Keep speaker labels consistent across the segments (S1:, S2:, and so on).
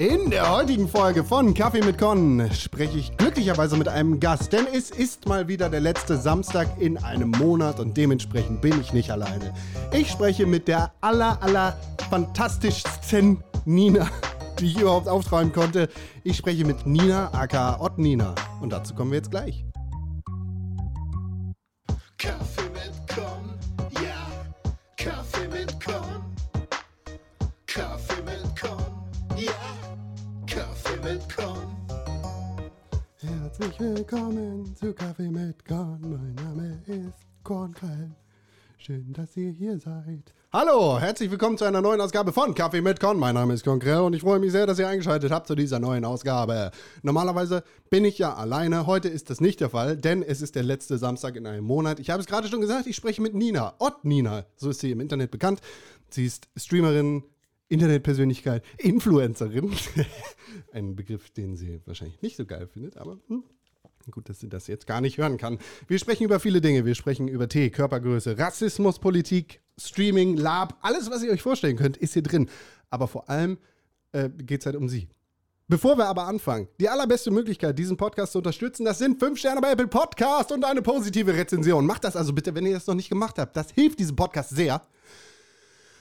S1: In der heutigen Folge von Kaffee mit Con spreche ich glücklicherweise mit einem Gast, denn es ist mal wieder der letzte Samstag in einem Monat und dementsprechend bin ich nicht alleine. Ich spreche mit der aller, aller fantastischsten Nina, die ich überhaupt auftreiben konnte. Ich spreche mit Nina, aka Ott Nina. Und dazu kommen wir jetzt gleich. Schön, dass ihr hier seid. Hallo, herzlich willkommen zu einer neuen Ausgabe von Kaffee mit Korn. Mein Name ist Kornkrell und ich freue mich sehr, dass ihr eingeschaltet habt zu dieser neuen Ausgabe. Normalerweise bin ich ja alleine. Heute ist das nicht der Fall, denn es ist der letzte Samstag in einem Monat. Ich habe es gerade schon gesagt, ich spreche mit Nina. Ott Nina, so ist sie im Internet bekannt. Sie ist Streamerin, Internetpersönlichkeit, Influencerin. Ein Begriff, den sie wahrscheinlich nicht so geil findet, aber hm, Gut, dass sie das jetzt gar nicht hören kann. Wir sprechen über viele Dinge. Wir sprechen über Tee, Körpergröße, Rassismus, Politik, Streaming, Lab. Alles, was ihr euch vorstellen könnt, ist hier drin. Aber vor allem äh, geht es halt um sie. Bevor wir aber anfangen, die allerbeste Möglichkeit, diesen Podcast zu unterstützen, das sind 5 Sterne bei Apple Podcast und eine positive Rezension. Macht das also bitte, wenn ihr das noch nicht gemacht habt. Das hilft diesem Podcast sehr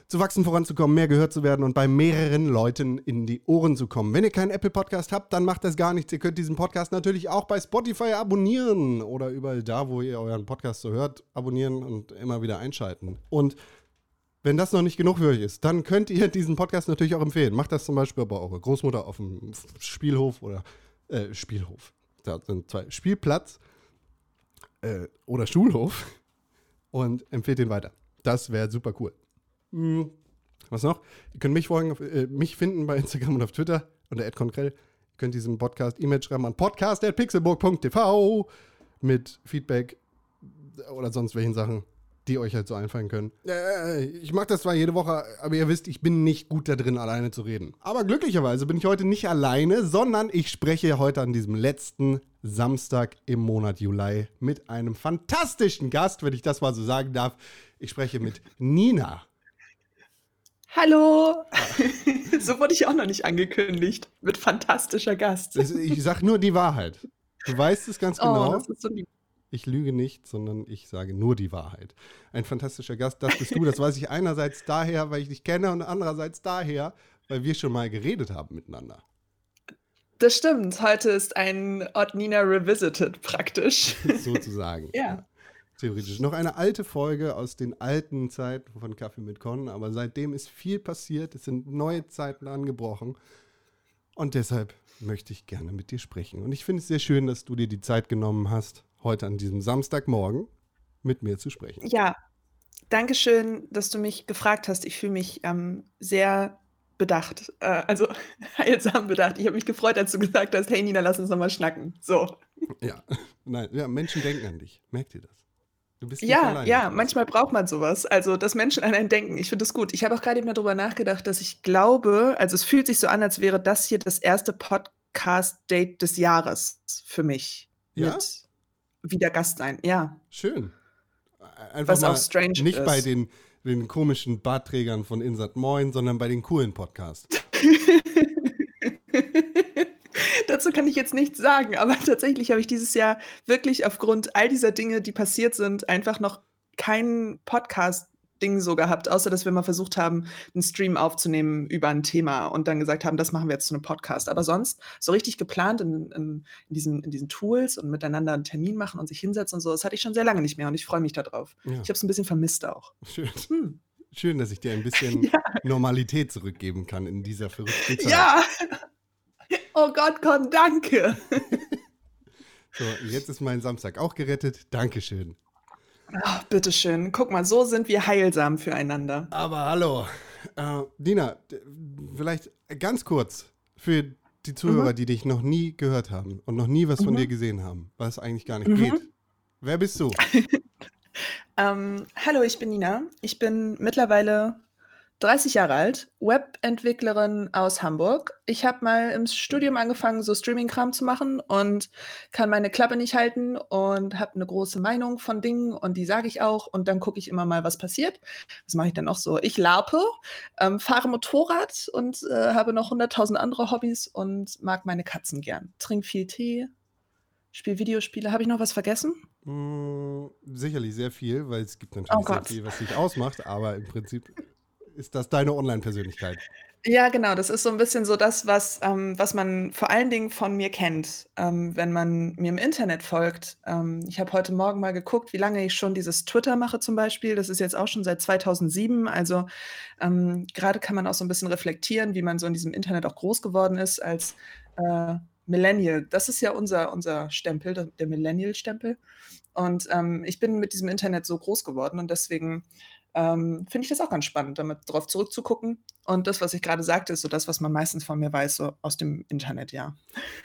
S1: zu wachsen, voranzukommen, mehr gehört zu werden und bei mehreren Leuten in die Ohren zu kommen. Wenn ihr keinen Apple Podcast habt, dann macht das gar nichts. Ihr könnt diesen Podcast natürlich auch bei Spotify abonnieren oder überall da, wo ihr euren Podcast so hört, abonnieren und immer wieder einschalten. Und wenn das noch nicht genug für euch ist, dann könnt ihr diesen Podcast natürlich auch empfehlen. Macht das zum Beispiel bei eurer Großmutter auf dem Spielhof oder äh, Spielhof. Da sind zwei Spielplatz äh, oder Schulhof und empfehlt den weiter. Das wäre super cool. Hm, Was noch? Ihr könnt mich, folgen, äh, mich finden bei Instagram und auf Twitter unter @konkrell. Ihr könnt diesem Podcast E-Mail schreiben an podcast.pixelburg.tv mit Feedback oder sonst welchen Sachen, die euch halt so einfallen können. Äh, ich mache das zwar jede Woche, aber ihr wisst, ich bin nicht gut da drin, alleine zu reden. Aber glücklicherweise bin ich heute nicht alleine, sondern ich spreche heute an diesem letzten Samstag im Monat Juli mit einem fantastischen Gast, wenn ich das mal so sagen darf. Ich spreche mit Nina.
S2: Hallo! so wurde ich auch noch nicht angekündigt. Mit fantastischer Gast.
S1: Das- Ich sag nur die Wahrheit. Du weißt es ganz genau.
S2: Oh, das ist so lieb.
S1: Ich lüge nicht, sondern ich sage nur die Wahrheit. Ein fantastischer Gast, das bist du. Das weiß ich einerseits daher, weil ich dich kenne und andererseits daher, weil wir schon mal geredet haben miteinander.
S2: Das stimmt. Heute ist ein Odd Nina Revisited praktisch.
S1: Sozusagen.
S2: Ja.
S1: Theoretisch. Noch eine alte Folge aus den alten Zeiten von Kaffee mit Con, aber seitdem ist viel passiert. Es sind neue Zeiten angebrochen. Und deshalb möchte ich gerne mit dir sprechen. Und ich finde es sehr schön, dass du dir die Zeit genommen hast, heute an diesem Samstagmorgen mit mir zu sprechen.
S2: Ja. Dankeschön, dass du mich gefragt hast. Ich fühle mich ähm, sehr bedacht. Äh, also heilsam bedacht. Ich habe mich gefreut, als du gesagt hast, hey Nina, lass uns nochmal schnacken. So.
S1: Ja, nein, ja, Menschen denken an dich. Merkt ihr das? Du bist nicht
S2: Ja,
S1: alleine.
S2: ja, manchmal braucht man sowas. Also, dass Menschen an einen denken. Ich finde das gut. Ich habe auch gerade eben darüber nachgedacht, dass ich glaube, also es fühlt sich so an, als wäre das hier das erste Podcast-Date des Jahres für mich.
S1: Ja?
S2: Mit wieder Gast sein. Ja.
S1: Schön. Einfach
S2: Was
S1: mal
S2: auch strange
S1: nicht
S2: ist.
S1: bei den, den komischen Bartträgern von Insert Moin, sondern bei den coolen Podcasts.
S2: Dazu kann ich jetzt nichts sagen, aber tatsächlich habe ich dieses Jahr wirklich aufgrund all dieser Dinge, die passiert sind, einfach noch kein Podcast-Ding so gehabt, außer dass wir mal versucht haben, einen Stream aufzunehmen über ein Thema und dann gesagt haben, das machen wir jetzt zu einem Podcast. Aber sonst so richtig geplant in, in, in, diesen, in diesen Tools und miteinander einen Termin machen und sich hinsetzen und so, das hatte ich schon sehr lange nicht mehr und ich freue mich darauf.
S1: Ja,
S2: Ich habe es ein bisschen vermisst auch.
S1: schön.
S2: Hm.
S1: schön, dass ich dir ein bisschen
S2: Ja.
S1: Normalität zurückgeben kann in dieser verrückten Zeit.
S2: Ja! Oh Gott, Con, danke!
S1: So, jetzt ist mein Samstag auch gerettet. Dankeschön.
S2: Ach, bitteschön. Guck mal, so sind wir heilsam füreinander.
S1: Aber hallo. Äh, Dina, vielleicht ganz kurz für die Zuhörer,
S2: Mhm.
S1: die dich noch nie gehört haben und noch nie was von
S2: Mhm.
S1: dir gesehen haben, was eigentlich gar nicht
S2: Mhm.
S1: geht. Wer bist du?
S2: Ähm, hallo, ich bin Nina. Ich bin mittlerweile 30 Jahre alt, Webentwicklerin aus Hamburg. Ich habe mal im Studium angefangen, so Streaming-Kram zu machen und kann meine Klappe nicht halten und habe eine große Meinung von Dingen und die sage ich auch und dann gucke ich immer mal, was passiert. Was mache ich dann noch so? Ich larpe, ähm, fahre Motorrad und äh, habe noch 100.000 andere Hobbys und mag meine Katzen gern. Trink viel Tee, spiele Videospiele. Habe ich noch was vergessen?
S1: Mm, sicherlich sehr viel, weil es gibt
S2: Oh
S1: natürlich sehr
S2: Gott.
S1: viel, was dich ausmacht, aber im Prinzip ist das deine Online-Persönlichkeit.
S2: Ja, genau. Das ist so ein bisschen so das, was, ähm, was man vor allen Dingen von mir kennt, ähm, wenn man mir im Internet folgt. Ähm, ich habe heute Morgen mal geguckt, wie lange ich schon dieses Twitter mache zum Beispiel. Das ist jetzt auch schon seit 2007. Also ähm, gerade kann man auch so ein bisschen reflektieren, wie man so in diesem Internet auch groß geworden ist als äh, Millennial. Das ist ja unser, unser Stempel, der Millennial-Stempel. Und ähm, ich bin mit diesem Internet so groß geworden und deswegen ähm, finde ich das auch ganz spannend, damit drauf zurückzugucken. Und das, was ich gerade sagte, ist so das, was man meistens von mir weiß, so aus dem Internet, ja.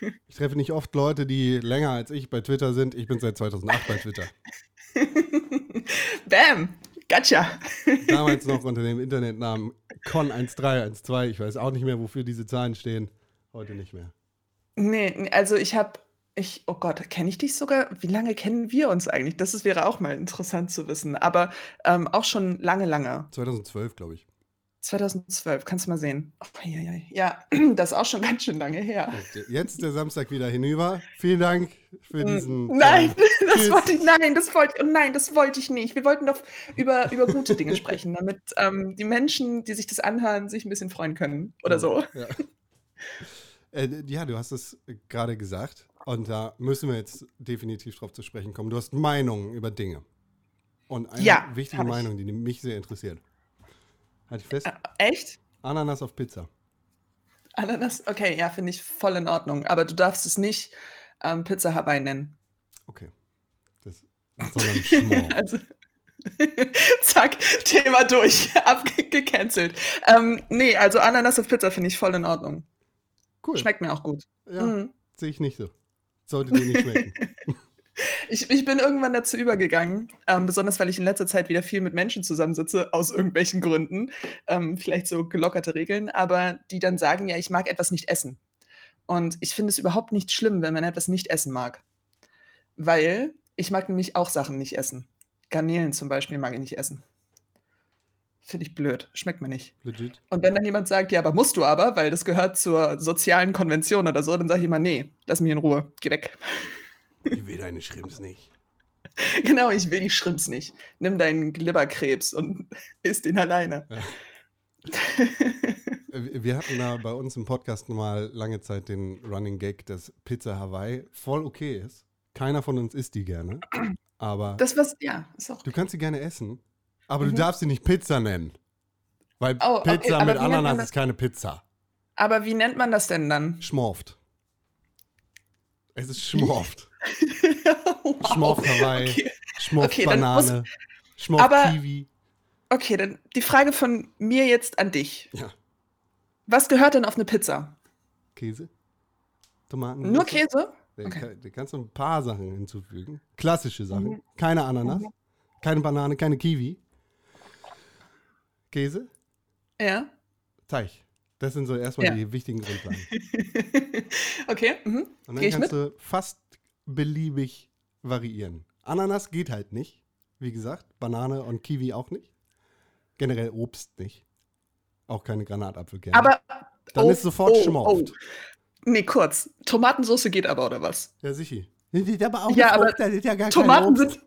S1: Ich treffe nicht oft Leute, die länger als ich bei Twitter sind. Ich bin seit 2008 bei Twitter.
S2: Bam! Gotcha!
S1: Damals noch unter dem Internetnamen Con1312. Ich weiß auch nicht mehr, wofür diese Zahlen stehen. Heute nicht mehr.
S2: Nee, also ich habe, ich, oh Gott, kenne ich dich sogar? Wie lange kennen wir uns eigentlich? Das ist, wäre auch mal interessant zu wissen. Aber ähm, auch schon lange, lange.
S1: 2012, glaube ich.
S2: 2012, kannst du mal sehen. Oh, ja, ja, ja, das ist auch schon ganz schön lange her.
S1: Jetzt ist der Samstag wieder hinüber. Vielen Dank für diesen.
S2: Mm, Nein,
S1: äh,
S2: das
S1: Tschüss.
S2: wollte ich, nein, das wollte, oh nein, das wollte ich nicht. Wir wollten doch über, über gute Dinge sprechen, damit ähm, die Menschen, die sich das anhören, sich ein bisschen freuen können oder so.
S1: Ja. Äh, ja, du hast es gerade gesagt. Und da müssen wir jetzt definitiv drauf zu sprechen kommen. Du hast Meinungen über Dinge. Und eine
S2: Ja,
S1: wichtige. Meinung, die mich sehr interessiert. Halt ich fest,
S2: Äh, echt?
S1: Ananas auf Pizza.
S2: Ananas? Okay, ja, finde ich voll in Ordnung. Aber du darfst es nicht ähm, Pizza Hawaii nennen.
S1: Okay. Das, sondern Schmor.
S2: Also, zack, Thema durch, abgecancelt. Ähm, nee, also Ananas auf Pizza finde ich voll in Ordnung.
S1: Cool.
S2: Schmeckt mir auch gut.
S1: Ja,
S2: Mhm.
S1: sehe ich nicht so. Sollte dir nicht schmecken.
S2: Ich, ich bin irgendwann dazu übergegangen, ähm, besonders weil ich in letzter Zeit wieder viel mit Menschen zusammensitze, aus irgendwelchen Gründen, ähm, vielleicht so gelockerte Regeln, aber die dann sagen, ja, ich mag etwas nicht essen. Und ich finde es überhaupt nicht schlimm, wenn man etwas nicht essen mag. Weil ich mag nämlich auch Sachen nicht essen. Garnelen zum Beispiel mag ich nicht essen. Finde ich blöd, schmeckt mir nicht.
S1: Legit.
S2: Und wenn dann jemand sagt, ja, aber musst du aber, weil das gehört zur sozialen Konvention oder so, dann sage ich immer, nee, lass mich in Ruhe, geh weg.
S1: Ich will deine Schrimps nicht.
S2: Genau, ich will die Shrimps nicht. Nimm deinen Glibberkrebs und isst ihn alleine.
S1: Äh, Wir hatten da bei uns im Podcast mal lange Zeit den Running Gag, dass Pizza Hawaii voll okay ist. Keiner von uns isst die gerne. Aber
S2: Das was, ja, ist auch.
S1: du kannst sie gerne essen. Aber
S2: Mhm.
S1: du darfst sie nicht Pizza nennen. Weil
S2: Oh, okay,
S1: Pizza
S2: aber
S1: mit Ananas ist keine Pizza.
S2: Aber wie nennt man das denn dann?
S1: Schmorft. Es ist Schmorft.
S2: wow.
S1: Schmorft Hawaii.
S2: Okay.
S1: Schmorft
S2: Okay, muss-
S1: Banane. Schmorft
S2: Aber-
S1: Kiwi.
S2: okay, dann die Frage von mir jetzt an dich.
S1: Ja.
S2: Was gehört denn auf eine Pizza?
S1: Käse. Tomaten.
S2: Nur Käse?
S1: Da,
S2: Okay.
S1: kannst du ein paar Sachen hinzufügen. Klassische Sachen.
S2: Mhm.
S1: Keine Ananas,
S2: Mhm.
S1: keine Banane, keine Kiwi. Käse,
S2: Ja.
S1: Teig. Das sind so erstmal
S2: Ja.
S1: die wichtigen Grundlagen.
S2: okay. Mhm.
S1: Und dann
S2: Geh
S1: kannst du fast beliebig variieren. Ananas geht halt nicht. Wie gesagt, Banane und Kiwi auch nicht. Generell Obst nicht. Auch keine Granatapfel gerne.
S2: Aber.
S1: Dann ist sofort Schmorft.
S2: Nee, kurz. Tomatensauce geht aber, oder was?
S1: Ja, sicher. Aber auch
S2: Ja, aber
S1: Frucht, ja
S2: Tomaten sind.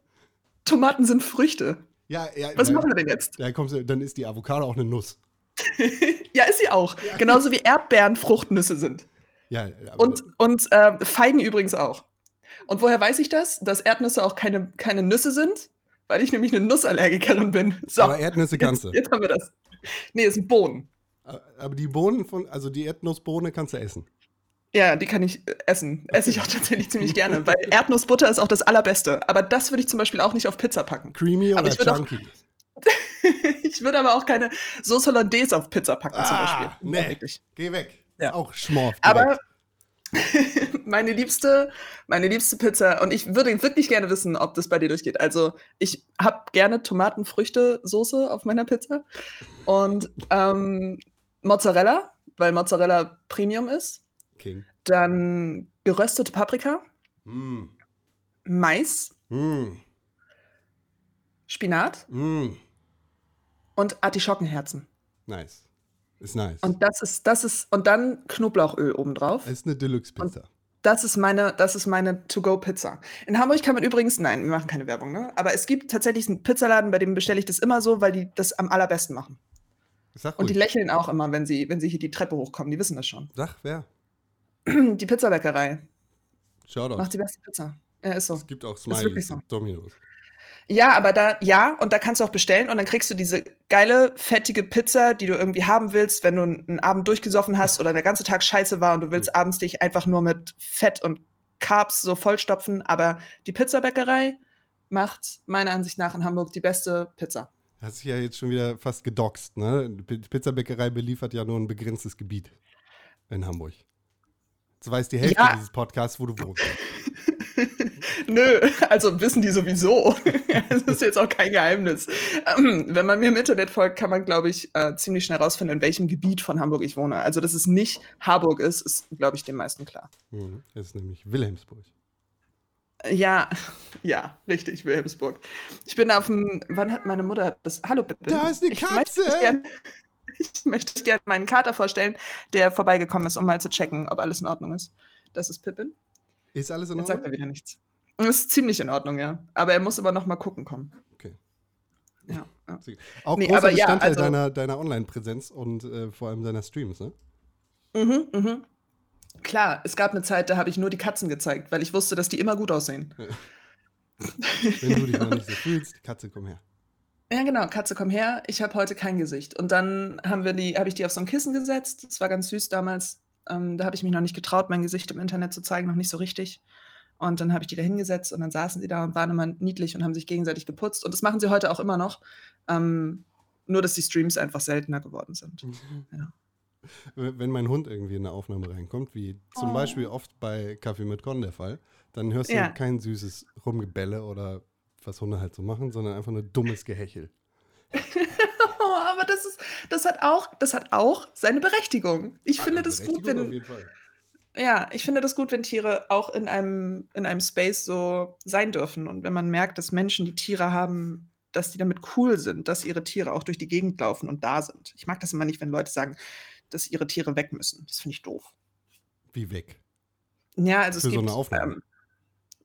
S2: Tomaten sind Früchte.
S1: Ja, ja,
S2: Was
S1: ja,
S2: machen wir denn jetzt?
S1: Ja, kommst du, dann ist die Avocado auch eine Nuss.
S2: ja, ist sie auch. Genauso wie Erdbeeren Fruchtnüsse sind.
S1: Ja,
S2: Und, und äh, Feigen übrigens auch. Und woher weiß ich das? Dass Erdnüsse auch keine, keine Nüsse sind? Weil ich nämlich eine Nussallergikerin bin. So,
S1: aber Erdnüsse ganze.
S2: jetzt, jetzt haben wir das. Nee, es sind Bohnen.
S1: Aber die Bohnen von, also die Erdnussbohne kannst du essen.
S2: Ja, die kann ich äh, essen. Esse ich auch tatsächlich ziemlich gerne, weil Erdnussbutter ist auch das Allerbeste. Aber das würde ich zum Beispiel auch nicht auf Pizza packen.
S1: Creamy
S2: Aber
S1: oder
S2: ich würd auch-
S1: chunky?
S2: ich würde aber auch keine Sauce Hollandaise auf Pizza packen, zum
S1: Ah,
S2: Beispiel.
S1: nee.
S2: Ja, wirklich.
S1: Geh weg.
S2: Ja.
S1: Auch Schmorf.
S2: Aber meine liebste, meine liebste Pizza. Und ich würde wirklich gerne wissen, ob das bei dir durchgeht. Also ich habe gerne Tomaten-Früchte-Soße auf meiner Pizza und ähm, Mozzarella, weil Mozzarella Premium ist.
S1: King.
S2: Dann geröstete Paprika,
S1: Mm.
S2: Mais,
S1: Mm.
S2: Spinat
S1: Mm.
S2: und Artischockenherzen.
S1: Nice. Ist nice.
S2: Und das ist, das ist, und dann Knoblauchöl obendrauf.
S1: ist eine Deluxe-Pizza.
S2: Das ist meine, das ist meine To-Go-Pizza. In Hamburg kann man übrigens, nein, wir machen keine Werbung, ne? Aber es gibt tatsächlich einen Pizzaladen, bei dem bestelle ich das immer so, weil die das am allerbesten machen.
S1: Sag
S2: Und die lächeln auch immer, wenn sie, wenn sie hier die Treppe hochkommen. Die wissen das schon.
S1: Sag, wer?
S2: Die Pizzabäckerei
S1: Shoutout.
S2: macht die beste Pizza. Ja, ist so.
S1: Es gibt auch Smileys
S2: so.
S1: und Dominos.
S2: Ja, aber da, ja, und da kannst du auch bestellen und dann kriegst du diese geile, fettige Pizza, die du irgendwie haben willst, wenn du einen Abend durchgesoffen hast oder der ganze Tag scheiße war und du willst abends dich einfach nur mit Fett und Carbs so vollstopfen. Aber die Pizzabäckerei macht meiner Ansicht nach in Hamburg die beste Pizza.
S1: Hat sich ja jetzt schon wieder fast gedoxt, ne? Die Pizzabäckerei beliefert ja nur ein begrenztes Gebiet in Hamburg. Jetzt weiß die Hälfte
S2: Ja.
S1: dieses Podcasts, wo du wohnst.
S2: Nö, also wissen die sowieso. Das ist jetzt auch kein Geheimnis. Ähm, Wenn man mir im Internet folgt, kann man, glaube ich, äh, ziemlich schnell rausfinden, in welchem Gebiet von Hamburg ich wohne. Also, dass es nicht Harburg ist, ist, glaube ich, den meisten klar.
S1: Mhm. Das ist nämlich Wilhelmsburg.
S2: Ja, ja, richtig, Wilhelmsburg. Ich bin auf dem, wann hat meine Mutter das? Hallo, Pippin.
S1: Da ist eine
S2: Ich
S1: Katze!
S2: dich gern- Ich möchte gerne meinen Kater vorstellen, der vorbeigekommen ist, um mal zu checken, ob alles in Ordnung ist. Das ist Pippin.
S1: Ist alles in
S2: Jetzt sagt
S1: Ordnung?
S2: er wieder nichts. Ist ziemlich in Ordnung, ja. Aber er muss aber noch mal gucken kommen.
S1: Okay.
S2: Ja, ja.
S1: Auch
S2: Nee,
S1: großer
S2: aber ja,
S1: Bestandteil
S2: also-
S1: deiner, deiner Online-Präsenz und äh, vor allem deiner Streams, ne?
S2: Mhm, mhm. Klar, es gab eine Zeit, da habe ich nur die Katzen gezeigt, weil ich wusste, dass die immer gut aussehen.
S1: Wenn du dich noch nicht so fühlst, Katze, komm her.
S2: Ja, genau, Katze, komm her, ich habe heute kein Gesicht. Und dann haben wir die, habe ich die auf so ein Kissen gesetzt. Das war ganz süß damals. Ähm, da habe ich mich noch nicht getraut, mein Gesicht im Internet zu zeigen, noch nicht so richtig. Und dann habe ich die da hingesetzt und dann saßen sie da und waren immer niedlich und haben sich gegenseitig geputzt. Und das machen sie heute auch immer noch. Ähm, nur, dass die Streams einfach seltener geworden sind. Ja.
S1: Wenn mein Hund irgendwie in eine Aufnahme reinkommt, wie zum
S2: Oh.
S1: Beispiel oft bei Kaffee mit Con der Fall, dann hörst du
S2: Ja.
S1: kein süßes Rumgebälle oder was Hunde halt so machen, sondern einfach nur dummes Gehechel.
S2: Oh, aber das ist, das hat auch, das hat auch seine Berechtigung. Ich finde das gut, wenn, ja, ich finde das gut, wenn Tiere auch in einem, in einem Space so sein dürfen. Und wenn man merkt, dass Menschen, die Tiere haben, dass die damit cool sind, dass ihre Tiere auch durch die Gegend laufen und da sind. Ich mag das immer nicht, wenn Leute sagen, dass ihre Tiere weg müssen. Das finde ich doof.
S1: Wie weg.
S2: Ja, also
S1: Für
S2: es
S1: so
S2: gibt.
S1: eine Aufnahme.
S2: Ähm,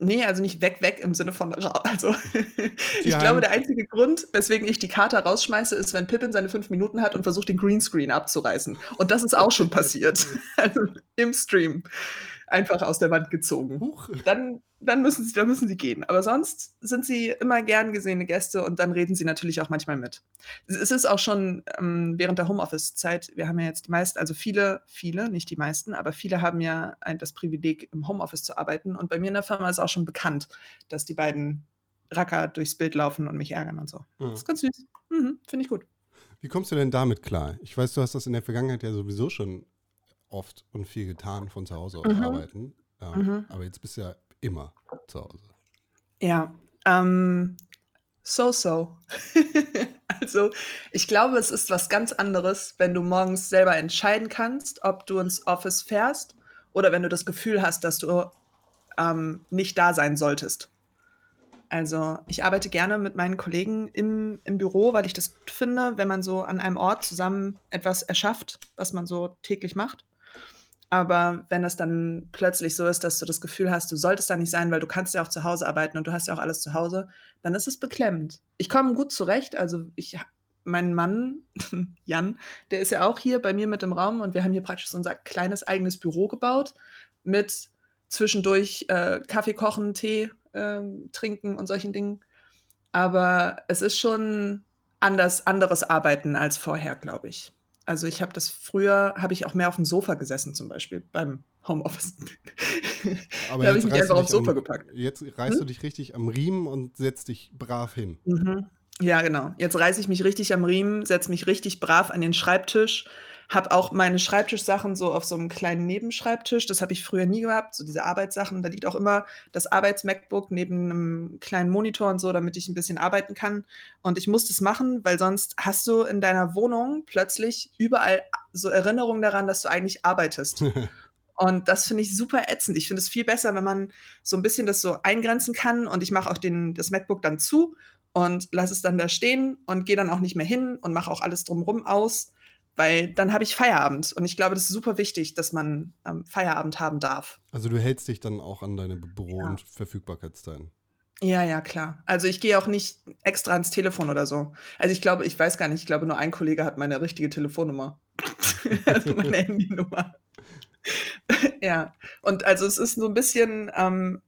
S2: nee, also nicht weg, weg im Sinne von. Also, ich glaube, der einzige Grund, weswegen ich die Kater rausschmeiße, ist, wenn Pippin seine fünf Minuten hat und versucht, den Greenscreen abzureißen. Und das ist auch schon passiert. Also im Stream. Einfach aus der Wand gezogen.
S1: Huch.
S2: Dann, dann, müssen sie, dann müssen sie gehen. Aber sonst sind sie immer gern gesehene Gäste und dann reden sie natürlich auch manchmal mit. Es ist auch schon ähm, während der Homeoffice-Zeit, wir haben ja jetzt die meisten, also viele, viele, nicht die meisten, aber viele haben ja ein, das Privileg, im Homeoffice zu arbeiten. Und bei mir in der Firma ist auch schon bekannt, dass die beiden Racker durchs Bild laufen und mich ärgern und so.
S1: Ja.
S2: Das ist ganz süß. Mhm, Finde ich gut.
S1: Wie kommst du denn damit klar? Ich weiß, du hast das in der Vergangenheit ja sowieso schon oft und viel getan von zu Hause aus
S2: Mhm.
S1: arbeiten. Ja,
S2: Mhm.
S1: Aber jetzt bist du ja immer zu Hause.
S2: Ja, ähm, so, so. also, ich glaube, es ist was ganz anderes, wenn du morgens selber entscheiden kannst, ob du ins Office fährst oder wenn du das Gefühl hast, dass du ähm, nicht da sein solltest. Also, ich arbeite gerne mit meinen Kollegen im, im Büro, weil ich das finde, wenn man so an einem Ort zusammen etwas erschafft, was man so täglich macht. Aber wenn es dann plötzlich so ist, dass du das Gefühl hast, du solltest da nicht sein, weil du kannst ja auch zu Hause arbeiten und du hast ja auch alles zu Hause, dann ist es beklemmend. Ich komme gut zurecht. Also ich, mein Mann, Jan, der ist ja auch hier bei mir mit im Raum und wir haben hier praktisch unser kleines eigenes Büro gebaut mit zwischendurch äh, Kaffee kochen, Tee ähm, trinken und solchen Dingen. Aber es ist schon anders, anderes Arbeiten als vorher, glaube ich. Also ich habe das früher, habe ich auch mehr auf dem Sofa gesessen zum Beispiel beim Homeoffice.
S1: Aber
S2: Da habe ich
S1: jetzt
S2: mich
S1: reißt
S2: einfach
S1: du
S2: aufs
S1: dich am-
S2: Sofa gepackt.
S1: Jetzt reißt du dich richtig am Riemen und setzt dich brav hin.
S2: Mhm. Ja, genau. Jetzt reiße ich mich richtig am Riemen, setze mich richtig brav an den Schreibtisch, habe auch meine Schreibtischsachen so auf so einem kleinen Nebenschreibtisch. Das habe ich früher nie gehabt, so diese Arbeitssachen. Da liegt auch immer das Arbeits-MacBook neben einem kleinen Monitor und so, damit ich ein bisschen arbeiten kann. Und ich muss das machen, weil sonst hast du in deiner Wohnung plötzlich überall so Erinnerungen daran, dass du eigentlich arbeitest. Und das finde ich super ätzend. Ich finde es viel besser, wenn man so ein bisschen das so eingrenzen kann und ich mache auch den, das MacBook dann zu und lasse es dann da stehen und gehe dann auch nicht mehr hin und mache auch alles drumherum aus, weil dann habe ich Feierabend. Und ich glaube, das ist super wichtig, dass man ähm, Feierabend haben darf.
S1: Also du hältst dich dann auch an deine Büro-
S2: Ja.
S1: und Verfügbarkeitszeiten.
S2: Ja, ja, klar. Also ich gehe auch nicht extra ans Telefon oder so. Also ich glaube, ich weiß gar nicht, ich glaube, nur ein Kollege hat meine richtige Telefonnummer. also meine Handynummer. ja. Und also es ist so ein bisschen, ähm,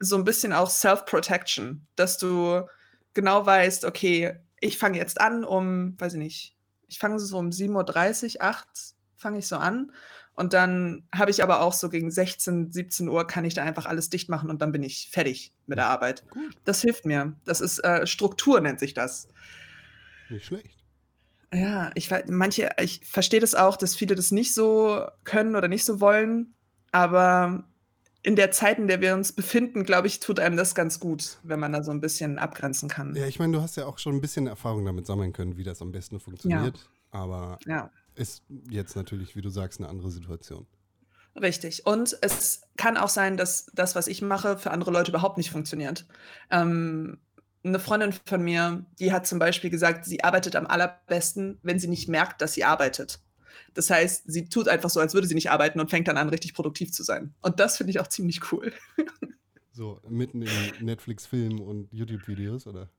S2: so ein bisschen auch Self-Protection, dass du genau weißt, okay, ich fange jetzt an um, weiß ich nicht, ich fange so um 7.30 Uhr, 8 fange ich so an. Und dann habe ich aber auch so gegen 16, 17 Uhr kann ich da einfach alles dicht machen und dann bin ich fertig mit der Arbeit.
S1: Gut,
S2: Das hilft mir. Das ist äh, Struktur, nennt sich das.
S1: nicht schlecht.
S2: Ja, ich manche, ich verstehe das auch, dass viele das nicht so können oder nicht so wollen, aber in der Zeit, in der wir uns befinden, glaube ich, tut einem das ganz gut, wenn man da so ein bisschen abgrenzen kann.
S1: Ja, ich meine, du hast ja auch schon ein bisschen Erfahrung damit sammeln können, wie das am besten funktioniert. Aber
S2: Ja.
S1: ist jetzt natürlich, wie du sagst, eine andere Situation.
S2: Richtig. Und es kann auch sein, dass das, was ich mache, für andere Leute überhaupt nicht funktioniert. Ähm, eine Freundin von mir, die hat zum Beispiel gesagt, sie arbeitet am allerbesten, wenn sie nicht merkt, dass sie arbeitet. Das heißt, sie tut einfach so, als würde sie nicht arbeiten und fängt dann an, richtig produktiv zu sein. Und das finde ich auch ziemlich cool.
S1: So, mitten in Netflix-Filmen und YouTube-Videos, oder?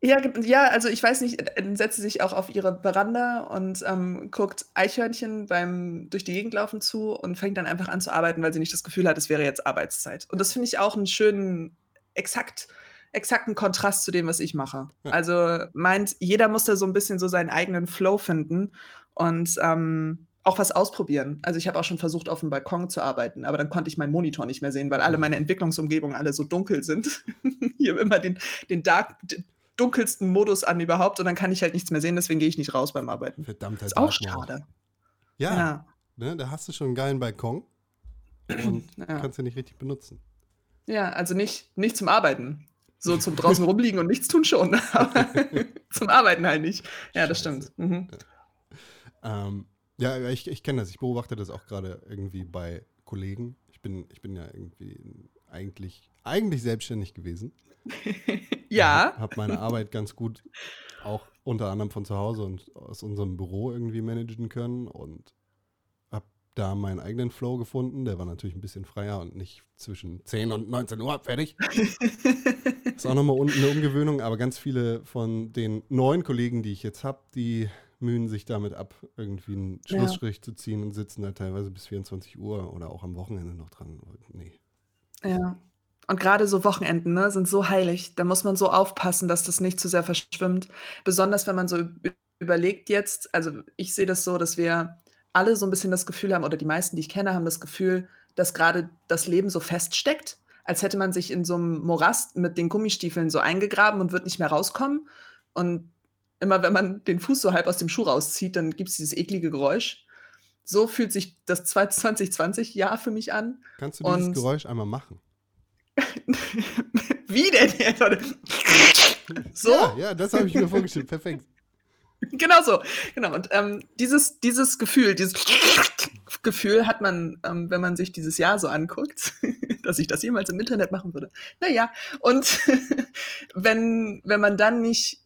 S2: Ja, ja, also ich weiß nicht, dann setzt sie sich auch auf ihre Veranda und ähm, guckt Eichhörnchen beim durch die Gegend laufen zu und fängt dann einfach an zu arbeiten, weil sie nicht das Gefühl hat, es wäre jetzt Arbeitszeit. Und das finde ich auch einen schönen, exakt, exakten Kontrast zu dem, was ich mache.
S1: Ja.
S2: Also meint, jeder muss da so ein bisschen so seinen eigenen Flow finden und ähm, auch was ausprobieren. Also ich habe auch schon versucht, auf dem Balkon zu arbeiten, aber dann konnte ich meinen Monitor nicht mehr sehen, weil alle meine Entwicklungsumgebungen alle so dunkel sind. ich habe immer den, den Dark, dunkelsten Modus an überhaupt und dann kann ich halt nichts mehr sehen, deswegen gehe ich nicht raus beim Arbeiten.
S1: Verdammter
S2: Ist auch schade.
S1: Ja,
S2: Ja,
S1: Ne, da hast du schon einen geilen Balkon und
S2: ja.
S1: kannst ihn nicht richtig benutzen.
S2: ja, also nicht, nicht zum Arbeiten. So zum draußen rumliegen und nichts tun schon, aber zum Arbeiten halt nicht. Ja, das
S1: Scheiße.
S2: stimmt. Mhm.
S1: Ähm, ja, ich, ich kenne das. Ich beobachte das auch gerade irgendwie bei Kollegen. Ich bin, ich bin ja irgendwie eigentlich, eigentlich selbstständig gewesen.
S2: Ja,
S1: Habe meine Arbeit ganz gut auch unter anderem von zu Hause und aus unserem Büro irgendwie managen können und habe da meinen eigenen Flow gefunden. Der war natürlich ein bisschen freier und nicht zwischen 10 und 19 Uhr fertig. Ist auch nochmal un- eine Umgewöhnung, aber ganz viele von den neuen Kollegen, die ich jetzt habe, die mühen sich damit ab, irgendwie einen
S2: Ja.
S1: Schlussstrich zu ziehen und sitzen da teilweise bis 24 Uhr oder auch am Wochenende noch dran. Und Nee.
S2: ja. Und gerade so Wochenenden ne, sind so heilig. Da muss man so aufpassen, dass das nicht zu sehr verschwimmt. Besonders wenn man so überlegt jetzt, also ich sehe das so, dass wir alle so ein bisschen das Gefühl haben, oder die meisten, die ich kenne, haben das Gefühl, dass gerade das Leben so feststeckt, als hätte man sich in so einem Morast mit den Gummistiefeln so eingegraben und wird nicht mehr rauskommen. Und immer wenn man den Fuß so halb aus dem Schuh rauszieht, dann gibt es dieses eklige Geräusch. So fühlt sich das 2020-Jahr für mich an.
S1: Kannst du dieses
S2: Und-
S1: Geräusch einmal machen?
S2: Wie denn. So?
S1: Ja, ja das habe ich mir vorgestellt. Perfekt.
S2: Genau so. Genau. Und ähm, dieses, dieses Gefühl, dieses Gefühl hat man, ähm, wenn man sich dieses Jahr so anguckt, dass ich das jemals im Internet machen würde. Naja, und wenn, wenn man dann nicht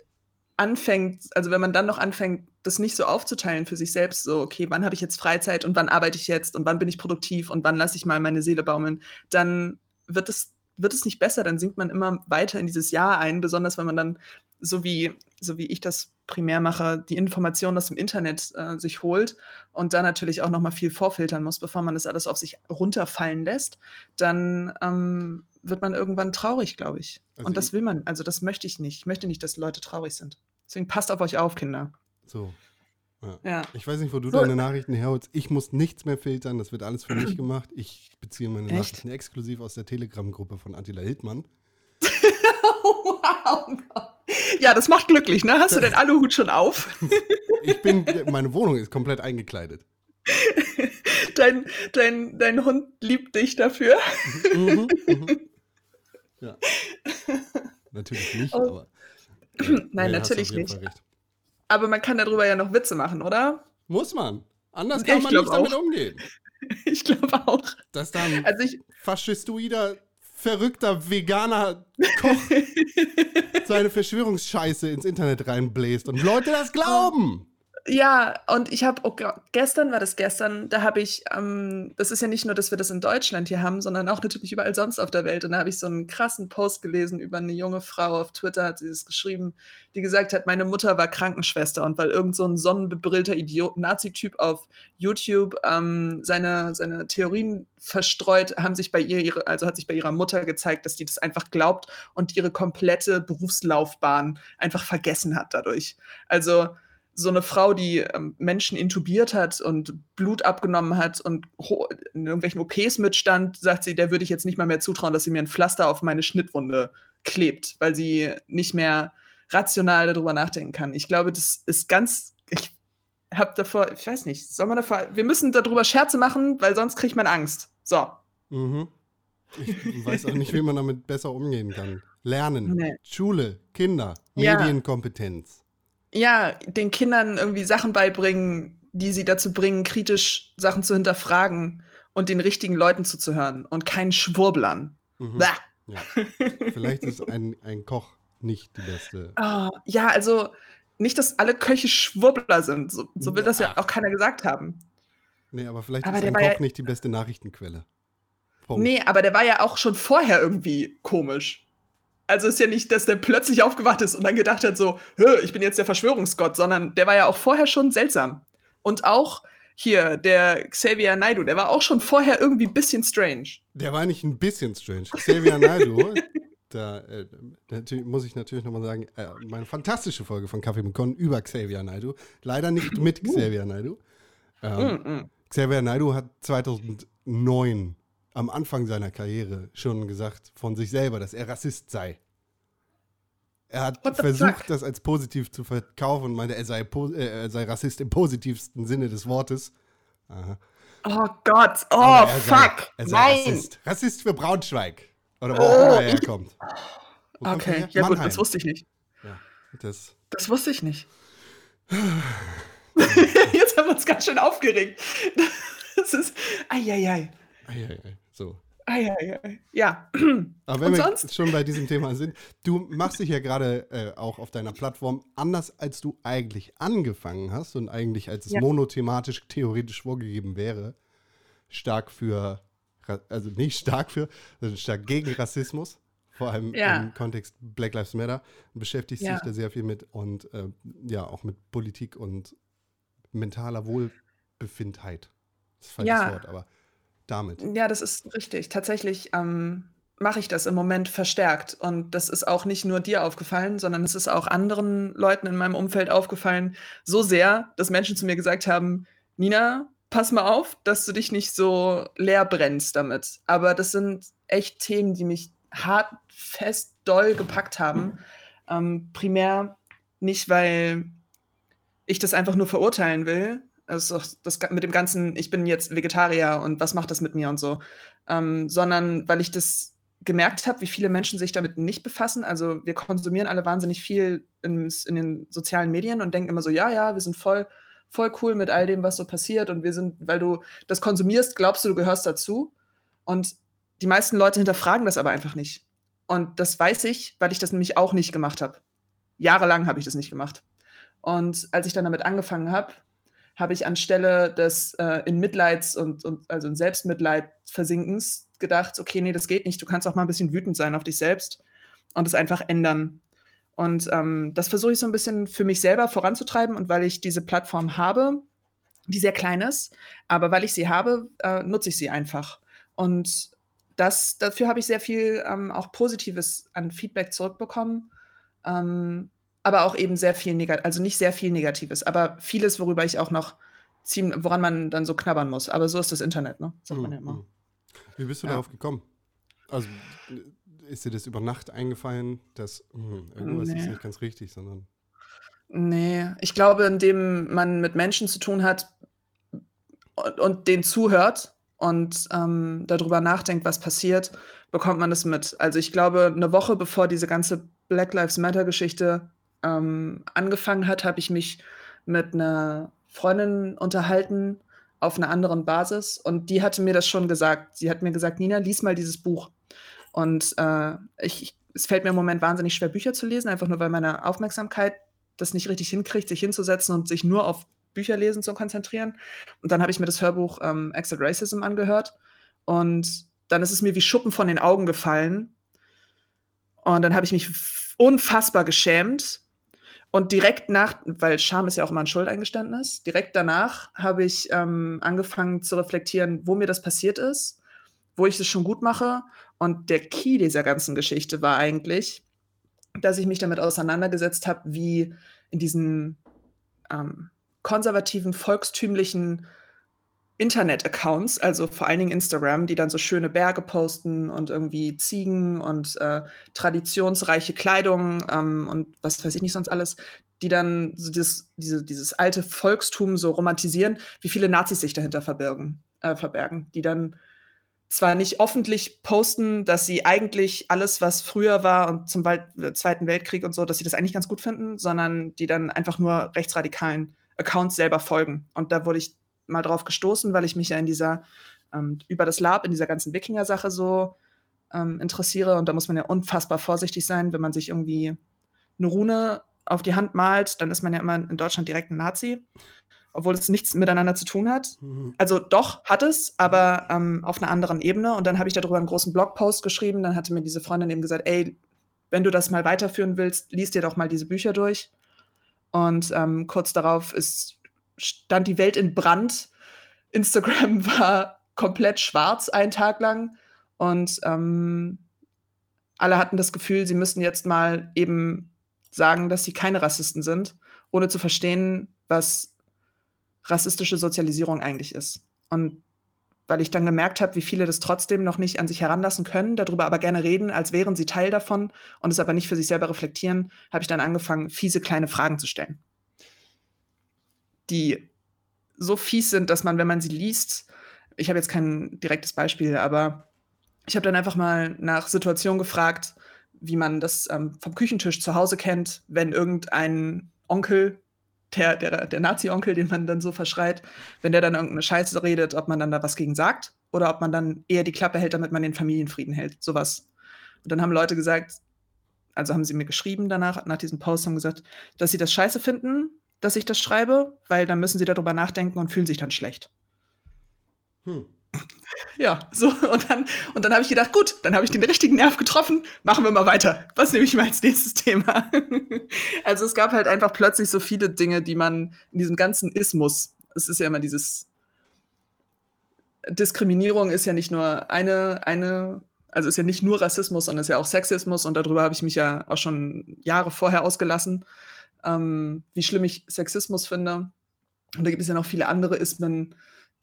S2: anfängt, also wenn man dann noch anfängt, das nicht so aufzuteilen für sich selbst, so, okay, wann habe ich jetzt Freizeit und wann arbeite ich jetzt und wann bin ich produktiv und wann lasse ich mal meine Seele baumeln, dann wird es, wird es nicht besser, dann sinkt man immer weiter in dieses Jahr ein, besonders wenn man dann, so wie, so wie ich das primär mache, die Informationen aus dem Internet äh, sich holt und da natürlich auch nochmal viel vorfiltern muss, bevor man das alles auf sich runterfallen lässt, dann ähm, wird man irgendwann traurig, glaube ich.
S1: Also
S2: und das will man, also das möchte ich nicht. Ich möchte nicht, dass Leute traurig sind. Deswegen passt auf euch auf, Kinder.
S1: So.
S2: Ja.
S1: Ich weiß nicht, wo du
S2: So.
S1: deine Nachrichten herholst. Ich muss nichts mehr filtern. Das wird alles für mich gemacht. Ich beziehe meine
S2: Echt?
S1: Nachrichten exklusiv aus der Telegram-Gruppe von Attila Hildmann.
S2: wow. Ja, das macht glücklich, ne? Hast du den Aluhut schon auf?
S1: Ich bin, meine Wohnung ist komplett eingekleidet.
S2: dein, dein, dein Hund liebt dich dafür.
S1: Mhm, mhm. Ja. Natürlich nicht,
S2: Oh.
S1: aber.
S2: Nein,
S1: nee, hast
S2: natürlich nicht. Aber man kann darüber ja noch Witze machen, oder?
S1: Muss man. Anders kann
S2: ich
S1: man nicht damit
S2: auch.
S1: umgehen.
S2: Ich glaube auch.
S1: Dass da ein
S2: Also ich,
S1: faschistoider, verrückter, veganer Koch seine Verschwörungsscheiße ins Internet reinbläst und Leute das glauben.
S2: Ja, und ich habe, oh, gestern war das gestern, da habe ich, ähm, das ist ja nicht nur, dass wir das in Deutschland hier haben, sondern auch natürlich überall sonst auf der Welt. Und da habe ich so einen krassen Post gelesen über eine junge Frau auf Twitter, hat sie das geschrieben, die gesagt hat, meine Mutter war Krankenschwester und weil irgend so ein sonnenbebrillter Idiot, Nazi-Typ auf YouTube ähm, seine, seine Theorien verstreut, haben sich bei ihr, ihre, also hat sich bei ihrer Mutter gezeigt, dass die das einfach glaubt und ihre komplette Berufslaufbahn einfach vergessen hat dadurch. Also so eine Frau, die ähm, Menschen intubiert hat und Blut abgenommen hat und in irgendwelchen OPs mitstand, sagt sie, der würde ich jetzt nicht mal mehr zutrauen, dass sie mir ein Pflaster auf meine Schnittwunde klebt, weil sie nicht mehr rational darüber nachdenken kann. Ich glaube, das ist ganz. Ich habe davor, ich weiß nicht, soll man davor. Wir müssen darüber Scherze machen, weil sonst kriegt man Angst. So.
S1: Mhm. Ich weiß auch nicht, wie man damit besser umgehen kann. Lernen,
S2: Nee.
S1: Schule, Kinder,
S2: Ja.
S1: Medienkompetenz.
S2: Ja, den Kindern irgendwie Sachen beibringen, die sie dazu bringen, kritisch Sachen zu hinterfragen und den richtigen Leuten zuzuhören und keinen Schwurblern.
S1: Mhm. Ja. Vielleicht ist ein, ein Koch nicht die beste.
S2: Ah, ja, also nicht, dass alle Köche Schwurbler sind. So, so will das ja auch keiner gesagt haben.
S1: Nee, aber vielleicht
S2: Aber
S1: ist ein Koch
S2: ja-
S1: nicht die beste Nachrichtenquelle. Punkt.
S2: Nee, aber der war ja auch schon vorher irgendwie komisch. Also ist ja nicht, dass der plötzlich aufgewacht ist und dann gedacht hat, so, "Hö, ich bin jetzt der Verschwörungsgott, sondern der war ja auch vorher schon seltsam. Und auch hier, der Xavier Naidoo, der war auch schon vorher irgendwie ein bisschen strange.
S1: Der war nicht ein bisschen strange. Xavier Naidoo, da, äh, muss ich natürlich nochmal sagen, äh, meine fantastische Folge von Kaffee mit Con über Xavier Naidoo. Leider nicht mit Xavier Naidoo. Ähm,
S2: Mm, mm.
S1: Xavier Naidoo hat 2009 am Anfang seiner Karriere schon gesagt von sich selber, dass er Rassist sei. Er hat versucht,
S2: fuck?
S1: das als positiv zu verkaufen und meinte, er sei, äh, er sei Rassist im positivsten Sinne des Wortes. Aha.
S2: Oh Gott, oh
S1: Aber er sei-
S2: fuck,
S1: er sei
S2: nein.
S1: Rassist. Rassist für Braunschweig. Oder wo auch immer er
S2: Oh.
S1: herkommt. Wo kommt er
S2: Okay, ja gut,
S1: Mannheim.
S2: das wusste ich nicht.
S1: Ja, das,
S2: Das wusste ich nicht. Jetzt haben wir uns ganz schön aufgeregt. Das ist, eieiei,
S1: ei, ei, ei.
S2: Ja,
S1: Aber wenn
S2: Und
S1: wir
S2: sonst?
S1: schon bei diesem Thema sind, du machst dich ja gerade äh, auch auf deiner Plattform anders, als du eigentlich angefangen hast und eigentlich, als es
S2: Ja.
S1: monothematisch theoretisch vorgegeben wäre, stark für, also nicht stark für, sondern stark gegen Rassismus, vor allem
S2: Ja.
S1: im Kontext Black Lives Matter, beschäftigst
S2: Ja.
S1: dich da sehr viel mit und äh, ja, auch mit Politik und mentaler Wohlbefindheit. Das ist ein falsches. Wort, aber damit.
S2: ja, das ist richtig. Tatsächlich ähm, mache ich das im Moment verstärkt. Und das ist auch nicht nur dir aufgefallen, sondern es ist auch anderen Leuten in meinem Umfeld aufgefallen. So sehr, dass Menschen zu mir gesagt haben, Nina, pass mal auf, dass du dich nicht so leer brennst damit. Aber das sind echt Themen, die mich hart, fest, doll gepackt haben. Ähm, primär nicht, weil ich das einfach nur verurteilen will. Also das mit dem ganzen, ich bin jetzt Vegetarier und was macht das mit mir und so, ähm, sondern weil ich das gemerkt habe, wie viele Menschen sich damit nicht befassen. Also wir konsumieren alle wahnsinnig viel in, in den sozialen Medien und denken immer so, ja, ja, wir sind voll, voll cool mit all dem, was so passiert und wir sind, weil du das konsumierst, glaubst du, du gehörst dazu. Und die meisten Leute hinterfragen das aber einfach nicht. Und das weiß ich, weil ich das nämlich auch nicht gemacht habe. Jahrelang habe ich das nicht gemacht. Und als ich dann damit angefangen habe, habe ich anstelle des äh, in Mitleids und, und also in Selbstmitleid versinkens gedacht, okay, nee, das geht nicht. Du kannst auch mal ein bisschen wütend sein auf dich selbst und es einfach ändern. Und ähm, das versuche ich so ein bisschen für mich selber voranzutreiben. Und weil ich diese Plattform habe, die sehr klein ist, aber weil ich sie habe, äh, nutze ich sie einfach. Und das, dafür habe ich sehr viel ähm, auch Positives an Feedback zurückbekommen. Ähm, aber auch eben sehr viel Negatives, also nicht sehr viel Negatives, aber vieles, worüber ich auch noch ziehen, woran man dann so knabbern muss. Aber so ist das Internet, ne? Sagt man ja immer.
S1: Mhm. Wie bist du
S2: Ja.
S1: darauf gekommen? Also ist dir das über Nacht eingefallen, dass hm, irgendwas ist
S2: Nee.
S1: nicht ganz richtig, sondern
S2: Nee, ich glaube, indem man mit Menschen zu tun hat, und, und den zuhört und ähm, darüber nachdenkt, was passiert, bekommt man es mit. Also ich glaube, eine Woche bevor diese ganze Black Lives Matter-Geschichte ähm, angefangen hat, habe ich mich mit einer Freundin unterhalten auf einer anderen Basis und die hatte mir das schon gesagt. Sie hat mir gesagt, Nina, lies mal dieses Buch. Und äh, ich, es fällt mir im Moment wahnsinnig schwer, Bücher zu lesen, einfach nur weil meine Aufmerksamkeit das nicht richtig hinkriegt, sich hinzusetzen und sich nur auf Bücher lesen zu konzentrieren. Und dann habe ich mir das Hörbuch ähm, Exit Racism angehört und dann ist es mir wie Schuppen von den Augen gefallen. Und dann habe ich mich unfassbar geschämt. Und direkt nach, weil Scham ist ja auch immer ein Schuldeingeständnis, direkt danach habe ich ähm, angefangen zu reflektieren, wo mir das passiert ist, wo ich es schon gut mache. Und der Key dieser ganzen Geschichte war eigentlich, dass ich mich damit auseinandergesetzt habe, wie in diesen ähm, konservativen, volkstümlichen Internet-Accounts, also vor allen Dingen Instagram, die dann so schöne Berge posten und irgendwie Ziegen und äh, traditionsreiche Kleidung ähm, und was weiß ich nicht sonst alles, die dann so dieses, diese, dieses alte Volkstum so romantisieren, wie viele Nazis sich dahinter verbirgen, äh, verbergen, die dann zwar nicht öffentlich posten, dass sie eigentlich alles, was früher war und zum Welt Zweiten Weltkrieg und so, dass sie das eigentlich ganz gut finden, sondern die dann einfach nur rechtsradikalen Accounts selber folgen. Und da wurde ich mal drauf gestoßen, weil ich mich ja in dieser, ähm, über das Lab, in dieser ganzen Wikinger-Sache so ähm, interessiere. Und da muss man ja unfassbar vorsichtig sein, wenn man sich irgendwie eine Rune auf die Hand malt, dann ist man ja immer in Deutschland direkt ein Nazi obwohl es nichts miteinander zu tun hat. Mhm. Also doch, hat es, aber ähm, auf einer anderen Ebene. Und dann habe ich darüber einen großen Blogpost geschrieben. Dann hatte mir diese Freundin eben gesagt, ey, wenn du das mal weiterführen willst, liest dir doch mal diese Bücher durch. Und ähm, kurz darauf ist, stand die Welt in Brand. Instagram war komplett schwarz einen Tag lang. Und ähm, alle hatten das Gefühl, sie müssten jetzt mal eben sagen, dass sie keine Rassisten sind, ohne zu verstehen, was rassistische Sozialisierung eigentlich ist. Und weil ich dann gemerkt habe, wie viele das trotzdem noch nicht an sich heranlassen können, darüber aber gerne reden, als wären sie Teil davon und es aber nicht für sich selber reflektieren, habe ich dann angefangen, fiese kleine Fragen zu stellen. Die so fies sind, dass man, wenn man sie liest, ich habe jetzt kein direktes Beispiel, aber ich habe dann einfach mal nach Situationen gefragt, wie man das ähm, vom Küchentisch zu Hause kennt, wenn irgendein Onkel der, der, der Nazi-Onkel, den man dann so verschreit, wenn der dann irgendeine Scheiße redet, ob man dann da was gegen sagt oder ob man dann eher die Klappe hält, damit man den Familienfrieden hält. Sowas. Und dann haben Leute gesagt, also haben sie mir geschrieben danach, nach diesem Post, haben gesagt, dass sie das scheiße finden, dass ich das schreibe, weil dann müssen sie darüber nachdenken und fühlen sich dann schlecht. Hm. Ja, so, und dann, und dann habe ich gedacht, gut, dann habe ich den richtigen Nerv getroffen, machen wir mal weiter. Was nehme ich mal als nächstes Thema? also es gab halt einfach plötzlich so viele Dinge, die man in diesem ganzen Ismus, es ist ja immer dieses Diskriminierung ist ja nicht nur eine, eine, also ist ja nicht nur Rassismus, sondern ist ja auch Sexismus und darüber habe ich mich ja auch schon Jahre vorher ausgelassen, ähm, wie schlimm ich Sexismus finde. Und da gibt es ja noch viele andere Ismen,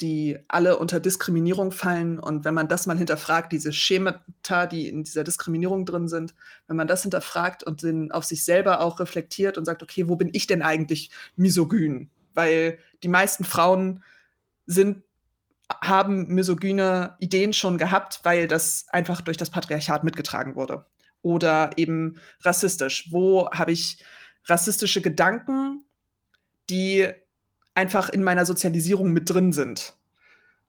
S2: die alle unter Diskriminierung fallen. Und wenn man das mal hinterfragt, diese Schemata, die in dieser Diskriminierung drin sind, wenn man das hinterfragt und den auf sich selber auch reflektiert und sagt, okay, wo bin ich denn eigentlich misogyn? Weil die meisten Frauen sind, haben misogyne Ideen schon gehabt, weil das einfach durch das Patriarchat mitgetragen wurde. Oder eben rassistisch. Wo habe ich rassistische Gedanken, die einfach in meiner Sozialisierung mit drin sind.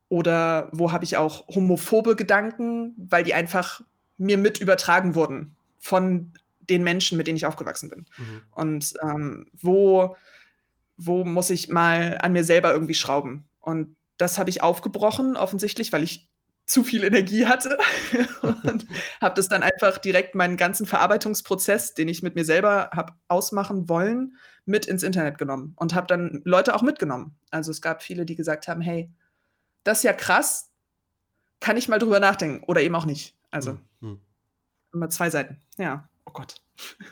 S2: Oder wo habe ich auch homophobe Gedanken, weil die einfach mir mit übertragen wurden von den Menschen, mit denen ich aufgewachsen bin. Mhm. Und ähm, wo, wo muss ich mal an mir selber irgendwie schrauben? Und das habe ich aufgebrochen, offensichtlich, weil ich zu viel Energie hatte und habe das dann einfach direkt meinen ganzen Verarbeitungsprozess, den ich mit mir selber habe ausmachen wollen, mit ins Internet genommen und habe dann Leute auch mitgenommen. Also es gab viele, die gesagt haben, hey, das ist ja krass, kann ich mal drüber nachdenken oder eben auch nicht. Also hm. immer zwei Seiten. Ja, oh Gott.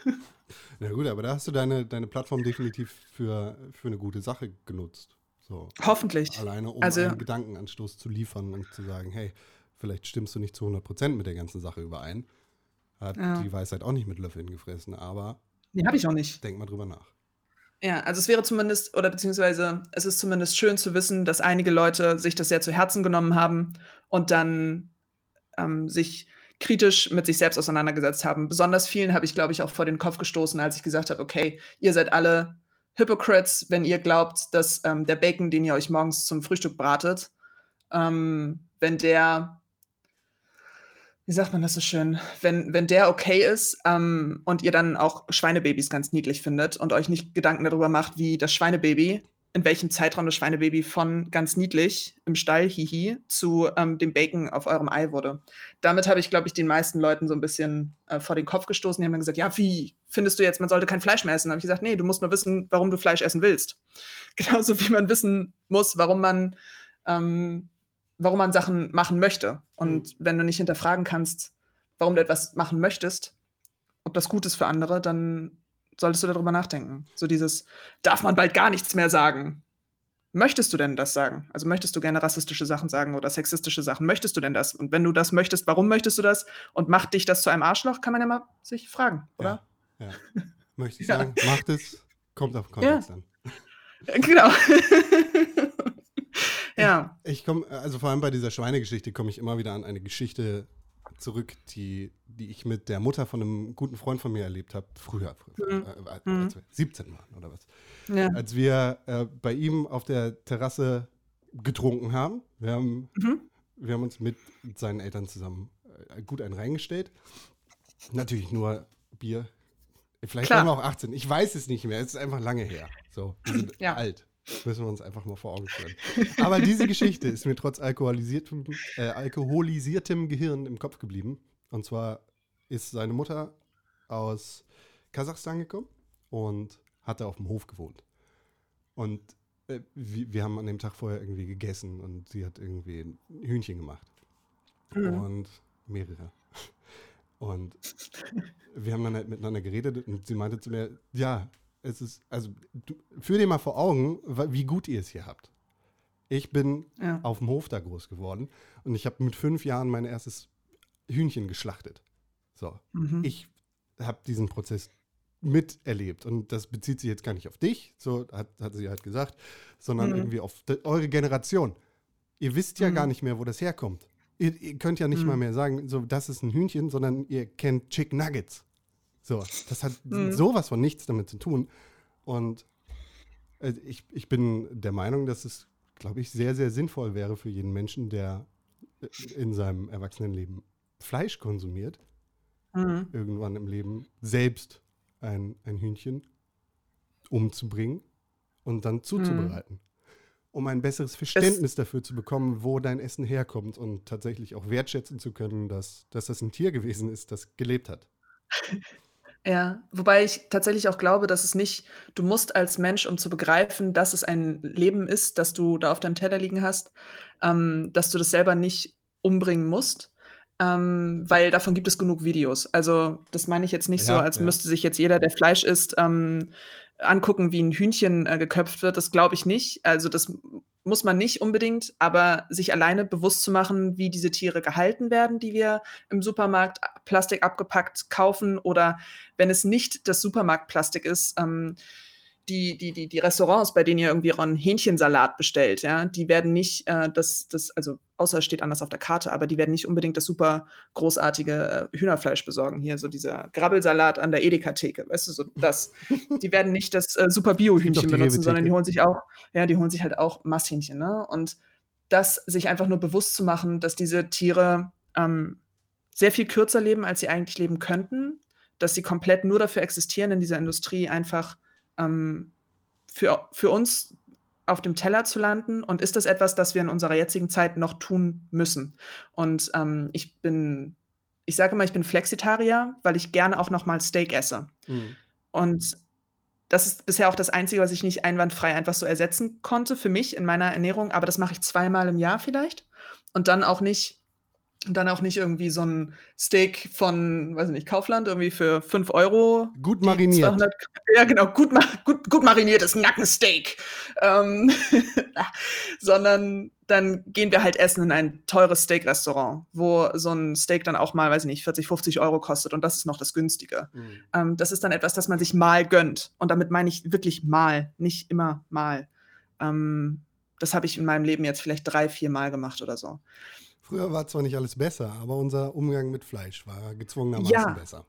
S1: Na gut, aber da hast du deine, deine Plattform definitiv für, für eine gute Sache genutzt. So.
S2: Hoffentlich.
S1: Alleine, um also, einen Gedankenanstoß zu liefern und zu sagen, hey, vielleicht stimmst du nicht zu 100% mit der ganzen Sache überein. Hat ja. die Weisheit auch nicht mit Löffeln gefressen, aber
S2: Nee, habe ich auch nicht.
S1: Denk mal drüber nach.
S2: Ja, also es wäre zumindest, oder beziehungsweise es ist zumindest schön zu wissen, dass einige Leute sich das sehr zu Herzen genommen haben und dann ähm, sich kritisch mit sich selbst auseinandergesetzt haben. Besonders vielen habe ich, glaube ich, auch vor den Kopf gestoßen, als ich gesagt habe, okay, ihr seid alle Hypocrites, wenn ihr glaubt, dass ähm, der Bacon, den ihr euch morgens zum Frühstück bratet, ähm, wenn der wie sagt man das so schön, wenn, wenn der okay ist ähm, und ihr dann auch Schweinebabys ganz niedlich findet und euch nicht Gedanken darüber macht, wie das Schweinebaby, in welchem Zeitraum das Schweinebaby von ganz niedlich im Stall, hihi, zu ähm, dem Bacon auf eurem Ei wurde. Damit habe ich, glaube ich, den meisten Leuten so ein bisschen äh, vor den Kopf gestoßen. Die haben dann gesagt, ja, wie findest du jetzt, man sollte kein Fleisch mehr essen? Da habe ich gesagt, nee, du musst nur wissen, warum du Fleisch essen willst. Genauso wie man wissen muss, warum man ähm, warum man Sachen machen möchte. Und mhm. wenn du nicht hinterfragen kannst, warum du etwas machen möchtest, ob das gut ist für andere, dann solltest du darüber nachdenken. So dieses, darf man bald gar nichts mehr sagen? Möchtest du denn das sagen? Also möchtest du gerne rassistische Sachen sagen oder sexistische Sachen? Möchtest du denn das? Und wenn du das möchtest, warum möchtest du das? Und macht dich das zu einem Arschloch? Kann man ja mal sich fragen, oder?
S1: Ja, ja. möchte ich sagen, ja. macht es, kommt auf Kontext ja. an.
S2: Genau. Ja.
S1: Ich, ich komme, also vor allem bei dieser Schweinegeschichte komme ich immer wieder an eine Geschichte zurück, die, die ich mit der Mutter von einem guten Freund von mir erlebt habe, früher, früher mhm. äh, als wir 17 waren oder was. Ja. Als wir äh, bei ihm auf der Terrasse getrunken haben. Wir haben, mhm. wir haben uns mit seinen Eltern zusammen äh, gut einen reingestellt. Natürlich nur Bier. Vielleicht Klar. waren wir auch 18. Ich weiß es nicht mehr. Es ist einfach lange her. So, wir sind ja. alt. Müssen wir uns einfach mal vor Augen führen. Aber diese Geschichte ist mir trotz alkoholisiertem, äh, alkoholisiertem Gehirn im Kopf geblieben. Und zwar ist seine Mutter aus Kasachstan gekommen und hatte auf dem Hof gewohnt. Und äh, wir, wir, haben an dem Tag vorher irgendwie gegessen und sie hat irgendwie ein Hühnchen gemacht. Mhm. Und mehrere. Und wir haben dann halt miteinander geredet und sie meinte zu mir, ja, es ist, also du, führ dir mal vor Augen, wie gut ihr es hier habt. Ich bin ja. auf dem Hof da groß geworden und ich habe mit fünf Jahren mein erstes Hühnchen geschlachtet. So, mhm. ich habe diesen Prozess miterlebt und das bezieht sich jetzt gar nicht auf dich, so hat, hat sie halt gesagt, sondern mhm. irgendwie auf eure Generation. Ihr wisst ja mhm. gar nicht mehr, wo das herkommt. Ihr, ihr könnt ja nicht mal mhm. mehr sagen, so das ist ein Hühnchen, sondern ihr kennt Chick Nuggets. So, das hat mhm. sowas von nichts damit zu tun. Und äh, ich, ich bin der Meinung, dass es, glaube ich, sehr, sehr sinnvoll wäre für jeden Menschen, der äh, in seinem Erwachsenenleben Fleisch konsumiert, mhm. irgendwann im Leben selbst ein, ein Hühnchen umzubringen und dann zuzubereiten. Mhm. Um ein besseres Verständnis das dafür zu bekommen, wo dein Essen herkommt und tatsächlich auch wertschätzen zu können, dass, dass das ein Tier gewesen ist, das gelebt hat.
S2: Ja, wobei ich tatsächlich auch glaube, dass es nicht du musst als Mensch, um zu begreifen, dass es ein Leben ist, das du da auf deinem Teller liegen hast, ähm, dass du das selber nicht umbringen musst, ähm, weil davon gibt es genug Videos. Also, das meine ich jetzt nicht so, als ja. müsste sich jetzt jeder, der Fleisch isst, ähm, angucken, wie ein Hühnchen, äh, geköpft wird. Das glaube ich nicht. Also, das muss man nicht unbedingt, aber sich alleine bewusst zu machen, wie diese Tiere gehalten werden, die wir im Supermarkt Plastik abgepackt kaufen oder wenn es nicht das Supermarktplastik ist, ähm, die, die, die, die Restaurants, bei denen ihr irgendwie euren Hähnchensalat bestellt, ja, die werden nicht äh, das, das, also außer es steht anders auf der Karte, aber die werden nicht unbedingt das super großartige äh, Hühnerfleisch besorgen. Hier so dieser Grabbelsalat an der Edeka-Theke, weißt du, so das. die werden nicht das äh, super Bio-Hühnchen benutzen, sondern die holen sich auch, ja, die holen sich halt auch Masthähnchen, ne? Und das sich einfach nur bewusst zu machen, dass diese Tiere ähm, sehr viel kürzer leben, als sie eigentlich leben könnten, dass sie komplett nur dafür existieren in dieser Industrie, einfach ähm, für, für uns auf dem Teller zu landen? Und ist das etwas, das wir in unserer jetzigen Zeit noch tun müssen? Und ähm, ich bin, ich sage immer, ich bin Flexitarier, weil ich gerne auch noch mal Steak esse. Mhm. Und das ist bisher auch das Einzige, was ich nicht einwandfrei einfach so ersetzen konnte für mich in meiner Ernährung. Aber das mache ich zweimal im Jahr vielleicht. Und dann auch nicht Und dann auch nicht irgendwie so ein Steak von, weiß ich nicht, Kaufland, irgendwie für 5 Euro.
S1: Gut mariniert.
S2: 200, ja, genau, gut, gut, gut mariniertes Nackensteak. Ähm, sondern dann gehen wir halt essen in ein teures Steak-Restaurant, wo so ein Steak dann auch mal, weiß ich nicht, 40, 50 Euro kostet und das ist noch das günstige.
S1: Mhm.
S2: Ähm, das ist dann etwas, das man sich mal gönnt. Und damit meine ich wirklich mal, nicht immer mal. Ähm, das habe ich in meinem Leben jetzt vielleicht drei, vier Mal gemacht oder so.
S1: Früher war zwar nicht alles besser, aber unser Umgang mit Fleisch war gezwungenermaßen
S2: Ja.
S1: besser.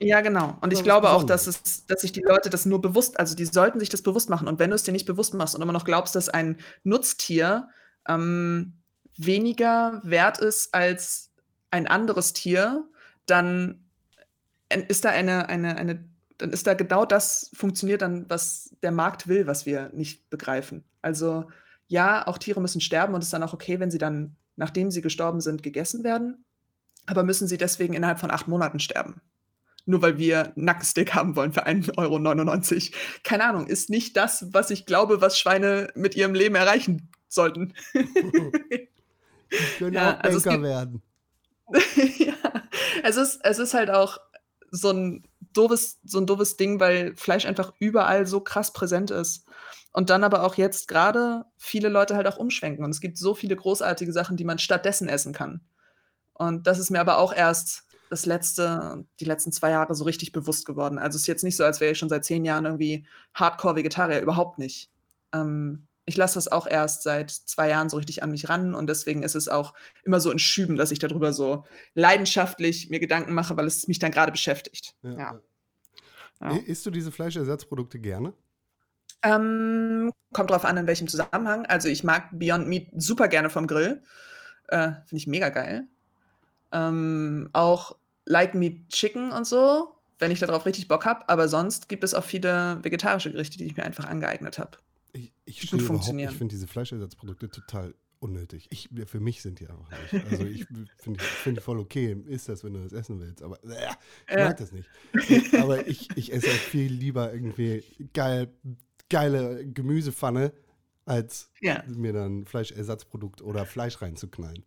S2: Ja, genau. Und ich glaube auch, dass, es, dass sich die Leute das nur bewusst, also die sollten sich das bewusst machen. Und wenn du es dir nicht bewusst machst und immer noch glaubst, dass ein Nutztier ähm, weniger wert ist als ein anderes Tier, dann ist da eine, eine, eine, dann ist da genau das funktioniert dann, was der Markt will, was wir nicht begreifen. Also ja, auch Tiere müssen sterben und es ist dann auch okay, wenn sie dann, nachdem sie gestorben sind, gegessen werden. Aber müssen sie deswegen innerhalb von acht Monaten sterben? Nur weil wir Nackensteak haben wollen für 1,99 Euro. Keine Ahnung, ist nicht das, was ich glaube, was Schweine mit ihrem Leben erreichen sollten.
S1: Können
S2: Ja,
S1: auch
S2: also es
S1: Banker werden.
S2: ja, es ist, es ist halt auch so ein doofes, so ein doofes Ding, weil Fleisch einfach überall so krass präsent ist. Und dann aber auch jetzt gerade viele Leute halt auch umschwenken. Und es gibt so viele großartige Sachen, die man stattdessen essen kann. Und das ist mir aber auch erst das letzte, die letzten zwei Jahre so richtig bewusst geworden. Also es ist jetzt nicht so, als wäre ich schon seit zehn Jahren irgendwie Hardcore-Vegetarier, überhaupt nicht. Ähm, ich lasse das auch erst seit zwei Jahren so richtig an mich ran und deswegen ist es auch immer so in Schüben, dass ich darüber so leidenschaftlich mir Gedanken mache, weil es mich dann gerade beschäftigt.
S1: Ja,
S2: Ja.
S1: ja. Isst du diese Fleischersatzprodukte gerne?
S2: Ähm, kommt drauf an, in welchem Zusammenhang. Also ich mag Beyond Meat super gerne vom Grill. Äh, Finde ich mega geil. Ähm, auch Like Meat Chicken und so, wenn ich darauf richtig Bock habe. Aber sonst gibt es auch viele vegetarische Gerichte, die ich mir einfach angeeignet habe.
S1: Ich, ich
S2: Gut funktionieren.
S1: ich finde diese Fleischersatzprodukte total unnötig. Ich, für mich sind die einfach nicht. Also ich finde ich find voll okay, ist das, wenn du das essen willst. Aber äh, ich mag das nicht. Aber ich, ich esse viel lieber irgendwie geil, geile Gemüsepfanne, als
S2: Ja.
S1: mir dann Fleischersatzprodukt oder Fleisch reinzuknallen.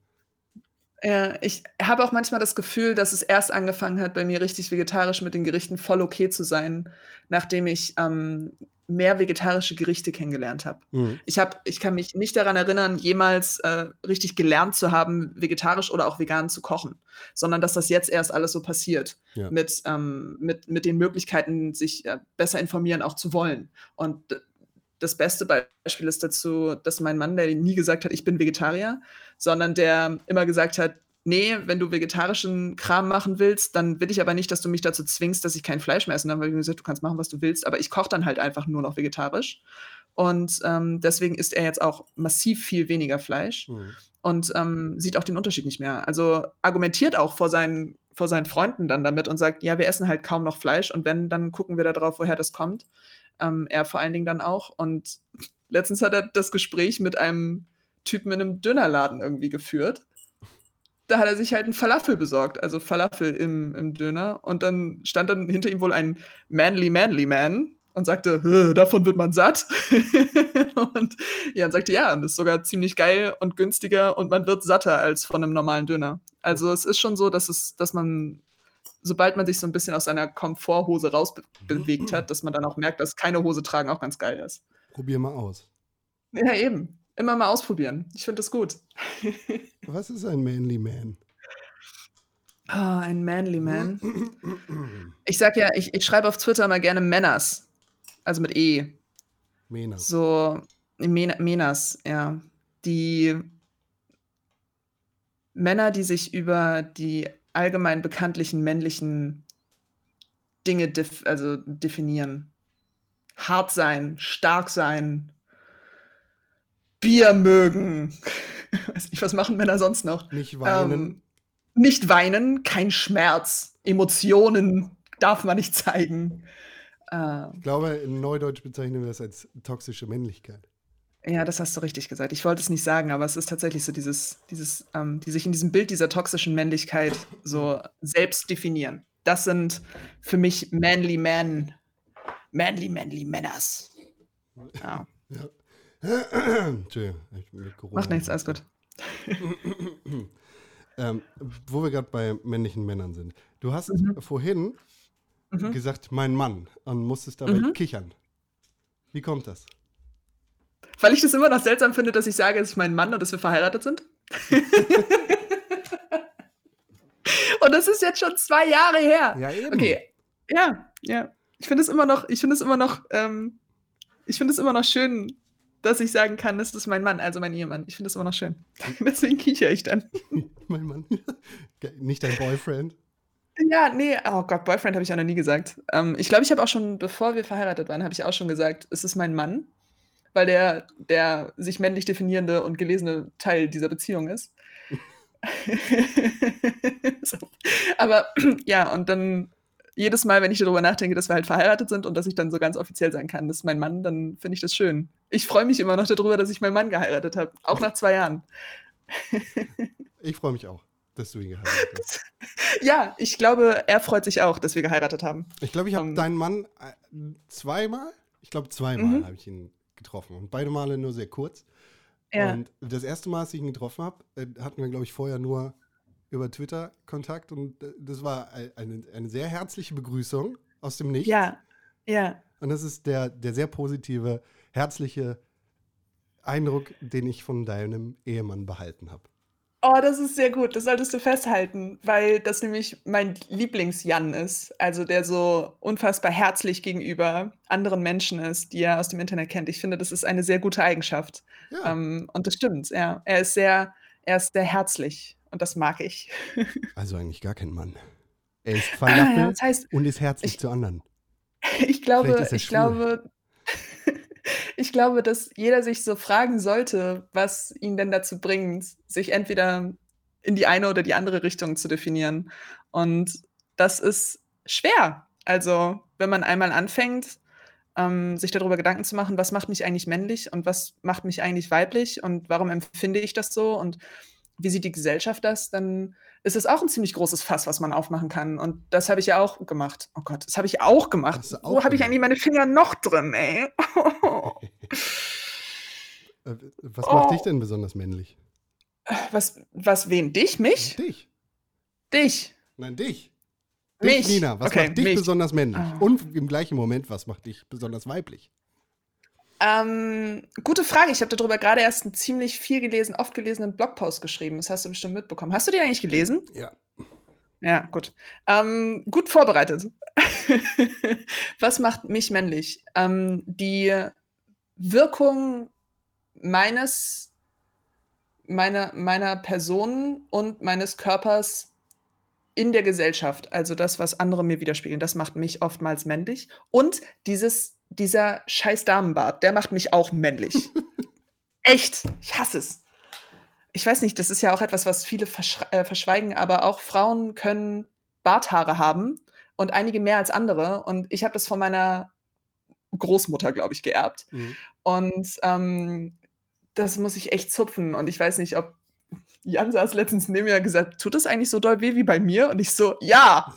S2: Ja, ich habe auch manchmal das Gefühl, dass es erst angefangen hat, bei mir richtig vegetarisch mit den Gerichten voll okay zu sein, nachdem ich ähm, mehr vegetarische Gerichte kennengelernt habe.
S1: Mhm.
S2: Ich, hab, ich kann mich nicht daran erinnern, jemals äh, richtig gelernt zu haben, vegetarisch oder auch vegan zu kochen, sondern dass das jetzt erst alles so passiert,
S1: Ja.
S2: mit, ähm, mit, mit den Möglichkeiten, sich äh, besser informieren, auch zu wollen. Und das beste Beispiel ist dazu, dass mein Mann, der nie gesagt hat, ich bin Vegetarier, sondern der immer gesagt hat, nee, wenn du vegetarischen Kram machen willst, dann will ich aber nicht, dass du mich dazu zwingst, dass ich kein Fleisch mehr essen darf, weil ich mir gesagt, du kannst machen, was du willst, aber ich koche dann halt einfach nur noch vegetarisch. Und ähm, deswegen isst er jetzt auch massiv viel weniger Fleisch
S1: Mhm.
S2: und ähm, sieht auch den Unterschied nicht mehr. Also argumentiert auch vor seinen, vor seinen Freunden dann damit und sagt, ja, wir essen halt kaum noch Fleisch und wenn, dann gucken wir da drauf, woher das kommt. Ähm, er vor allen Dingen dann auch. Und letztens hat er das Gespräch mit einem Typen in einem Dönerladen irgendwie geführt. Da hat er sich halt einen Falafel besorgt, also Falafel im, im Döner. Und dann stand dann hinter ihm wohl ein manly, manly man und sagte, "Hö, davon wird man satt. und Jan sagte, ja, das ist sogar ziemlich geil und günstiger und man wird satter als von einem normalen Döner. Also es ist schon so, dass es, dass man, sobald man sich so ein bisschen aus seiner Komforthose rausbewegt hat, dass man dann auch merkt, dass keine Hose tragen auch ganz geil ist.
S1: Probier mal aus.
S2: Ja, eben. Immer mal ausprobieren. Ich finde das gut.
S1: Was ist ein Manly Man?
S2: Ah, ein manly man. Ich sag ja, ich, ich schreibe auf Twitter immer gerne Männers. Also mit E.
S1: Mena.
S2: So, Men Menas, ja. Die Männer, die sich über die allgemein bekanntlichen männlichen Dinge def also definieren. Hart sein, stark sein, Bier mögen. Weiß nicht, was machen Männer sonst noch?
S1: Nicht weinen.
S2: Ähm, nicht weinen, kein Schmerz, Emotionen darf man nicht zeigen. Äh,
S1: ich glaube, in Neudeutsch bezeichnen wir das als toxische Männlichkeit.
S2: Ja, das hast du richtig gesagt. Ich wollte es nicht sagen, aber es ist tatsächlich so dieses, dieses, ähm, die sich in diesem Bild dieser toxischen Männlichkeit so selbst definieren. Das sind für mich manly men, manly manly Männers. Ja,
S1: Ja. Entschuldigung. ich bin mit Corona.
S2: macht nichts, alles gut.
S1: Ähm, wo wir gerade bei männlichen Männern sind. Du hast
S2: Mhm.
S1: vorhin
S2: Mhm.
S1: gesagt, mein Mann, und musstest dabei
S2: Mhm.
S1: kichern. Wie kommt das?
S2: Weil ich das immer noch seltsam finde, dass ich sage, es ist mein Mann und dass wir verheiratet sind. und das ist jetzt schon zwei Jahre her.
S1: Ja, eben.
S2: Okay, ja, ja. Ich finde es immer noch, ich finde es immer noch, ähm, ich finde es immer noch schön, dass ich sagen kann, das ist mein Mann, also mein Ehemann. Ich finde es immer noch schön. Deswegen kichere ich dann.
S1: mein Mann. Nicht dein Boyfriend.
S2: Ja, nee, oh Gott, Boyfriend habe ich auch noch nie gesagt. Ähm, ich glaube, ich habe auch schon, bevor wir verheiratet waren, habe ich auch schon gesagt, es ist mein Mann, weil der der sich männlich definierende und gelesene Teil dieser Beziehung ist. So. Aber ja, und dann jedes Mal, wenn ich darüber nachdenke, dass wir halt verheiratet sind und dass ich dann so ganz offiziell sein kann, das ist mein Mann, dann finde ich das schön. Ich freue mich immer noch darüber, dass ich meinen Mann geheiratet habe, auch nach zwei Jahren.
S1: Ich freue mich auch, dass du ihn geheiratet hast.
S2: Ja, ich glaube, er freut sich auch, dass wir geheiratet haben.
S1: Ich glaube, ich habe
S2: Ähm.
S1: deinen Mann äh, zweimal, ich glaube zweimal
S2: Mhm.
S1: habe ich ihn getroffen. Und beide Male nur sehr kurz.
S2: Ja.
S1: Und das erste Mal, als ich ihn getroffen habe, äh, hatten wir, glaube ich, vorher nur über Twitter Kontakt. Und äh, das war ein- eine, eine sehr herzliche Begrüßung aus dem Nichts.
S2: Ja, ja.
S1: Und das ist der, der sehr positive, herzliche Eindruck, den ich von deinem Ehemann behalten habe.
S2: Oh, das ist sehr gut. Das solltest du festhalten, weil das nämlich mein Lieblings-Jan ist. Also der so unfassbar herzlich gegenüber anderen Menschen ist, die er aus dem Internet kennt. Ich finde, das ist eine sehr gute Eigenschaft.
S1: Ja,
S2: Ähm, und das stimmt, ja. Er ist sehr, er ist sehr herzlich und das mag ich.
S1: also eigentlich gar kein Mann. Er ist
S2: Ah, ja,
S1: Falafel
S2: das heißt,
S1: und ist herzlich
S2: ich-
S1: zu anderen.
S2: ich glaube, ich
S1: schwul.
S2: glaube, ich glaube, dass jeder sich so fragen sollte, was ihn denn dazu bringt, sich entweder in die eine oder die andere Richtung zu definieren. Und das ist schwer. Also, wenn man einmal anfängt, ähm, sich darüber Gedanken zu machen, was macht mich eigentlich männlich und was macht mich eigentlich weiblich und warum empfinde ich das so und wie sieht die Gesellschaft das, dann ist es auch ein ziemlich großes Fass, was man aufmachen kann. Und das habe ich ja auch gemacht. Oh Gott, das habe ich auch gemacht.
S1: Du
S2: Wo
S1: auch
S2: habe ich eigentlich meine Finger noch drin, ey?
S1: Äh, Was macht
S2: Oh.
S1: dich denn besonders männlich?
S2: was, was, wen? Dich? Mich?
S1: Dich.
S2: Dich?
S1: Nein, dich.
S2: Mich.
S1: Dich, Nina. Was
S2: Okay,
S1: macht dich
S2: mich.
S1: besonders männlich?
S2: Ah.
S1: Und im gleichen Moment, was macht dich besonders weiblich?
S2: Ähm, gute Frage. Ich habe darüber gerade erst einen ziemlich viel gelesen, oft gelesenen Blogpost geschrieben. Das hast du bestimmt mitbekommen. Hast du den eigentlich gelesen?
S1: Ja.
S2: Ja, gut. Ähm, gut vorbereitet. Was macht mich männlich? Ähm, die Wirkung meines, meiner, meiner Person und meines Körpers in der Gesellschaft. Also das, was andere mir widerspiegeln, das macht mich oftmals männlich. Und dieses, dieser scheiß Damenbart, der macht mich auch männlich. Echt. Ich hasse es ich weiß nicht, das ist ja auch etwas, was viele äh, verschweigen, aber auch Frauen können Barthaare haben und einige mehr als andere. Und ich habe das von meiner Großmutter, glaube ich, geerbt.
S1: Mhm.
S2: Und ähm, das muss ich echt zupfen. Und ich weiß nicht, ob Jan saß letztens neben mir und gesagt, tut das eigentlich so doll weh wie bei mir? Und ich so, ja.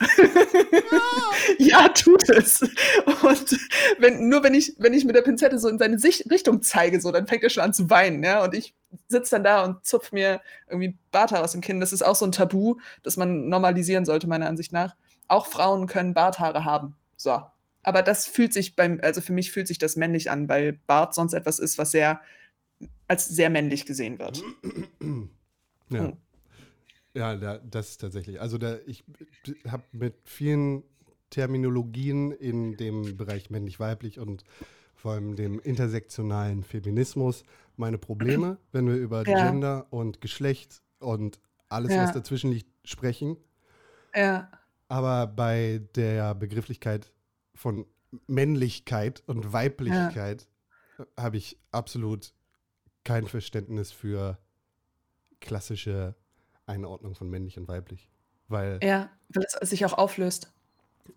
S2: ja, tut es. Und wenn, nur wenn ich, wenn ich mit der Pinzette so in seine Sicht, Richtung zeige, so, dann fängt er schon an zu weinen, ja. Und ich sitze dann da und zupf mir irgendwie Barthaar aus dem Kinn. Das ist auch so ein Tabu, das man normalisieren sollte, meiner Ansicht nach. Auch Frauen können Barthaare haben. So. Aber das fühlt sich beim, also für mich fühlt sich das männlich an, weil Bart sonst etwas ist, was sehr als sehr männlich gesehen wird.
S1: Ja.
S2: Hm.
S1: Ja, da, das ist tatsächlich. Also da, ich habe mit vielen Terminologien in dem Bereich männlich-weiblich und vor allem dem intersektionalen Feminismus meine Probleme, wenn wir über
S2: Ja.
S1: Gender und Geschlecht und alles,
S2: Ja.
S1: was dazwischen liegt, sprechen.
S2: Ja,
S1: Aber bei der Begrifflichkeit von Männlichkeit und Weiblichkeit habe ich absolut kein Verständnis für klassische Einordnung von männlich und weiblich. Weil,
S2: ja, weil es sich auch auflöst.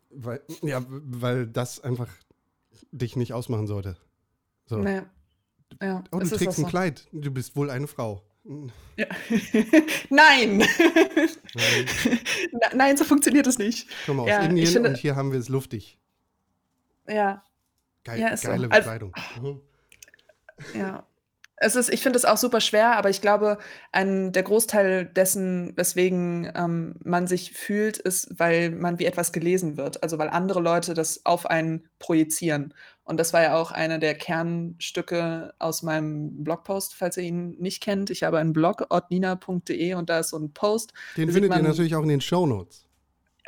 S1: weil, ja, weil das einfach dich nicht ausmachen sollte. So.
S2: Nee. Ja,
S1: Oh, du trägst ein
S2: so.
S1: Kleid. Du bist wohl eine Frau.
S2: Ja. Nein!
S1: Nein,
S2: Nein, so funktioniert es nicht.
S1: komm aus
S2: Ja, ich
S1: Indien
S2: finde-
S1: und hier haben wir es luftig.
S2: Ja,
S1: Geil,
S2: Ja, ist so.
S1: geile
S2: Also-
S1: Bekleidung. Mhm.
S2: ja. Es ist ich finde es auch super schwer, aber ich glaube, ein der Großteil dessen, weswegen, ähm, man sich fühlt, ist, weil man wie etwas gelesen wird. Also, weil andere Leute das auf einen projizieren. Und das war ja auch einer der Kernstücke aus meinem Blogpost, falls ihr ihn nicht kennt. Ich habe einen Blog, otnina.de und da ist so ein Post.
S1: Den findet ihr
S2: man
S1: natürlich auch in den Shownotes.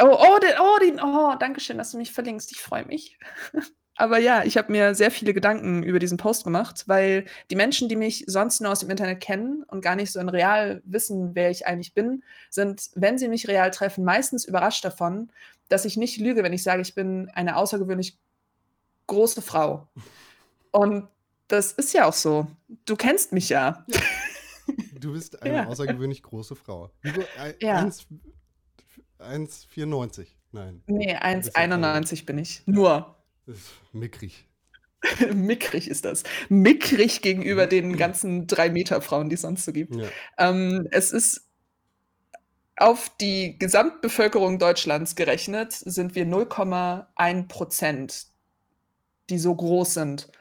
S2: Oh, oh, den oh, den oh, danke schön, dass du mich verlinkst. Ich freue mich. Aber ja, ich habe mir sehr viele Gedanken über diesen Post gemacht, weil die Menschen, die mich sonst nur aus dem Internet kennen und gar nicht so in real wissen, wer ich eigentlich bin, sind, wenn sie mich real treffen, meistens überrascht davon, dass ich nicht lüge, wenn ich sage, ich bin eine außergewöhnlich große Frau. Und das ist ja auch so. Du kennst mich ja.
S1: Du bist eine
S2: Ja.
S1: außergewöhnlich große Frau. Ein-
S2: Ja.
S1: eins- 1,94. Nein,
S2: Nee,
S1: Das ist ja klein.
S2: 1,91 bin ich. Nur.
S1: Das ist mickrig.
S2: Mickrig ist das. Mickrig gegenüber den ganzen 3-Meter-Frauen, die es sonst so gibt.
S1: Ja.
S2: Ähm, es ist auf die Gesamtbevölkerung Deutschlands gerechnet, sind wir 0,1 Prozent, die so groß sind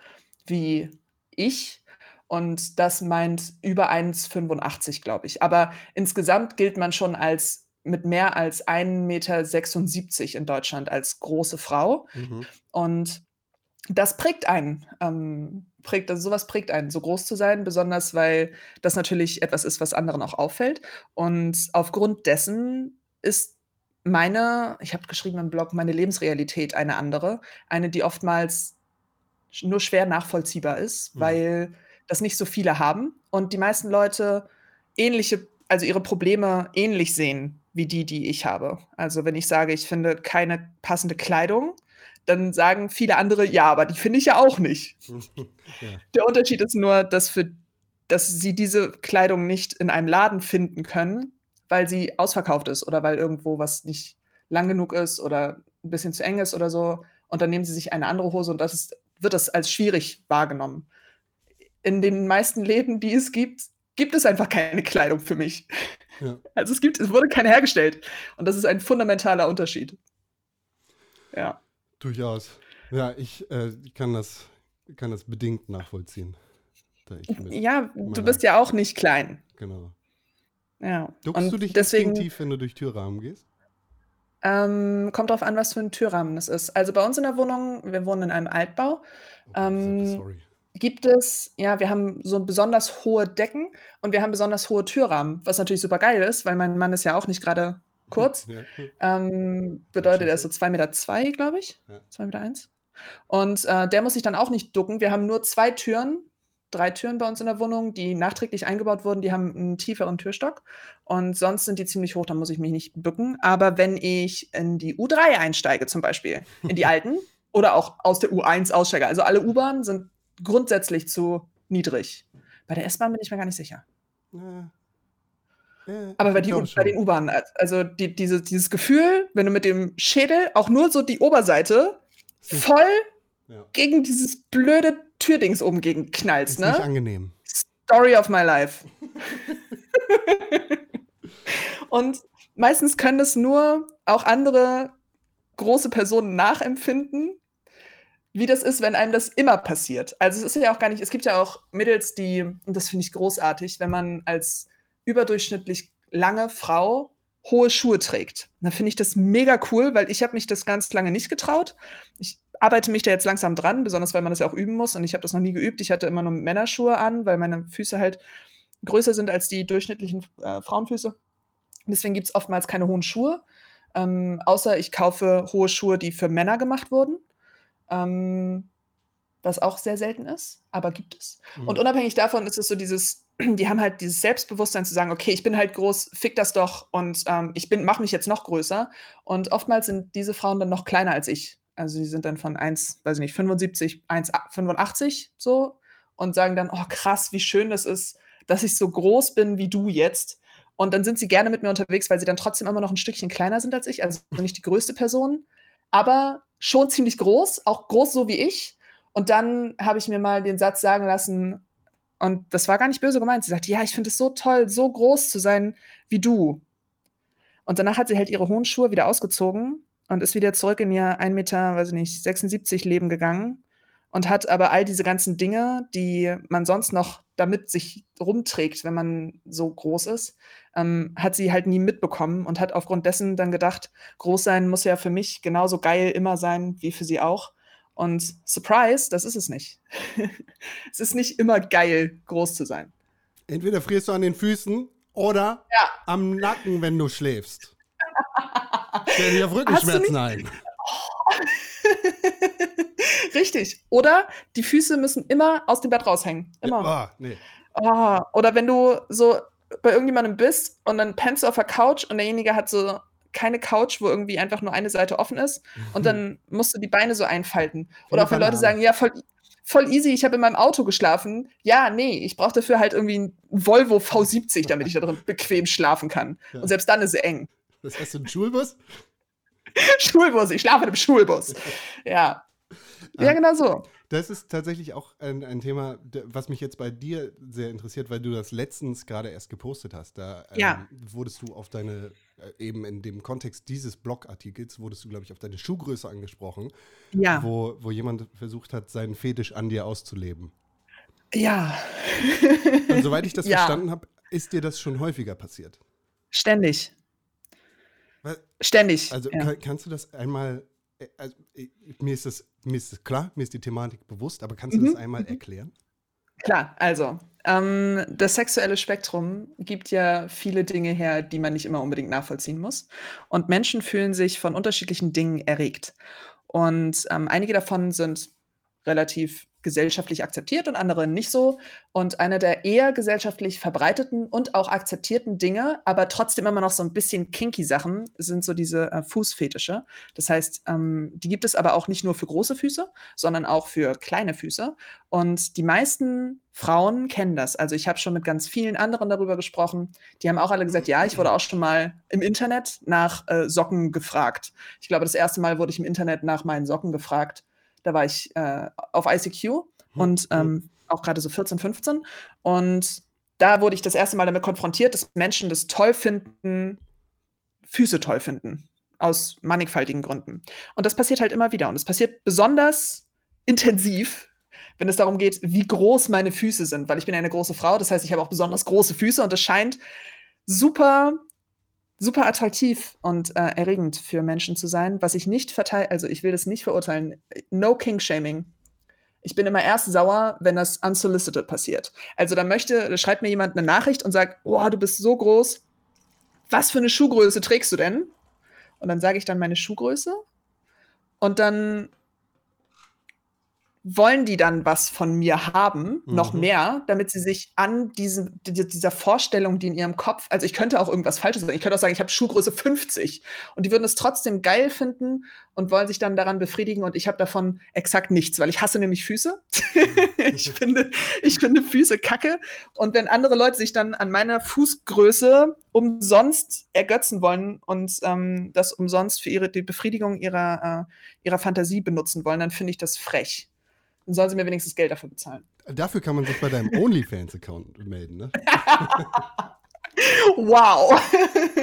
S2: wie ich. Und das meint über 1,85, glaube ich. Aber insgesamt gilt man schon als mit mehr als 1,76 Meter in Deutschland als große Frau.
S1: Mhm.
S2: Und das prägt einen. Ähm, prägt, also sowas prägt einen, so groß zu sein, besonders weil das natürlich etwas ist, was anderen auch auffällt. Und aufgrund dessen ist meine, ich habe geschrieben im Blog, meine Lebensrealität eine andere. Eine, die oftmals nur schwer nachvollziehbar ist,
S1: Mhm.
S2: weil das nicht so viele haben und die meisten Leute ähnliche, also ihre Probleme ähnlich sehen wie die, die ich habe. Also wenn ich sage, ich finde keine passende Kleidung, dann sagen viele andere, ja, aber die finde ich ja auch nicht.
S1: ja.
S2: Der Unterschied ist nur, dass, für, dass sie diese Kleidung nicht in einem Laden finden können, weil sie ausverkauft ist oder weil irgendwo was nicht lang genug ist oder ein bisschen zu eng ist oder so. Und dann nehmen sie sich eine andere Hose und das ist, wird das als schwierig wahrgenommen. In den meisten Läden, die es gibt, gibt es einfach keine Kleidung für mich.
S1: Ja.
S2: Also es gibt, es wurde keine hergestellt. Und das ist ein fundamentaler Unterschied. Ja.
S1: Durchaus. Ja, ich, äh, kann, das, kann das bedingt nachvollziehen.
S2: Ja, du bist ja auch nicht klein.
S1: Genau.
S2: Ja.
S1: Duckst
S2: Und
S1: du dich
S2: deswegen
S1: instinktiv, wenn du durch Türrahmen gehst?
S2: ähm, kommt drauf an, was für ein Türrahmen das ist. Also bei uns in der Wohnung, wir wohnen in einem Altbau,
S1: Oh,
S2: Ähm,
S1: sorry.
S2: Gibt es, ja, wir haben so besonders hohe Decken und wir haben besonders hohe Türrahmen, was natürlich super geil ist, weil mein Mann ist ja auch nicht gerade kurz.
S1: Ja.
S2: Ähm, bedeutet, er ist so 2,2 Meter, zwei, glaube ich.
S1: Ja.
S2: 2,1 Meter. Eins. Und äh, der muss sich dann auch nicht ducken. Wir haben nur zwei Türen, drei Türen bei uns in der Wohnung, die nachträglich eingebaut wurden. Die haben einen tieferen Türstock. Und sonst sind die ziemlich hoch, da muss ich mich nicht bücken. Aber wenn ich in die U3 einsteige, zum Beispiel, in die alten, oder auch aus der U1 aussteige, also alle U-Bahnen sind grundsätzlich zu niedrig. Bei der S-Bahn bin ich mir gar nicht sicher.
S1: Ja. Ja,
S2: Aber bei, die, bei den. U-Bahnen, also die, diese, dieses Gefühl, wenn du mit dem Schädel auch nur so die Oberseite
S1: nicht-
S2: voll
S1: Ja.
S2: gegen dieses blöde Türdings oben gegen knallst,
S1: Ist nicht
S2: ne?
S1: angenehm.
S2: Story of my life. Und meistens können das nur auch andere große Personen nachempfinden, wie das ist, wenn einem das immer passiert. Also es ist ja auch gar nicht, es gibt ja auch Mädels, die, und das finde ich großartig, wenn man als überdurchschnittlich lange Frau hohe Schuhe trägt. Dann finde ich das mega cool, weil ich habe mich das ganz lange nicht getraut. Ich arbeite mich da jetzt langsam dran, besonders weil man das ja auch üben muss und ich habe das noch nie geübt. Ich hatte immer nur Männerschuhe an, weil meine Füße halt größer sind als die durchschnittlichen äh, Frauenfüße. Deswegen gibt es oftmals keine hohen Schuhe, ähm, außer ich kaufe hohe Schuhe, die für Männer gemacht wurden, ähm, was auch sehr selten ist, aber gibt es.
S1: Mhm.
S2: Und unabhängig davon ist es so dieses, die haben halt dieses Selbstbewusstsein zu sagen, okay, ich bin halt groß, fick das doch und ähm, ich bin, mach mich jetzt noch größer. Und oftmals sind diese Frauen dann noch kleiner als ich. Also die sind dann von 1, weiß ich nicht, 75, 1,85 so und sagen dann, oh krass, wie schön das ist, dass ich so groß bin wie du jetzt. Und dann sind sie gerne mit mir unterwegs, weil sie dann trotzdem immer noch ein Stückchen kleiner sind als ich. Also nicht die größte Person, aber schon ziemlich groß, auch groß so wie ich. Und dann habe ich mir mal den Satz sagen lassen, und das war gar nicht böse gemeint. Sie sagte, ja, ich finde es so toll, so groß zu sein wie du. Und danach hat sie halt ihre hohen Schuhe wieder ausgezogen und ist wieder zurück in ihr 1 Meter, weiß ich nicht, 76 Leben gegangen. Und hat aber all diese ganzen Dinge, die man sonst noch damit sich rumträgt, wenn man so groß ist, ähm, hat sie halt nie mitbekommen und hat aufgrund dessen dann gedacht, groß sein muss ja für mich genauso geil immer sein wie für sie auch. Und Surprise, das ist es nicht. es ist nicht immer geil, groß zu sein.
S1: Entweder frierst du an den Füßen oder
S2: Ja.
S1: am Nacken, wenn du schläfst. Stell dir auf Rückenschmerzen ein.
S2: Richtig. Oder die Füße müssen immer aus dem Bett raushängen. Immer.
S1: Ah, nee.
S2: Ah, oder wenn du so bei irgendjemandem bist und dann pennst du auf der Couch und derjenige hat so keine Couch, wo irgendwie einfach nur eine Seite offen ist und dann musst du die Beine so einfalten. Oder auch wenn Leute sagen, ja, voll, voll easy, ich habe in meinem Auto geschlafen. Ja, nee, ich brauche dafür halt irgendwie einen Volvo V70, damit ich da drin bequem schlafen kann.
S1: Ja.
S2: Und selbst dann ist es eng.
S1: Das heißt, du einen Schulbus?
S2: Schulbus, ich schlafe in einem Schulbus. Ja. Ja, genau so.
S1: Das ist tatsächlich auch ein, ein Thema, was mich jetzt bei dir sehr interessiert, weil du das letztens gerade erst gepostet hast. Da ähm,
S2: Ja.
S1: wurdest du auf deine, äh, eben in dem Kontext dieses Blogartikels, wurdest du, glaube ich, auf deine Schuhgröße angesprochen,
S2: Ja.
S1: wo, wo jemand versucht hat, seinen Fetisch an dir auszuleben.
S2: Ja.
S1: Und soweit ich das
S2: Ja.
S1: verstanden habe, ist dir das schon häufiger passiert.
S2: Ständig.
S1: Weil-
S2: Ständig.
S1: Also
S2: ja.
S1: kann, kannst du das einmal, äh, also, äh, mir, ist das, mir ist klar, mir ist die Thematik bewusst, aber kannst du
S2: Mhm,
S1: das einmal erklären?
S2: Klar, also ähm, das sexuelle Spektrum gibt ja viele Dinge her, die man nicht immer unbedingt nachvollziehen muss. Und Menschen fühlen sich von unterschiedlichen Dingen erregt. Und ähm, einige davon sind relativ gesellschaftlich akzeptiert und andere nicht so. Und eine der eher gesellschaftlich verbreiteten und auch akzeptierten Dinge, aber trotzdem immer noch so ein bisschen kinky Sachen, sind so diese äh, Fußfetische. Das heißt, ähm, die gibt es aber auch nicht nur für große Füße, sondern auch für kleine Füße. Und die meisten Frauen kennen das. Also ich habe schon mit ganz vielen anderen darüber gesprochen. Die haben auch alle gesagt, ja, ich wurde auch schon mal im Internet nach äh, Socken gefragt. Ich glaube, das erste Mal wurde ich im Internet nach meinen Socken gefragt. Da war ich äh, auf ICQ und ähm, auch gerade so 14, 15. Und da wurde ich das erste Mal damit konfrontiert, dass Menschen das toll finden, Füße toll finden. Aus mannigfaltigen Gründen. Und das passiert halt immer wieder. Und es passiert besonders intensiv, wenn es darum geht, wie groß meine Füße sind, weil ich bin eine große Frau, das heißt, ich habe auch besonders große Füße und es scheint super, super attraktiv und äh, erregend für Menschen zu sein, was ich nicht verteile, also ich will das nicht verurteilen. No King-Shaming. Ich bin immer erst sauer, wenn das unsolicited passiert. Also da möchte, da schreibt mir jemand eine Nachricht und sagt, oh, du bist so groß. Was für eine Schuhgröße trägst du denn? Und dann sage ich dann meine Schuhgröße. Und dann wollen die dann was von mir haben, noch
S1: Mhm.
S2: mehr, damit sie sich an diesen, die- dieser Vorstellung, die in ihrem Kopf, also ich könnte auch irgendwas Falsches sagen, ich könnte auch sagen, ich habe Schuhgröße 50 und die würden es trotzdem geil finden und wollen sich dann daran befriedigen und ich habe davon exakt nichts, weil ich hasse nämlich Füße. ich, finde, ich finde Füße kacke und wenn andere Leute sich dann an meiner Fußgröße umsonst ergötzen wollen und ähm, das umsonst für ihre, die Befriedigung ihrer, äh, ihrer Fantasie benutzen wollen, dann finde ich das frech. Dann sollen sie mir wenigstens Geld dafür bezahlen.
S1: Dafür kann man sich bei deinem OnlyFans-Account melden, ne?
S2: Wow.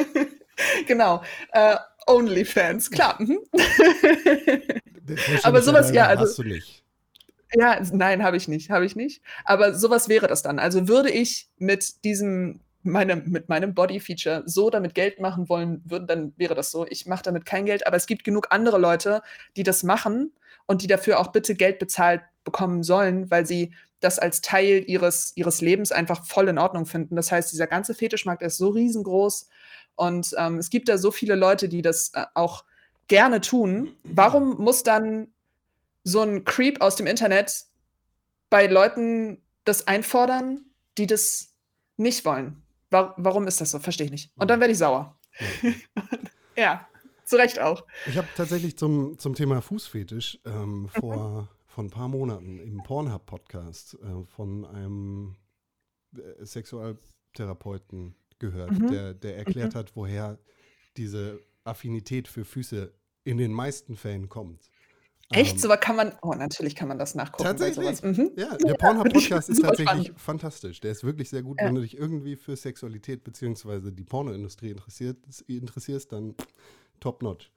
S2: genau. Äh, Onlyfans, klar. Mhm. Aber sowas, ja, also-
S1: Hast du nicht.
S2: Ja, nein, habe ich nicht, habe ich nicht. Aber sowas wäre das dann. Also würde ich mit diesem meinem, mit meinem Body-Feature so damit Geld machen wollen würden, dann wäre das so. Ich mache damit kein Geld, aber es gibt genug andere Leute, die das machen und die dafür auch bitte Geld bezahlt bekommen sollen, weil sie das als Teil ihres, ihres Lebens einfach voll in Ordnung finden. Das heißt, dieser ganze Fetischmarkt ist so riesengroß und ähm, es gibt da so viele Leute, die das äh, auch gerne tun. Warum muss dann so ein Creep aus dem Internet bei Leuten das einfordern, die das nicht wollen? Wa warum ist das so? Verstehe ich nicht. Und dann werde ich sauer. ja, zu Recht auch.
S1: Ich habe tatsächlich zum, zum Thema Fußfetisch ähm, vor, vor ein paar Monaten im Pornhub-Podcast äh, von einem äh, Sexualtherapeuten gehört,
S2: Mhm.
S1: der, der erklärt hat, woher diese Affinität für Füße in den meisten Fällen kommt.
S2: Echt?
S1: Ähm,
S2: So kann man. Oh, natürlich kann man das nachgucken.
S1: Tatsächlich?
S2: Mhm.
S1: Ja, der Pornhub-Podcast ist tatsächlich
S2: spannend.
S1: fantastisch. Der ist wirklich sehr gut.
S2: Ja.
S1: Wenn du dich irgendwie für Sexualität bzw. die Pornoindustrie interessiert, interessierst, dann top notch.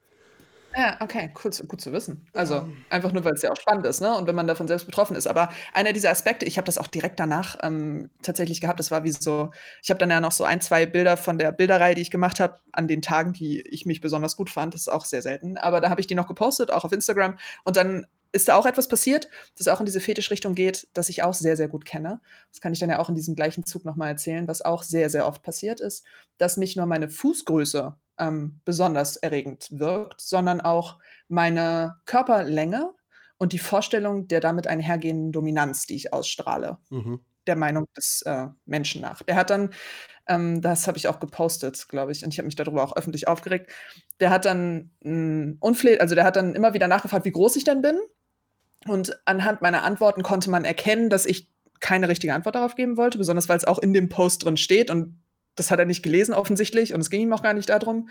S2: Ja, okay, cool gut zu wissen. Also, einfach nur, weil es ja auch spannend ist, ne? Und wenn man davon selbst betroffen ist. Aber einer dieser Aspekte ich habe das auch direkt danach, ähm, tatsächlich gehabt. Das war wie so ich habe dann ja noch so ein, 2 Bilder von der Bilderreihe, die ich gemacht habe, an den Tagen, die ich mich besonders gut fand. Das ist auch sehr selten. Aber da habe ich die noch gepostet, auch auf Instagram. Und dann ist da auch etwas passiert, das auch in diese Fetischrichtung geht, das ich auch sehr, sehr gut kenne. Das kann ich dann ja auch in diesem gleichen Zug noch mal erzählen, was auch sehr, sehr oft passiert ist, dass nicht nur meine Fußgröße ähm, besonders erregend wirkt, sondern auch meine Körperlänge und die Vorstellung der damit einhergehenden Dominanz, die ich ausstrahle,
S1: Mhm.
S2: der Meinung des, äh, Menschen nach. Der hat dann ähm, das habe ich auch gepostet, glaube ich, und ich habe mich darüber auch öffentlich aufgeregt. Der hat dann, hm, unfle also, der hat dann immer wieder nachgefragt, wie groß ich denn bin. Und anhand meiner Antworten konnte man erkennen, dass ich keine richtige Antwort darauf geben wollte, besonders weil es auch in dem Post drin steht und das hat er nicht gelesen offensichtlich und es ging ihm auch gar nicht darum,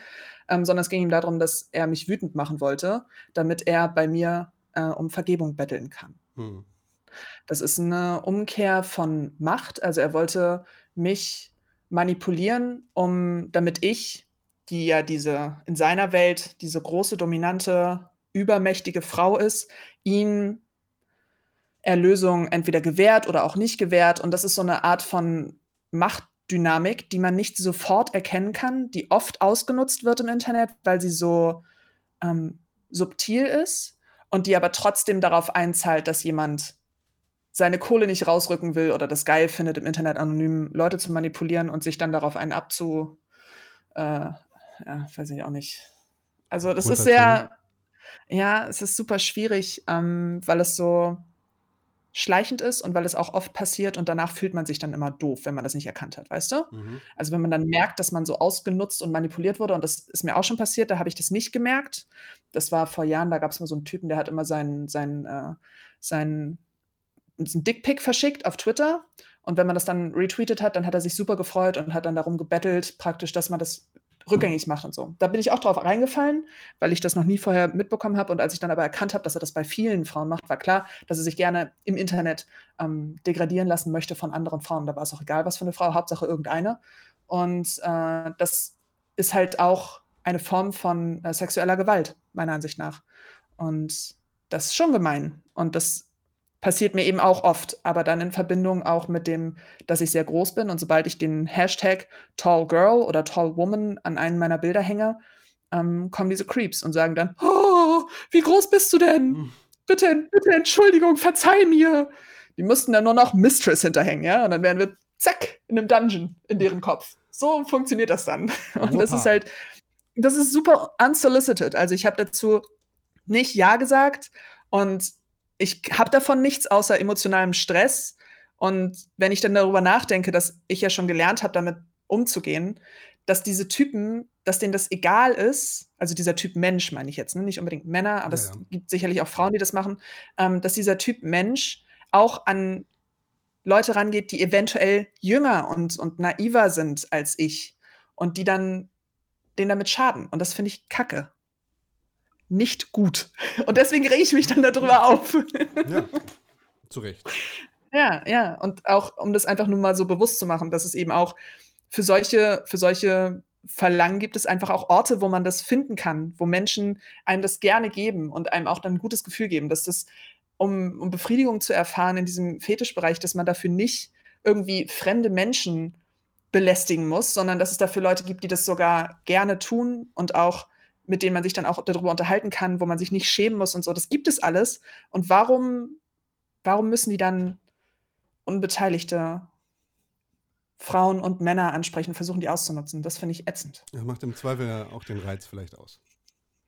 S2: ähm, sondern es ging ihm darum, dass er mich wütend machen wollte, damit er bei mir, äh, um Vergebung betteln kann.
S1: Mhm.
S2: Das ist eine Umkehr von Macht. Also, er wollte mich manipulieren, um damit ich, die ja diese in seiner Welt diese große, dominante, übermächtige Frau ist, ihn Erlösung entweder gewährt oder auch nicht gewährt. Und das ist so eine Art von Machtdynamik, die man nicht sofort erkennen kann, die oft ausgenutzt wird im Internet, weil sie so, ähm, subtil ist und die aber trotzdem darauf einzahlt, dass jemand seine Kohle nicht rausrücken will oder das geil findet, im Internet anonym Leute zu manipulieren und sich dann darauf einen abzu äh, ja, weiß ich auch nicht. Also, das ist
S1: Runterziehen.
S2: sehr ja, es ist super schwierig, ähm, weil es so schleichend ist und weil es auch oft passiert und danach fühlt man sich dann immer doof, wenn man das nicht erkannt hat, weißt du?
S1: Mhm.
S2: Also, wenn man dann merkt, dass man so ausgenutzt und manipuliert wurde und das ist mir auch schon passiert, da habe ich das nicht gemerkt. Das war vor Jahren, da gab's mal so 'n Typen, der hat immer seinen seinen, äh seinen so 'n Dickpic verschickt auf Twitter und wenn man das dann retweetet hat, dann hat er sich super gefreut und hat dann darum gebettelt praktisch, dass man das rückgängig macht und so. Da bin ich auch drauf reingefallen, weil ich das noch nie vorher mitbekommen habe und als ich dann aber erkannt habe, dass er das bei vielen Frauen macht, war klar, dass er sich gerne im Internet, ähm, degradieren lassen möchte von anderen Frauen. Da war es auch egal, was für 'ne Frau, Hauptsache irgendeine. Und, äh, das ist halt auch eine Form von, äh, sexueller Gewalt, meiner Ansicht nach. Und das ist schon gemein. Und das passiert mir eben auch oft, aber dann in Verbindung auch mit dem, dass ich sehr groß bin und sobald ich den Hashtag #tallgirl oder #tallwoman an einen meiner Bilder hänge, ähm, kommen diese Creeps und sagen dann: „Oh, wie groß bist du denn?
S1: Hm.
S2: Bitte bitte Entschuldigung, verzeih mir.“ Die müssten dann nur noch Mistress hinterhängen, ja? Und dann wären wir zack in 'nem Dungeon in deren Kopf. So funktioniert das dann. Und das ist halt das ist super unsolicited. Also, ich habe dazu nicht ja gesagt und ich habe davon nichts außer emotionalem Stress. Und wenn ich dann darüber nachdenke, dass ich ja schon gelernt habe, damit umzugehen, dass diese Typen dass denen das egal ist also, dieser Typ Mensch meine ich jetzt, ne, nicht unbedingt Männer, aber
S1: Ja,
S2: es
S1: ja.
S2: gibt sicherlich auch Frauen, die das machen, ähm, dass dieser Typ Mensch auch an Leute rangeht, die eventuell jünger und und naiver sind als ich und die dann denen damit schaden. Und das finde ich Kacke. Nicht gut. Und deswegen rege ich mich dann da drüber auf.
S1: Ja, zu Recht.
S2: Ja, ja. Und auch, um das einfach nur mal so bewusst zu machen, dass es eben auch für solche für solche Verlangen gibt es einfach auch Orte, wo man das finden kann, wo Menschen einem das gerne geben und einem auch dann 'n gutes Gefühl geben, dass das um um Befriedigung zu erfahren in diesem Fetischbereich, dass man dafür nicht irgendwie fremde Menschen belästigen muss, sondern dass es dafür Leute gibt, die das sogar gerne tun und auch mit denen man sich dann auch darüber unterhalten kann, wo man sich nicht schämen muss und so. Das gibt es alles. Und warum warum müssen die dann unbeteiligte Frauen und Männer ansprechen, versuchen, die auszunutzen? Das finde ich ätzend.
S1: Das macht im Zweifel ja auch den Reiz vielleicht aus.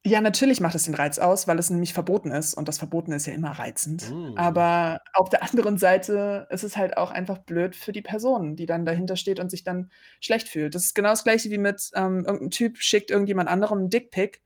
S2: Ja, natürlich macht es den Reiz aus, weil es nämlich verboten ist und das Verbotene ist ja immer reizend.
S1: Mm.
S2: Aber auf der anderen Seite ist es halt auch einfach blöd für die Person, die dann dahinter steht und sich dann schlecht fühlt. Das ist genau das Gleiche wie mit, ähm, irgend 'n Typ schickt irgendjemand anderem 'n Dickpic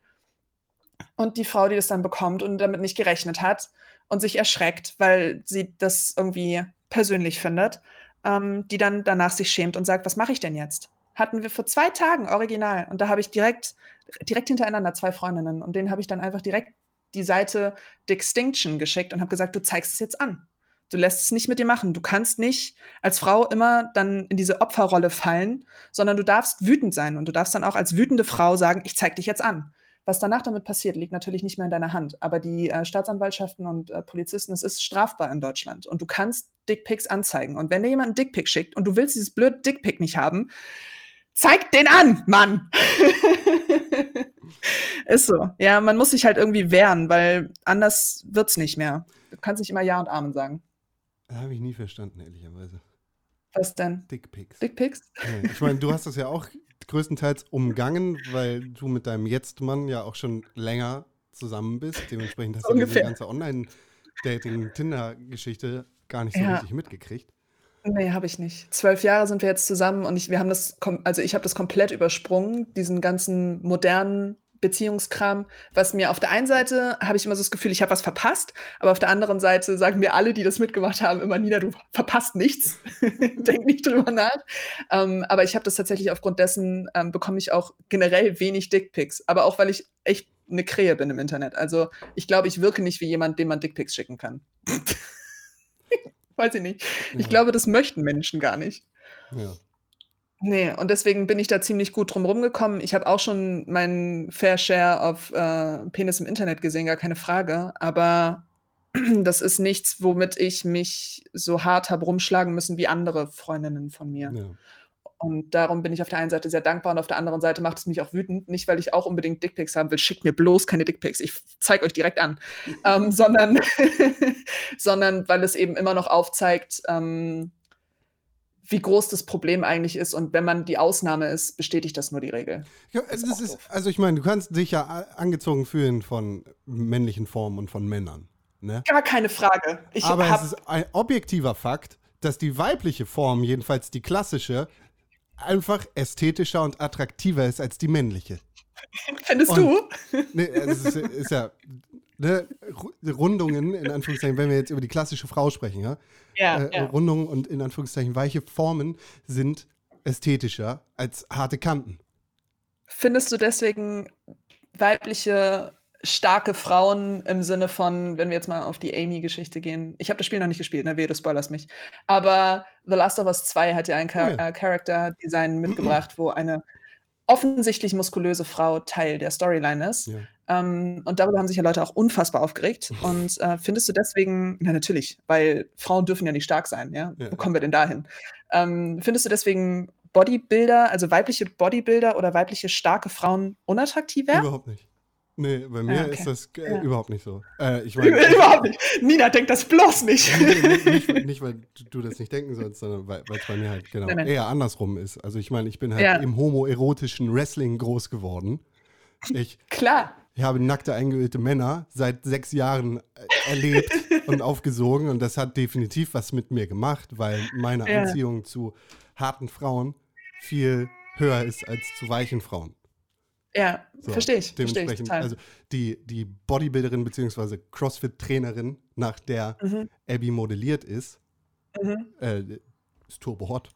S2: und die Frau, die das dann bekommt und damit nicht gerechnet hat und sich erschreckt, weil sie das irgendwie persönlich findet, ähm, die dann danach sich schämt und sagt: „Was mache ich denn jetzt?“ Hatten wir vor 2 Tagen original und da habe ich direkt direkt hintereinander 2 Freundinnen und denen habe ich dann einfach direkt die Seite Dickstinction geschickt und habe gesagt: „Du zeigst es jetzt an. Du lässt es nicht mit dir machen. Du kannst nicht als Frau immer dann in diese Opferrolle fallen, sondern du darfst wütend sein und du darfst dann auch als wütende Frau sagen: „Ich zeige dich jetzt an.“ Was danach damit passiert, liegt natürlich nicht mehr in deiner Hand. Aber die äh, Staatsanwaltschaften und äh, Polizisten, es ist strafbar in Deutschland. Und du kannst Dickpics anzeigen. Und wenn dir jemand einen Dickpic schickt und du willst dieses blöde Dickpic nicht haben, zeig den an, Mann! ist so. Ja, man muss sich halt irgendwie wehren, weil anders wird's nicht mehr. Du kannst nicht immer Ja und Amen sagen.
S1: Habe ich nie verstanden, ehrlicherweise.
S2: Was denn?
S1: Dickpics.
S2: Dickpics?
S1: Nee, ich meine, du hast das ja auch größtenteils umgangen, weil du mit deinem Jetzt-Mann ja auch schon länger zusammen bist. Dementsprechend hast du diese
S2: Ungefähr.
S1: ganze Online-Dating-Tinder-Geschichte gar nicht so
S2: Ja.
S1: richtig mitgekriegt.
S2: Nee, habe ich nicht. Zwölf Jahre sind wir jetzt zusammen und ich, wir haben das, also ich habe das komplett übersprungen, diesen ganzen modernen Beziehungskram, was mir auf der einen Seite habe ich immer so das Gefühl, ich habe was verpasst, aber auf der anderen Seite sagen mir alle, die das mitgemacht haben, immer, Nina, du verpasst nichts. Denk nicht drüber nach. Ähm, aber ich habe das tatsächlich aufgrund dessen, ähm, bekomme ich auch generell wenig Dickpics, aber auch weil ich echt eine Krähe bin im Internet. Also ich glaube, ich wirke nicht wie jemand, dem man Dickpics schicken kann. Weiß ich nicht. Ich
S1: Ja.
S2: glaube, das möchten Menschen gar nicht.
S1: Ja.
S2: Nee, und deswegen bin ich da ziemlich gut drum rumgekommen. Ich habe auch schon meinen Fair Share auf äh, Penis im Internet gesehen, gar keine Frage. Aber das ist nichts, womit ich mich so hart habe rumschlagen müssen wie andere Freundinnen von mir.
S1: ja.
S2: Und darum bin ich auf der einen Seite sehr dankbar und auf der anderen Seite macht es mich auch wütend. Nicht, weil ich auch unbedingt Dickpics haben will. Schickt mir bloß keine Dickpics. Ich zeige euch direkt an. ähm, sondern, sondern weil es eben immer noch aufzeigt, ähm, wie groß das Problem eigentlich ist. Und wenn man die Ausnahme ist, bestätigt das nur die Regel.
S1: Ja,
S2: ist
S1: ist, also ich meine, du kannst dich ja angezogen fühlen von männlichen Formen und von Männern. Ne?
S2: Gar keine Frage. Ich
S1: Aber es ist ein objektiver Fakt, dass die weibliche Form, jedenfalls die klassische, einfach ästhetischer und attraktiver ist als die männliche.
S2: findest
S1: und-
S2: du?
S1: Ne, es ist, ist ja ne, Ru- Rundungen, in Anführungszeichen, wenn wir jetzt über die klassische Frau sprechen, ja,
S2: Ja,
S1: äh,
S2: ja.
S1: Rundungen und in Anführungszeichen weiche Formen sind ästhetischer als harte Kanten.
S2: Findest du deswegen weibliche, starke Frauen im Sinne von, wenn wir jetzt mal auf die Amy-Geschichte gehen? Ich habe das Spiel noch nicht gespielt, ne? Wehe, du spoilerst mich. Aber The Last of Us 2 hat ja ein Char
S1: Oh ja.
S2: äh, Character-Design mitgebracht, wo eine offensichtlich muskulöse Frau Teil der Storyline ist.
S1: Ja.
S2: Ähm, und darüber haben sich ja Leute auch unfassbar aufgeregt. Und äh, findest du deswegen, na natürlich, weil Frauen dürfen ja nicht stark sein, ja?
S1: Ja.
S2: Wo kommen wir denn dahin? Ähm, findest du deswegen Bodybuilder, also weibliche Bodybuilder oder weibliche starke Frauen unattraktiver?
S1: Überhaupt nicht. Nee, bei mir
S2: Ah, okay.
S1: ist das äh,
S2: Ja.
S1: überhaupt nicht so. Äh, ich meine,
S2: Überhaupt nicht. Nina denkt das bloß nicht.
S1: nicht, nicht, nicht, weil du- das nicht denken sollst, sondern weil es bei mir halt genau
S2: Nein, nein.
S1: eher andersrum ist. Also ich meine, ich bin halt
S2: Ja.
S1: im homoerotischen Wrestling groß geworden. Ich,
S2: Klar.
S1: ich habe nackte, eingeölte Männer seit sechs Jahren äh, erlebt und aufgesogen und das hat definitiv was mit mir gemacht, weil meine
S2: Ja.
S1: Anziehung zu harten Frauen viel höher ist als zu weichen Frauen.
S2: Ja,
S1: So,
S2: verstehe ich. Ich
S1: Dementsprechend,
S2: total.
S1: also die, die Bodybuilderin bzw. Crossfit-Trainerin, nach der
S2: Mhm.
S1: Abby modelliert ist,
S2: Mhm.
S1: äh, ist turbo hot.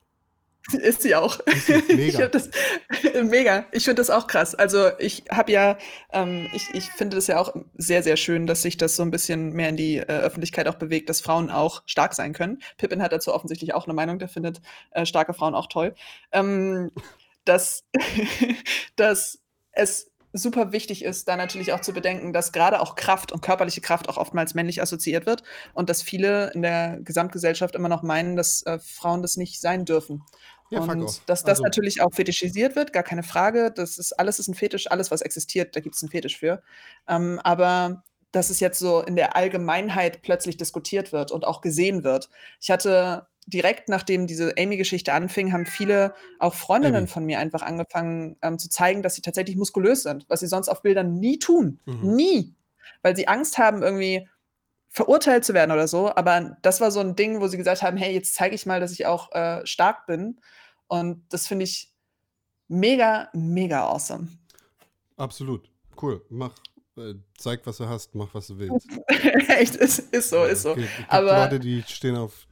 S2: Ist sie auch.
S1: Ist mega.
S2: Ich das mega. Ich finde das auch krass. Also ich habe ja, ähm, ich, ich finde das ja auch sehr, sehr schön, dass sich das so ein bisschen mehr in die äh, Öffentlichkeit auch bewegt, dass Frauen auch stark sein können. Pippin hat dazu offensichtlich auch eine Meinung, der findet äh, starke Frauen auch toll. Ähm, dass, dass es super wichtig ist, da natürlich auch zu bedenken, dass gerade auch Kraft und körperliche Kraft auch oftmals männlich assoziiert wird und dass viele in der Gesamtgesellschaft immer noch meinen, dass äh, Frauen das nicht sein dürfen.
S1: Ja,
S2: und dass das
S1: Also-
S2: natürlich auch fetischisiert wird, gar keine Frage. Das ist alles ist ein Fetisch, alles, was existiert, da gibt es einen Fetisch für. Ähm, aber dass es jetzt so in der Allgemeinheit plötzlich diskutiert wird und auch gesehen wird. Ich hatte direkt nachdem diese Amy-Geschichte anfing, haben viele auch Freundinnen
S1: Amy.
S2: von mir einfach angefangen ähm, zu zeigen, dass sie tatsächlich muskulös sind, was sie sonst auf Bildern nie tun.
S1: Mhm.
S2: Nie. Weil sie Angst haben, irgendwie verurteilt zu werden oder so. Aber das war so ein Ding, wo sie gesagt haben, hey, jetzt zeige ich mal, dass ich auch äh, stark bin. Und das finde ich mega, mega awesome.
S1: Absolut. Cool. Mach, äh, zeig, was du hast, mach, was du willst.
S2: Echt, ist, ist so, ist so.
S1: Es gibt
S2: Aber-
S1: Leute, die stehen auf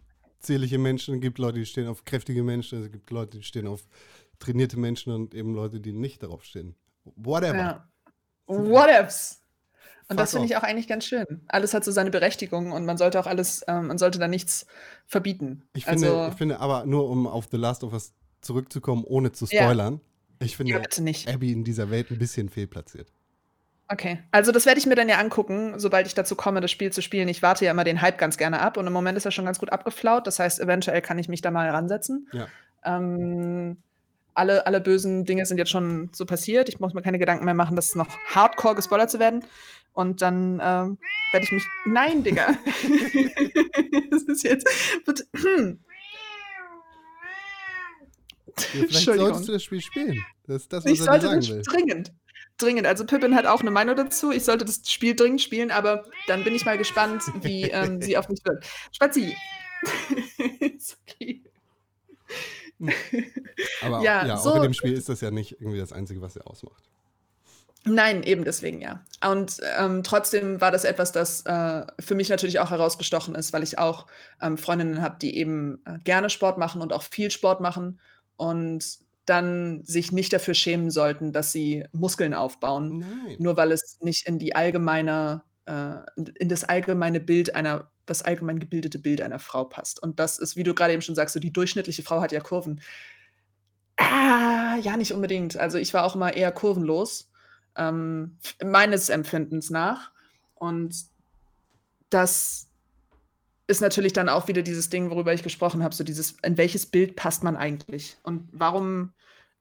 S1: zierliche Menschen, es gibt Leute, die stehen auf kräftige Menschen, es gibt Leute, die stehen auf trainierte Menschen und eben Leute, die nicht darauf stehen. Whatever.
S2: Ja. Whatevs. Und
S1: Fuck
S2: das finde ich auch eigentlich ganz schön. Alles hat so seine Berechtigung und man sollte auch alles, ähm, man sollte da nichts verbieten.
S1: Ich finde,
S2: also,
S1: ich finde aber, nur um auf The Last of Us zurückzukommen, ohne zu
S2: Ja.
S1: spoilern, ich
S2: ja,
S1: finde
S2: bitte nicht.
S1: Abby in dieser Welt ein bisschen fehlplatziert.
S2: Okay, also das werde ich mir dann ja angucken, sobald ich dazu komme, das Spiel zu spielen. Ich warte ja immer den Hype ganz gerne ab und im Moment ist er schon ganz gut abgeflaut. Das heißt, eventuell kann ich mich da mal ransetzen.
S1: Ja.
S2: Ähm, alle, alle bösen Dinge sind jetzt schon so passiert. Ich muss mir keine Gedanken mehr machen, das noch hardcore gespoilert zu werden. Und dann ähm, werde ich mich. Nein, Digga. das ist jetzt. Bitte. Hm.
S1: Ja, vielleicht solltest du das Spiel spielen. Das ist das, was
S2: Ich sollte
S1: sagen
S2: das
S1: will.
S2: dringend. Dringend. Also Pippin hat auch eine Meinung dazu. Ich sollte das Spiel dringend spielen, aber dann bin ich mal gespannt, wie ähm, sie auf mich wirkt. Spazi. okay.
S1: Aber
S2: Ja,
S1: ja, auch
S2: so-
S1: in dem Spiel ist das ja nicht irgendwie das Einzige, was er ausmacht.
S2: Nein, eben deswegen ja. Und ähm, trotzdem war das etwas, das äh, für mich natürlich auch herausgestochen ist, weil ich auch ähm, Freundinnen habe, die eben äh, gerne Sport machen und auch viel Sport machen und dann sich nicht dafür schämen sollten, dass sie Muskeln aufbauen.
S1: Nein.
S2: nur weil es nicht in die allgemeine, äh, in das allgemeine Bild einer, das allgemein gebildete Bild einer Frau passt. Und das ist, wie du gerade eben schon sagst, so die durchschnittliche Frau hat ja Kurven. Ah, ja, nicht unbedingt. Also ich war auch immer eher kurvenlos, ähm, meines Empfindens nach. Und das ist natürlich dann auch wieder dieses Ding, worüber ich gesprochen habe, so dieses, in welches Bild passt man eigentlich? Und warum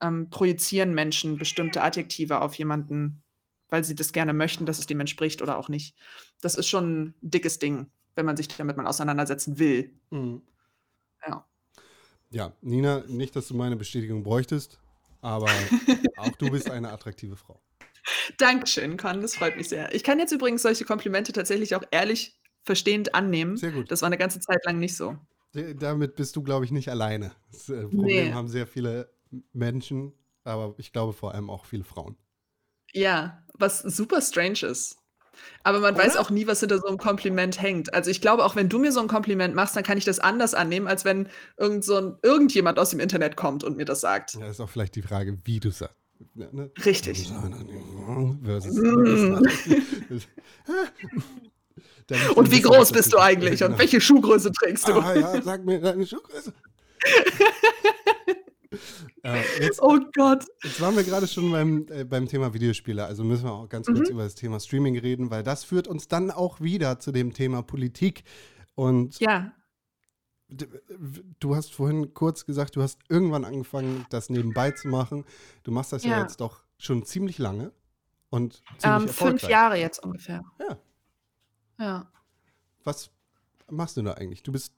S2: ähm, projizieren Menschen bestimmte Adjektive auf jemanden, weil sie das gerne möchten, dass es dem entspricht oder auch nicht. Das ist schon ein dickes Ding, wenn man sich damit mal auseinandersetzen will.
S1: Mhm.
S2: Ja.
S1: Ja, Nina, nicht, dass du meine Bestätigung bräuchtest, aber auch du bist eine attraktive Frau.
S2: Dankeschön, Con, das freut mich sehr. Ich kann jetzt übrigens solche Komplimente tatsächlich auch ehrlich verstehend annehmen.
S1: Sehr gut.
S2: Das war eine ganze Zeit lang nicht so.
S1: D- Damit bist du, glaube ich, nicht alleine. Das äh, Problem
S2: Nee.
S1: haben sehr viele Menschen, aber ich glaube vor allem auch viele Frauen.
S2: Ja, was super strange ist. Aber man weiß
S1: Oder?
S2: auch nie, was hinter so einem Kompliment hängt. Also ich glaube, auch wenn du mir so ein Kompliment machst, dann kann ich das anders annehmen, als wenn irgend so ein, irgendjemand aus dem Internet kommt und mir das sagt.
S1: Ja, ist auch vielleicht die Frage, wie du sagst. Ja, ne?
S2: Richtig.
S1: Versus,
S2: Mm. Und wie groß bist du eigentlich? Und
S1: genau.
S2: welche Schuhgröße trägst du?
S1: Ah ja, sag mir deine Schuhgröße. äh, jetzt,
S2: Oh Gott.
S1: jetzt waren wir gerade schon beim, äh, beim Thema Videospiele, also müssen wir auch ganz kurz
S2: Mhm.
S1: über das Thema Streaming reden, weil das führt uns dann auch wieder zu dem Thema Politik. Und
S2: Ja,
S1: du hast vorhin kurz gesagt, du hast irgendwann angefangen, das nebenbei zu machen. Du machst das ja,
S2: Ja.
S1: jetzt doch schon ziemlich lange und ziemlich
S2: ähm, fünf. Jahre jetzt ungefähr.
S1: Ja.
S2: Ja.
S1: Was machst du da eigentlich? Du bist,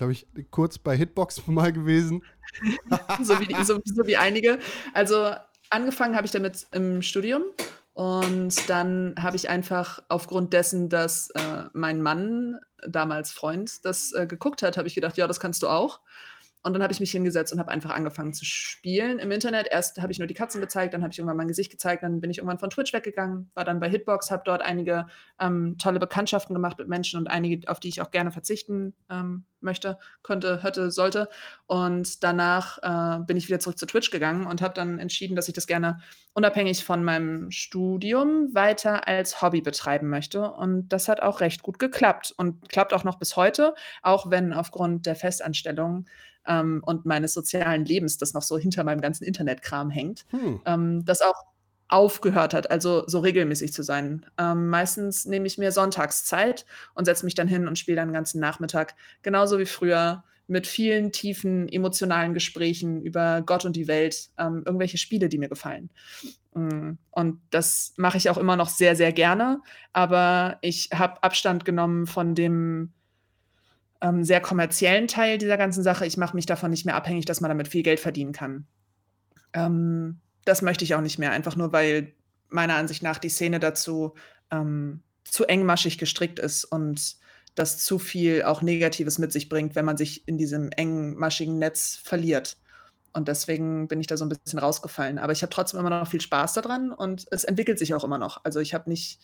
S1: glaube ich, kurz bei Hitbox mal gewesen.
S2: so, wie, so, so wie einige. Also angefangen habe ich damit im Studium und dann habe ich einfach aufgrund dessen, dass äh, mein Mann, damals Freund, das äh, geguckt hat, habe ich gedacht, ja, das kannst du auch. Und dann habe ich mich hingesetzt und habe einfach angefangen zu spielen im Internet. Erst habe ich nur die Katzen gezeigt, dann habe ich irgendwann mein Gesicht gezeigt, dann bin ich irgendwann von Twitch weggegangen, war dann bei Hitbox, habe dort einige ähm, tolle Bekanntschaften gemacht mit Menschen und einige, auf die ich auch gerne verzichten ähm, möchte, könnte, hätte, sollte. Und danach äh, bin ich wieder zurück zu Twitch gegangen und habe dann entschieden, dass ich das gerne unabhängig von meinem Studium weiter als Hobby betreiben möchte. Und das hat auch recht gut geklappt und klappt auch noch bis heute, auch wenn aufgrund der Festanstellung ähm, und meines sozialen Lebens das noch so hinter meinem ganzen Internetkram hängt,
S1: Hm.
S2: ähm, das auch aufgehört hat, also so regelmäßig zu sein. Ähm, meistens nehme ich mir Sonntagszeit und setze mich dann hin und spiele dann den ganzen Nachmittag, genauso wie früher, mit vielen tiefen emotionalen Gesprächen über Gott und die Welt, ähm, irgendwelche Spiele, die mir gefallen. Mm, Und das mache ich auch immer noch sehr, sehr gerne, aber ich habe Abstand genommen von dem ähm, sehr kommerziellen Teil dieser ganzen Sache. Ich mache mich davon nicht mehr abhängig, dass man damit viel Geld verdienen kann. Ähm, das möchte ich auch nicht mehr, einfach nur weil meiner Ansicht nach die Szene dazu ähm, zu engmaschig gestrickt ist und das zu viel auch Negatives mit sich bringt, wenn man sich in diesem engmaschigen Netz verliert. Und deswegen bin ich da so ein bisschen rausgefallen. Aber ich habe trotzdem immer noch viel Spaß daran und es entwickelt sich auch immer noch. Also ich habe nicht,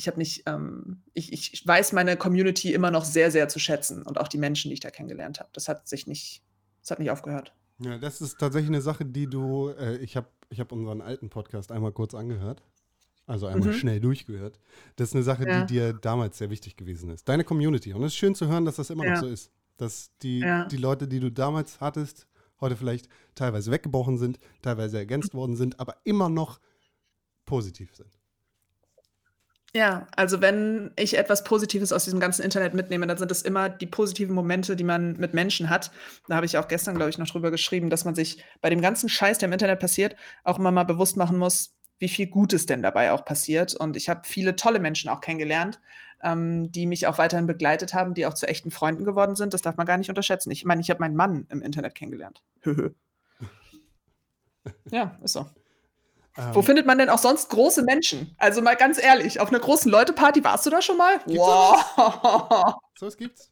S2: ich habe nicht, ähm, ich, ich weiß meine Community immer noch sehr, sehr zu schätzen und auch die Menschen, die ich da kennengelernt habe. Das hat sich nicht, das hat nicht aufgehört.
S1: Ja, das ist tatsächlich eine Sache, die du, äh, ich habe ich hab unseren alten Podcast einmal kurz angehört. Also einmal
S2: Mhm.
S1: schnell durchgehört. Das ist eine Sache,
S2: Ja.
S1: die dir damals sehr wichtig gewesen ist. Deine Community. Und es ist schön zu hören, dass das immer
S2: Ja.
S1: noch so ist. Dass die,
S2: Ja.
S1: die Leute, die du damals hattest, heute vielleicht teilweise weggebrochen sind, teilweise ergänzt worden sind, aber immer noch positiv sind.
S2: Ja, also wenn ich etwas Positives aus diesem ganzen Internet mitnehme, dann sind es immer die positiven Momente, die man mit Menschen hat. Da habe ich auch gestern, glaube ich, noch drüber geschrieben, dass man sich bei dem ganzen Scheiß, der im Internet passiert, auch immer mal bewusst machen muss, wie viel Gutes denn dabei auch passiert. Und ich habe viele tolle Menschen auch kennengelernt, ähm, die mich auch weiterhin begleitet haben, die auch zu echten Freunden geworden sind. Das darf man gar nicht unterschätzen. Ich meine, ich habe meinen Mann im Internet kennengelernt. ja, ist so. Ähm, Wo findet man denn auch sonst große Menschen? Also mal ganz ehrlich, auf einer großen Leute-Party warst du da schon mal?
S1: Gibt's wow. So was gibt's?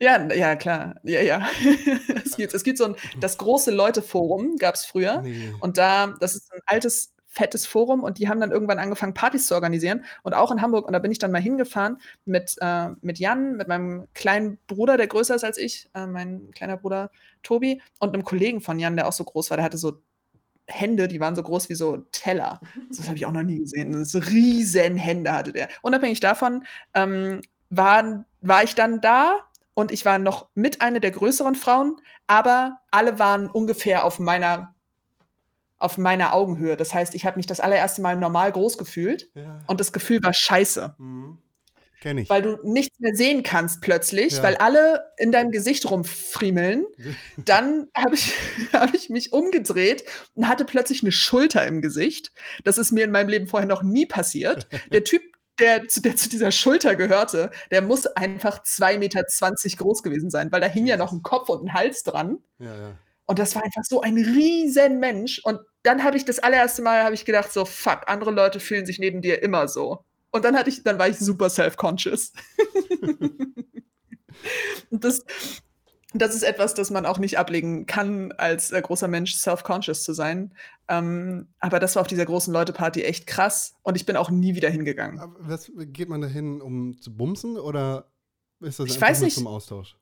S2: Ja, ja, klar. Ja, ja. es, gibt, es gibt so ein, das große Leute-Forum, gab es früher. Nee. Und da, das ist ein altes, fettes Forum und die haben dann irgendwann angefangen, Partys zu organisieren. Und auch in Hamburg. Und da bin ich dann mal hingefahren mit, äh, mit Jan, mit meinem kleinen Bruder, der größer ist als ich, äh, mein kleiner Bruder Tobi, und einem Kollegen von Jan, der auch so groß war. Der hatte so Hände, die waren so groß wie so Teller. Das habe ich auch noch nie gesehen. So riesen Hände hatte der. Unabhängig davon ähm, war, war ich dann da und ich war noch mit einer der größeren Frauen, aber alle waren ungefähr auf meiner auf meiner Augenhöhe. Das heißt, ich habe mich das allererste Mal normal groß gefühlt ja. und das Gefühl war scheiße. Mhm.
S1: Kenn ich.
S2: Weil du nichts mehr sehen kannst plötzlich, ja. weil alle in deinem Gesicht rumfriemeln. Dann habe ich, hab ich mich umgedreht und hatte plötzlich eine Schulter im Gesicht. Das ist mir in meinem Leben vorher noch nie passiert. Der Typ, der zu, der zu dieser Schulter gehörte, der muss einfach 2,20 Meter groß gewesen sein, weil da hing ja noch ein Kopf und ein Hals dran. Ja, ja. Und das war einfach so ein riesen Mensch. Und dann habe ich das allererste Mal ich gedacht, so fuck, andere Leute fühlen sich neben dir immer so. Und dann hatte ich, dann war ich super self-conscious. das, das ist etwas, das man auch nicht ablegen kann, als äh, großer Mensch self-conscious zu sein. Ähm, aber das war auf dieser großen Leute-Party echt krass und ich bin auch nie wieder hingegangen. Aber
S1: was, geht man da hin, um zu bumsen oder ist das
S2: ich einfach weiß nicht.
S1: zum Austausch?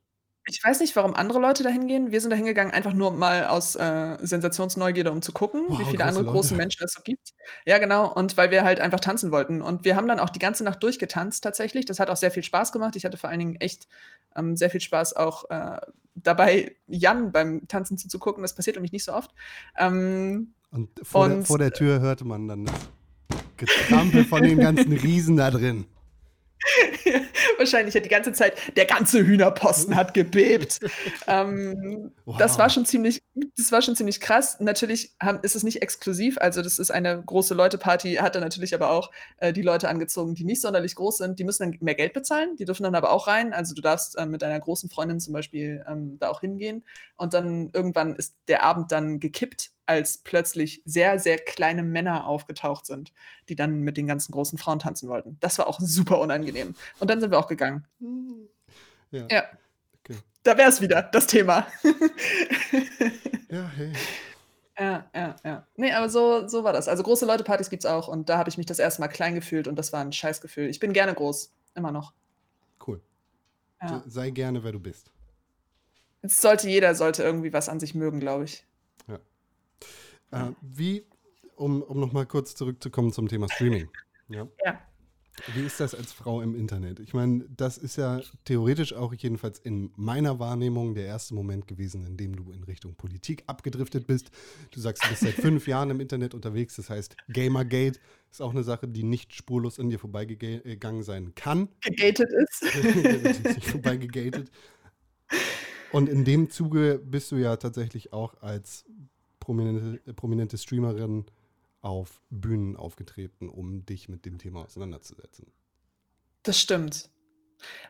S2: Ich weiß nicht, warum andere Leute da hingehen. Wir sind da hingegangen, einfach nur mal aus äh, Sensationsneugierde, um zu gucken, wow, wie viele andere Leute. große Menschen es so gibt. Ja, genau. Und weil wir halt einfach tanzen wollten. Und wir haben dann auch die ganze Nacht durchgetanzt tatsächlich. Das hat auch sehr viel Spaß gemacht. Ich hatte vor allen Dingen echt ähm, sehr viel Spaß auch äh, dabei, Jan beim Tanzen zuzugucken. Das passiert nämlich nicht so oft. Ähm,
S1: und, vor, und der, vor der Tür hörte man dann das Getrampel von den ganzen Riesen da drin.
S2: Wahrscheinlich hat die ganze Zeit, der ganze Hühnerposten hat gebebt. ähm, wow. Das war schon ziemlich, das war schon ziemlich krass. Natürlich haben, ist es nicht exklusiv, also das ist eine große Leute-Party, hat dann natürlich aber auch äh, die Leute angezogen, die nicht sonderlich groß sind. Die müssen dann mehr Geld bezahlen, die dürfen dann aber auch rein. Also du darfst äh, mit deiner großen Freundin zum Beispiel ähm, da auch hingehen. Und dann irgendwann ist der Abend dann gekippt als plötzlich sehr, sehr kleine Männer aufgetaucht sind, die dann mit den ganzen großen Frauen tanzen wollten. Das war auch super unangenehm. Und dann sind wir auch gegangen. Ja. ja. Okay. Da wäre es wieder, das Thema. ja, hey. Ja, ja, ja. Nee, aber so, so war das. Also große Leute-Partys gibt es auch und da habe ich mich das erste Mal klein gefühlt und das war ein Scheißgefühl. Ich bin gerne groß, immer noch.
S1: Cool. Ja. Sei gerne, wer du bist.
S2: Jetzt sollte jeder sollte irgendwie was an sich mögen, glaube ich.
S1: Äh, wie, um, um nochmal kurz zurückzukommen zum Thema Streaming. Ja. ja. Wie ist das als Frau im Internet? Ich meine, das ist ja theoretisch auch jedenfalls in meiner Wahrnehmung der erste Moment gewesen, in dem du in Richtung Politik abgedriftet bist. Du sagst, du bist seit fünf Jahren im Internet unterwegs. Das heißt, Gamergate ist auch eine Sache, die nicht spurlos an dir vorbeigegangen sein kann.
S2: Gegated ist.
S1: nicht vorbeigegatet. Und in dem Zuge bist du ja tatsächlich auch als prominente, prominente Streamerin auf Bühnen aufgetreten, um dich mit dem Thema auseinanderzusetzen.
S2: Das stimmt.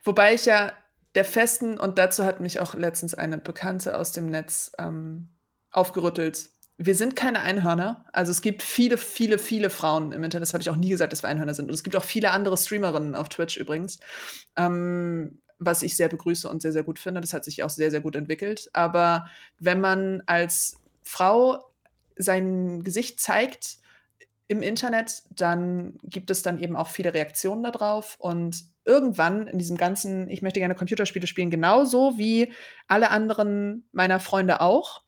S2: Wobei ich ja der festen, und dazu hat mich auch letztens eine Bekannte aus dem Netz ähm, aufgerüttelt. Wir sind keine Einhörner. Also es gibt viele, viele, viele Frauen im Internet. Das habe ich auch nie gesagt, dass wir Einhörner sind. Und es gibt auch viele andere Streamerinnen auf Twitch übrigens. Ähm, was ich sehr begrüße und sehr, sehr gut finde. Das hat sich auch sehr, sehr gut entwickelt. Aber wenn man als Frau sein Gesicht zeigt im Internet, dann gibt es dann eben auch viele Reaktionen darauf und irgendwann in diesem ganzen, ich möchte gerne Computerspiele spielen, genauso wie alle anderen meiner Freunde auch,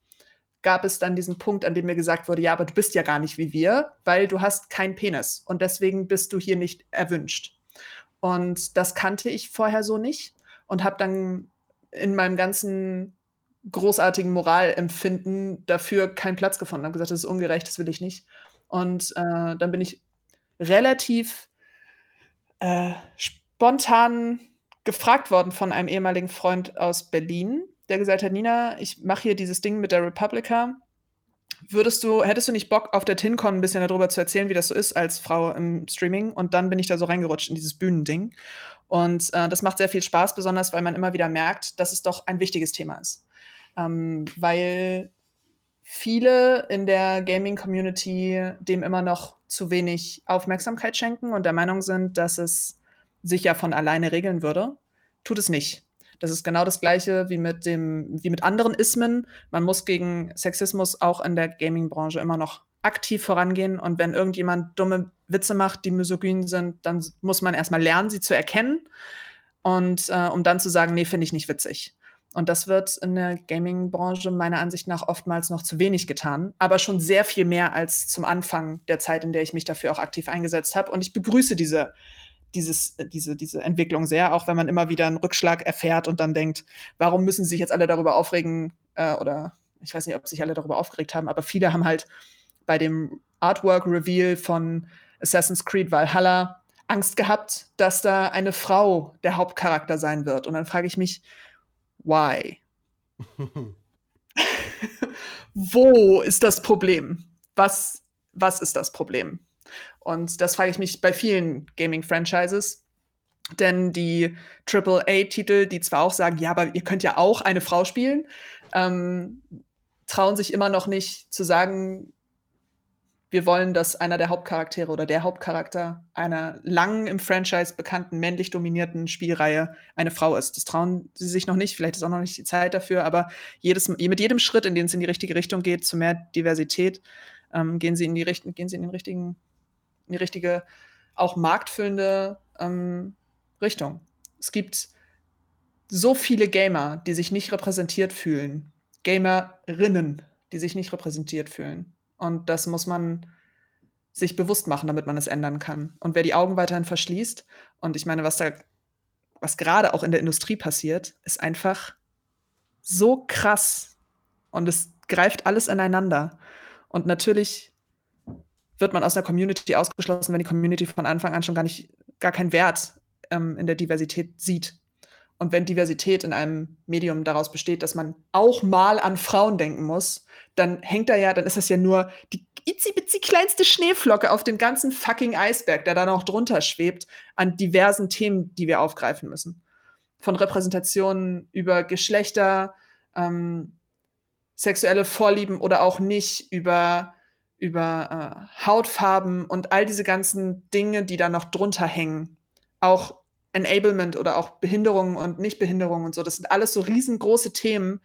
S2: gab es dann diesen Punkt, an dem mir gesagt wurde, ja, aber du bist ja gar nicht wie wir, weil du hast keinen Penis und deswegen bist du hier nicht erwünscht. Und das kannte ich vorher so nicht und habe dann in meinem ganzen großartigen Moralempfinden dafür keinen Platz gefunden. Habe gesagt, das ist ungerecht, das will ich nicht. Und äh, dann bin ich relativ äh, spontan gefragt worden von einem ehemaligen Freund aus Berlin, der gesagt hat, Nina, ich mache hier dieses Ding mit der Republica. Würdest du, hättest du nicht Bock, auf der TinCon ein bisschen darüber zu erzählen, wie das so ist als Frau im Streaming? Und dann bin ich da so reingerutscht in dieses Bühnending. Und äh, das macht sehr viel Spaß, besonders weil man immer wieder merkt, dass es doch ein wichtiges Thema ist. Ähm, weil viele in der Gaming-Community dem immer noch zu wenig Aufmerksamkeit schenken und der Meinung sind, dass es sich ja von alleine regeln würde. Tut es nicht. Das ist genau das Gleiche wie mit, dem, wie mit anderen Ismen. Man muss gegen Sexismus auch in der Gaming-Branche immer noch aktiv vorangehen. Und wenn irgendjemand dumme Witze macht, die misogyn sind, dann muss man erstmal lernen, sie zu erkennen. Und äh, um dann zu sagen, nee, finde ich nicht witzig. Und das wird in der Gaming-Branche meiner Ansicht nach oftmals noch zu wenig getan, aber schon sehr viel mehr als zum Anfang der Zeit, in der ich mich dafür auch aktiv eingesetzt habe. Und ich begrüße diese dieses, äh, diese, diese Entwicklung sehr, auch wenn man immer wieder einen Rückschlag erfährt und dann denkt, warum müssen sich jetzt alle darüber aufregen äh, oder ich weiß nicht, ob sich alle darüber aufgeregt haben, aber viele haben halt bei dem Artwork-Reveal von Assassin's Creed Valhalla Angst gehabt, dass da eine Frau der Hauptcharakter sein wird. Und dann frage ich mich, why? Wo ist das Problem? Was, was ist das Problem? Und das frage ich mich bei vielen Gaming-Franchises. Denn die AAA-Titel, die zwar auch sagen, ja, aber ihr könnt ja auch eine Frau spielen, ähm, trauen sich immer noch nicht zu sagen, wir wollen, dass einer der Hauptcharaktere oder der Hauptcharakter einer langen im Franchise bekannten männlich dominierten Spielreihe eine Frau ist. Das trauen sie sich noch nicht, vielleicht ist auch noch nicht die Zeit dafür, aber jedes, mit jedem Schritt, in den es in die richtige Richtung geht, zu mehr Diversität, ähm, gehen, sie in die, gehen sie in den richtigen in die richtige, auch marktfüllende ähm, Richtung. Es gibt so viele Gamer, die sich nicht repräsentiert fühlen. Gamerinnen, die sich nicht repräsentiert fühlen. Und das muss man sich bewusst machen, damit man es ändern kann. Und wer die Augen weiterhin verschließt, und ich meine, was da, was gerade auch in der Industrie passiert, ist einfach so krass. Und es greift alles ineinander. Und natürlich wird man aus der Community ausgeschlossen, wenn die Community von Anfang an schon gar nicht, gar keinen Wert ähm, in der Diversität sieht. Und wenn Diversität in einem Medium daraus besteht, dass man auch mal an Frauen denken muss, dann hängt da ja, dann ist das ja nur die itzi kleinste Schneeflocke auf dem ganzen fucking Eisberg, der da noch drunter schwebt, an diversen Themen, die wir aufgreifen müssen. Von Repräsentationen über Geschlechter, ähm, sexuelle Vorlieben oder auch nicht, über über äh, Hautfarben und all diese ganzen Dinge, die da noch drunter hängen. Auch Enablement oder auch Behinderungen und Nichtbehinderungen und so. Das sind alles so riesengroße Themen,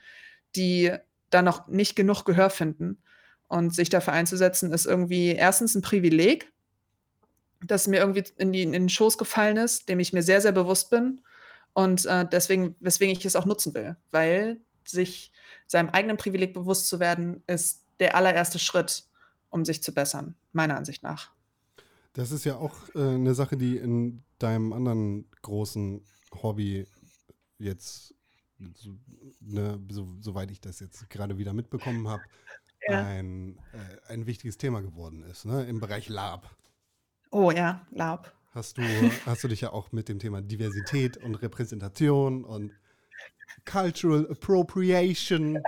S2: die da noch nicht genug Gehör finden. Und sich dafür einzusetzen, ist irgendwie erstens ein Privileg, das mir irgendwie in, die, in den Schoß gefallen ist, dem ich mir sehr, sehr bewusst bin. Und äh, deswegen, weswegen ich es auch nutzen will. Weil sich seinem eigenen Privileg bewusst zu werden, ist der allererste Schritt, um sich zu bessern, meiner Ansicht nach.
S1: Das ist ja auch äh, eine Sache, die in deinem anderen großen Hobby jetzt, so, ne, so, soweit ich das jetzt gerade wieder mitbekommen habe, ja. ein, äh, ein wichtiges Thema geworden ist, ne, im Bereich Lab.
S2: Oh ja, Lab.
S1: Hast du, hast du dich ja auch mit dem Thema Diversität und Repräsentation und Cultural Appropriation.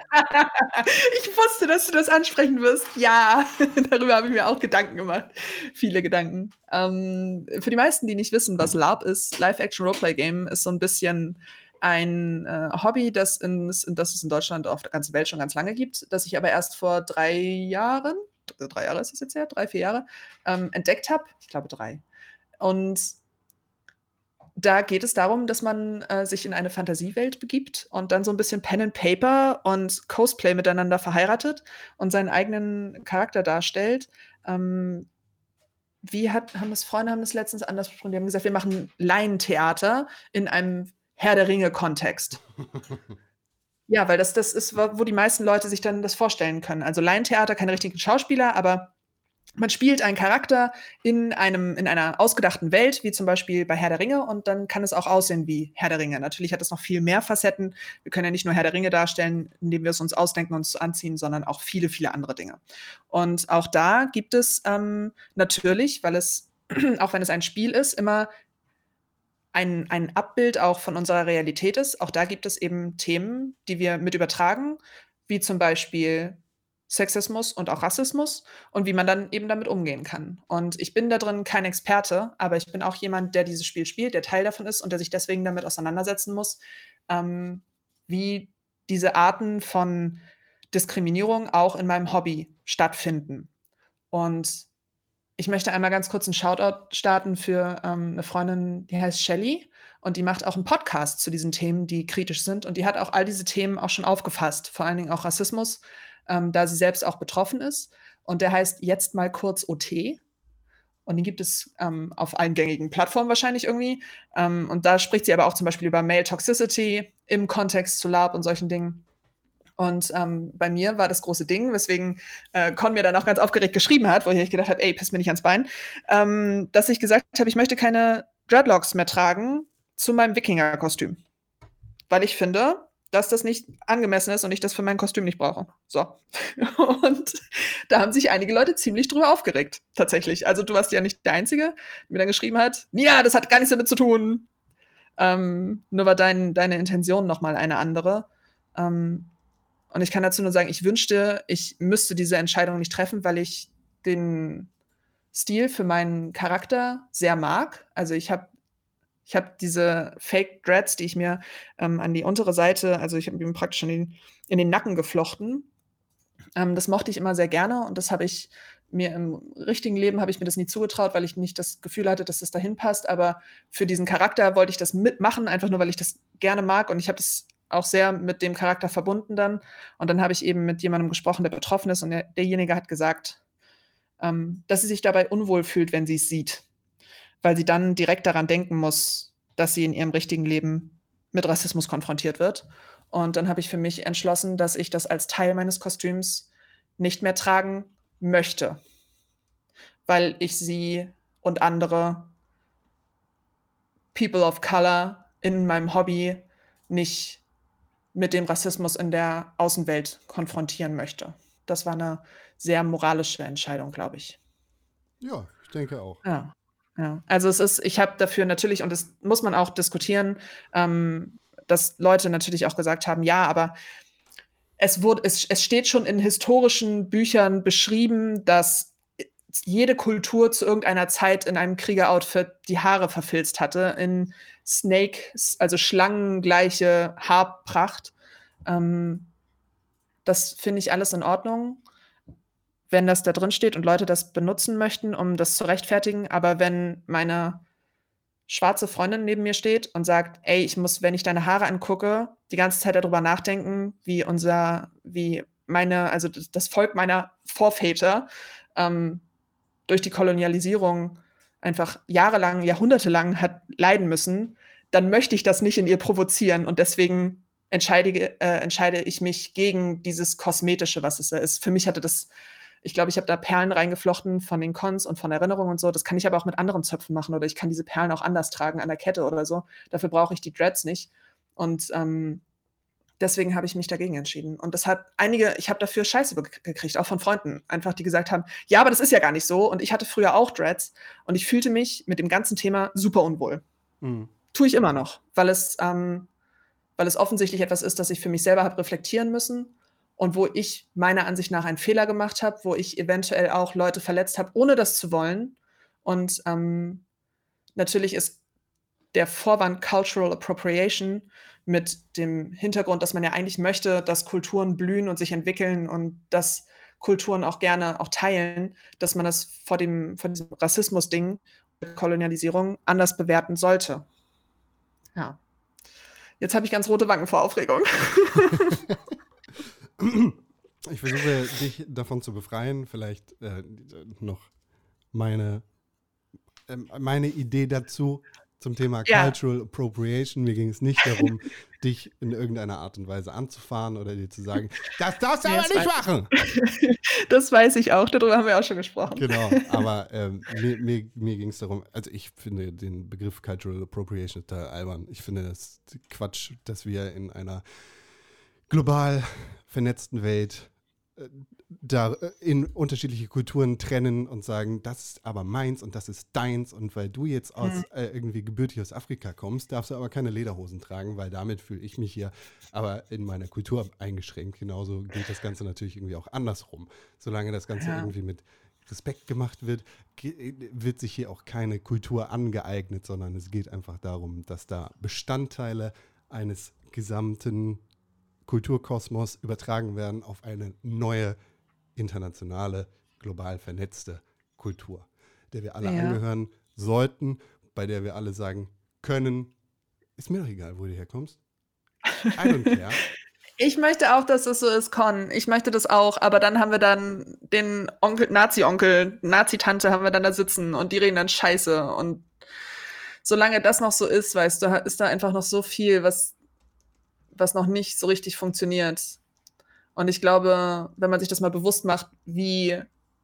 S2: ich wusste, dass du das ansprechen wirst. Ja, darüber habe ich mir auch Gedanken gemacht. Viele Gedanken. Ähm, für die meisten, die nicht wissen, was LARP ist, Live-Action Roleplay Game, ist so ein bisschen ein äh, Hobby, das, in, das es in Deutschland auf der ganzen Welt schon ganz lange gibt, das ich aber erst vor drei Jahren, drei Jahre ist es jetzt her, drei, vier Jahre, ähm, entdeckt habe. Ich glaube drei. Und da geht es darum, dass man äh, sich in eine Fantasiewelt begibt und dann so ein bisschen Pen and Paper und Cosplay miteinander verheiratet und seinen eigenen Charakter darstellt. Ähm, wie hat, haben es Freunde haben das letztens anders besprochen? Die haben gesagt, wir machen Laientheater in einem Herr der Ringe-Kontext. ja, weil das, das ist, wo die meisten Leute sich dann das vorstellen können. Also Laientheater, keine richtigen Schauspieler, aber man spielt einen Charakter in, einem, in einer ausgedachten Welt, wie zum Beispiel bei Herr der Ringe, und dann kann es auch aussehen wie Herr der Ringe. Natürlich hat es noch viel mehr Facetten. Wir können ja nicht nur Herr der Ringe darstellen, indem wir es uns ausdenken und uns anziehen, sondern auch viele, viele andere Dinge. Und auch da gibt es ähm, natürlich, weil es, auch wenn es ein Spiel ist, immer ein, ein Abbild auch von unserer Realität ist. Auch da gibt es eben Themen, die wir mit übertragen, wie zum Beispiel Sexismus und auch Rassismus und wie man dann eben damit umgehen kann. Und ich bin da drin kein Experte, aber ich bin auch jemand, der dieses Spiel spielt, der Teil davon ist und der sich deswegen damit auseinandersetzen muss, ähm, wie diese Arten von Diskriminierung auch in meinem Hobby stattfinden. Und ich möchte einmal ganz kurz einen Shoutout starten für ähm, eine Freundin, die heißt Shelly und die macht auch einen Podcast zu diesen Themen, die kritisch sind. Und die hat auch all diese Themen auch schon aufgefasst, vor allen Dingen auch Rassismus, ähm, da sie selbst auch betroffen ist. Und der heißt jetzt mal kurz OT. Und den gibt es ähm, auf allen gängigen Plattformen wahrscheinlich irgendwie. Ähm, und da spricht sie aber auch zum Beispiel über Male Toxicity im Kontext zu Lab und solchen Dingen. Und ähm, bei mir war das große Ding, weswegen äh, Con mir dann auch ganz aufgeregt geschrieben hat, wo ich gedacht habe, ey, piss mir nicht ans Bein, ähm, dass ich gesagt habe, ich möchte keine Dreadlocks mehr tragen zu meinem Wikinger-Kostüm. Weil ich finde, dass das nicht angemessen ist und ich das für mein Kostüm nicht brauche. So. Und da haben sich einige Leute ziemlich drüber aufgeregt, tatsächlich. Also du warst ja nicht der Einzige, der mir dann geschrieben hat, ja, das hat gar nichts damit zu tun. Ähm, nur war dein, deine Intention nochmal eine andere. Ähm, und ich kann dazu nur sagen, ich wünschte, ich müsste diese Entscheidung nicht treffen, weil ich den Stil für meinen Charakter sehr mag. Also ich habe ich habe diese Fake Dreads, die ich mir ähm, an die untere Seite, also ich habe mir praktisch in den, in den Nacken geflochten. Ähm, das mochte ich immer sehr gerne und das habe ich mir im richtigen Leben habe ich mir das nie zugetraut, weil ich nicht das Gefühl hatte, dass das dahin passt. Aber für diesen Charakter wollte ich das mitmachen, einfach nur, weil ich das gerne mag und ich habe das auch sehr mit dem Charakter verbunden dann. Und dann habe ich eben mit jemandem gesprochen, der betroffen ist und der, derjenige hat gesagt, ähm, dass sie sich dabei unwohl fühlt, wenn sie es sieht, weil sie dann direkt daran denken muss, dass sie in ihrem richtigen Leben mit Rassismus konfrontiert wird. Und dann habe ich für mich entschlossen, dass ich das als Teil meines Kostüms nicht mehr tragen möchte, weil ich sie und andere People of Color in meinem Hobby nicht mit dem Rassismus in der Außenwelt konfrontieren möchte. Das war eine sehr moralische Entscheidung, glaube ich.
S1: Ja, ich denke auch.
S2: Ja. Ja, also es ist, ich habe dafür natürlich, und das muss man auch diskutieren, ähm, dass Leute natürlich auch gesagt haben, ja, aber es, wurde, es, es steht schon in historischen Büchern beschrieben, dass jede Kultur zu irgendeiner Zeit in einem Kriegeroutfit die Haare verfilzt hatte, in Snake, also schlangengleiche Haarpracht. Ähm, das finde ich alles in Ordnung, wenn das da drin steht und Leute das benutzen möchten, um das zu rechtfertigen. Aber wenn meine schwarze Freundin neben mir steht und sagt, ey, ich muss, wenn ich deine Haare angucke, die ganze Zeit darüber nachdenken, wie unser, wie meine, also das Volk meiner Vorväter ähm, durch die Kolonialisierung einfach jahrelang, jahrhundertelang hat leiden müssen, dann möchte ich das nicht in ihr provozieren und deswegen entscheide, äh, entscheide ich mich gegen dieses Kosmetische, was es ist. Für mich hatte das, ich glaube, ich habe da Perlen reingeflochten von den Cons und von Erinnerungen und so. Das kann ich aber auch mit anderen Zöpfen machen oder ich kann diese Perlen auch anders tragen an der Kette oder so. Dafür brauche ich die Dreads nicht. Und ähm, deswegen habe ich mich dagegen entschieden. Und das hat einige, ich habe dafür Scheiße gekriegt, auch von Freunden, einfach die gesagt haben, ja, aber das ist ja gar nicht so. Und ich hatte früher auch Dreads und ich fühlte mich mit dem ganzen Thema super unwohl. Mhm. Tue ich immer noch, weil es, ähm, weil es offensichtlich etwas ist, das ich für mich selber habe reflektieren müssen und wo ich meiner Ansicht nach einen Fehler gemacht habe, wo ich eventuell auch Leute verletzt habe, ohne das zu wollen. Und ähm, natürlich ist der Vorwand Cultural Appropriation mit dem Hintergrund, dass man ja eigentlich möchte, dass Kulturen blühen und sich entwickeln und dass Kulturen auch gerne auch teilen, dass man das vor dem vor diesem Rassismus-Ding, Kolonialisierung anders bewerten sollte. Ja. Jetzt habe ich ganz rote Wangen vor Aufregung.
S1: ich versuche dich davon zu befreien. Vielleicht äh, noch meine, äh, meine Idee dazu zum Thema ja. Cultural Appropriation. Mir ging es nicht darum, dich in irgendeiner Art und Weise anzufahren oder dir zu sagen, das darfst du aber nicht machen.
S2: Das weiß ich auch, darüber haben wir auch schon gesprochen.
S1: Genau, aber ähm, mir, mir, mir ging es darum, also ich finde den Begriff Cultural Appropriation total albern. Ich finde das Quatsch, dass wir in einer global vernetzten Welt äh, da äh, in unterschiedliche Kulturen trennen und sagen, das ist aber meins und das ist deins und weil du jetzt aus
S2: Mhm.
S1: äh, irgendwie gebürtig aus Afrika kommst, darfst du aber keine Lederhosen tragen, weil damit fühle ich mich hier aber in meiner Kultur eingeschränkt. Genauso geht das Ganze natürlich irgendwie auch andersrum. Solange das Ganze
S2: Ja.
S1: irgendwie mit Respekt gemacht wird, wird sich hier auch keine Kultur angeeignet, sondern es geht einfach darum, dass da Bestandteile eines gesamten Kulturkosmos übertragen werden auf eine neue, internationale, global vernetzte Kultur, der wir alle
S2: Ja.
S1: angehören sollten, bei der wir alle sagen können, ist mir doch egal, wo du herkommst. I don't care.
S2: Ich möchte auch, dass das so ist, Con. Ich möchte das auch, aber dann haben wir dann den Onkel, Nazi-Onkel, Nazi-Tante haben wir dann da sitzen und die reden dann Scheiße. Und solange das noch so ist, weißt du, ist da einfach noch so viel, was, was noch nicht so richtig funktioniert. Und ich glaube, wenn man sich das mal bewusst macht, wie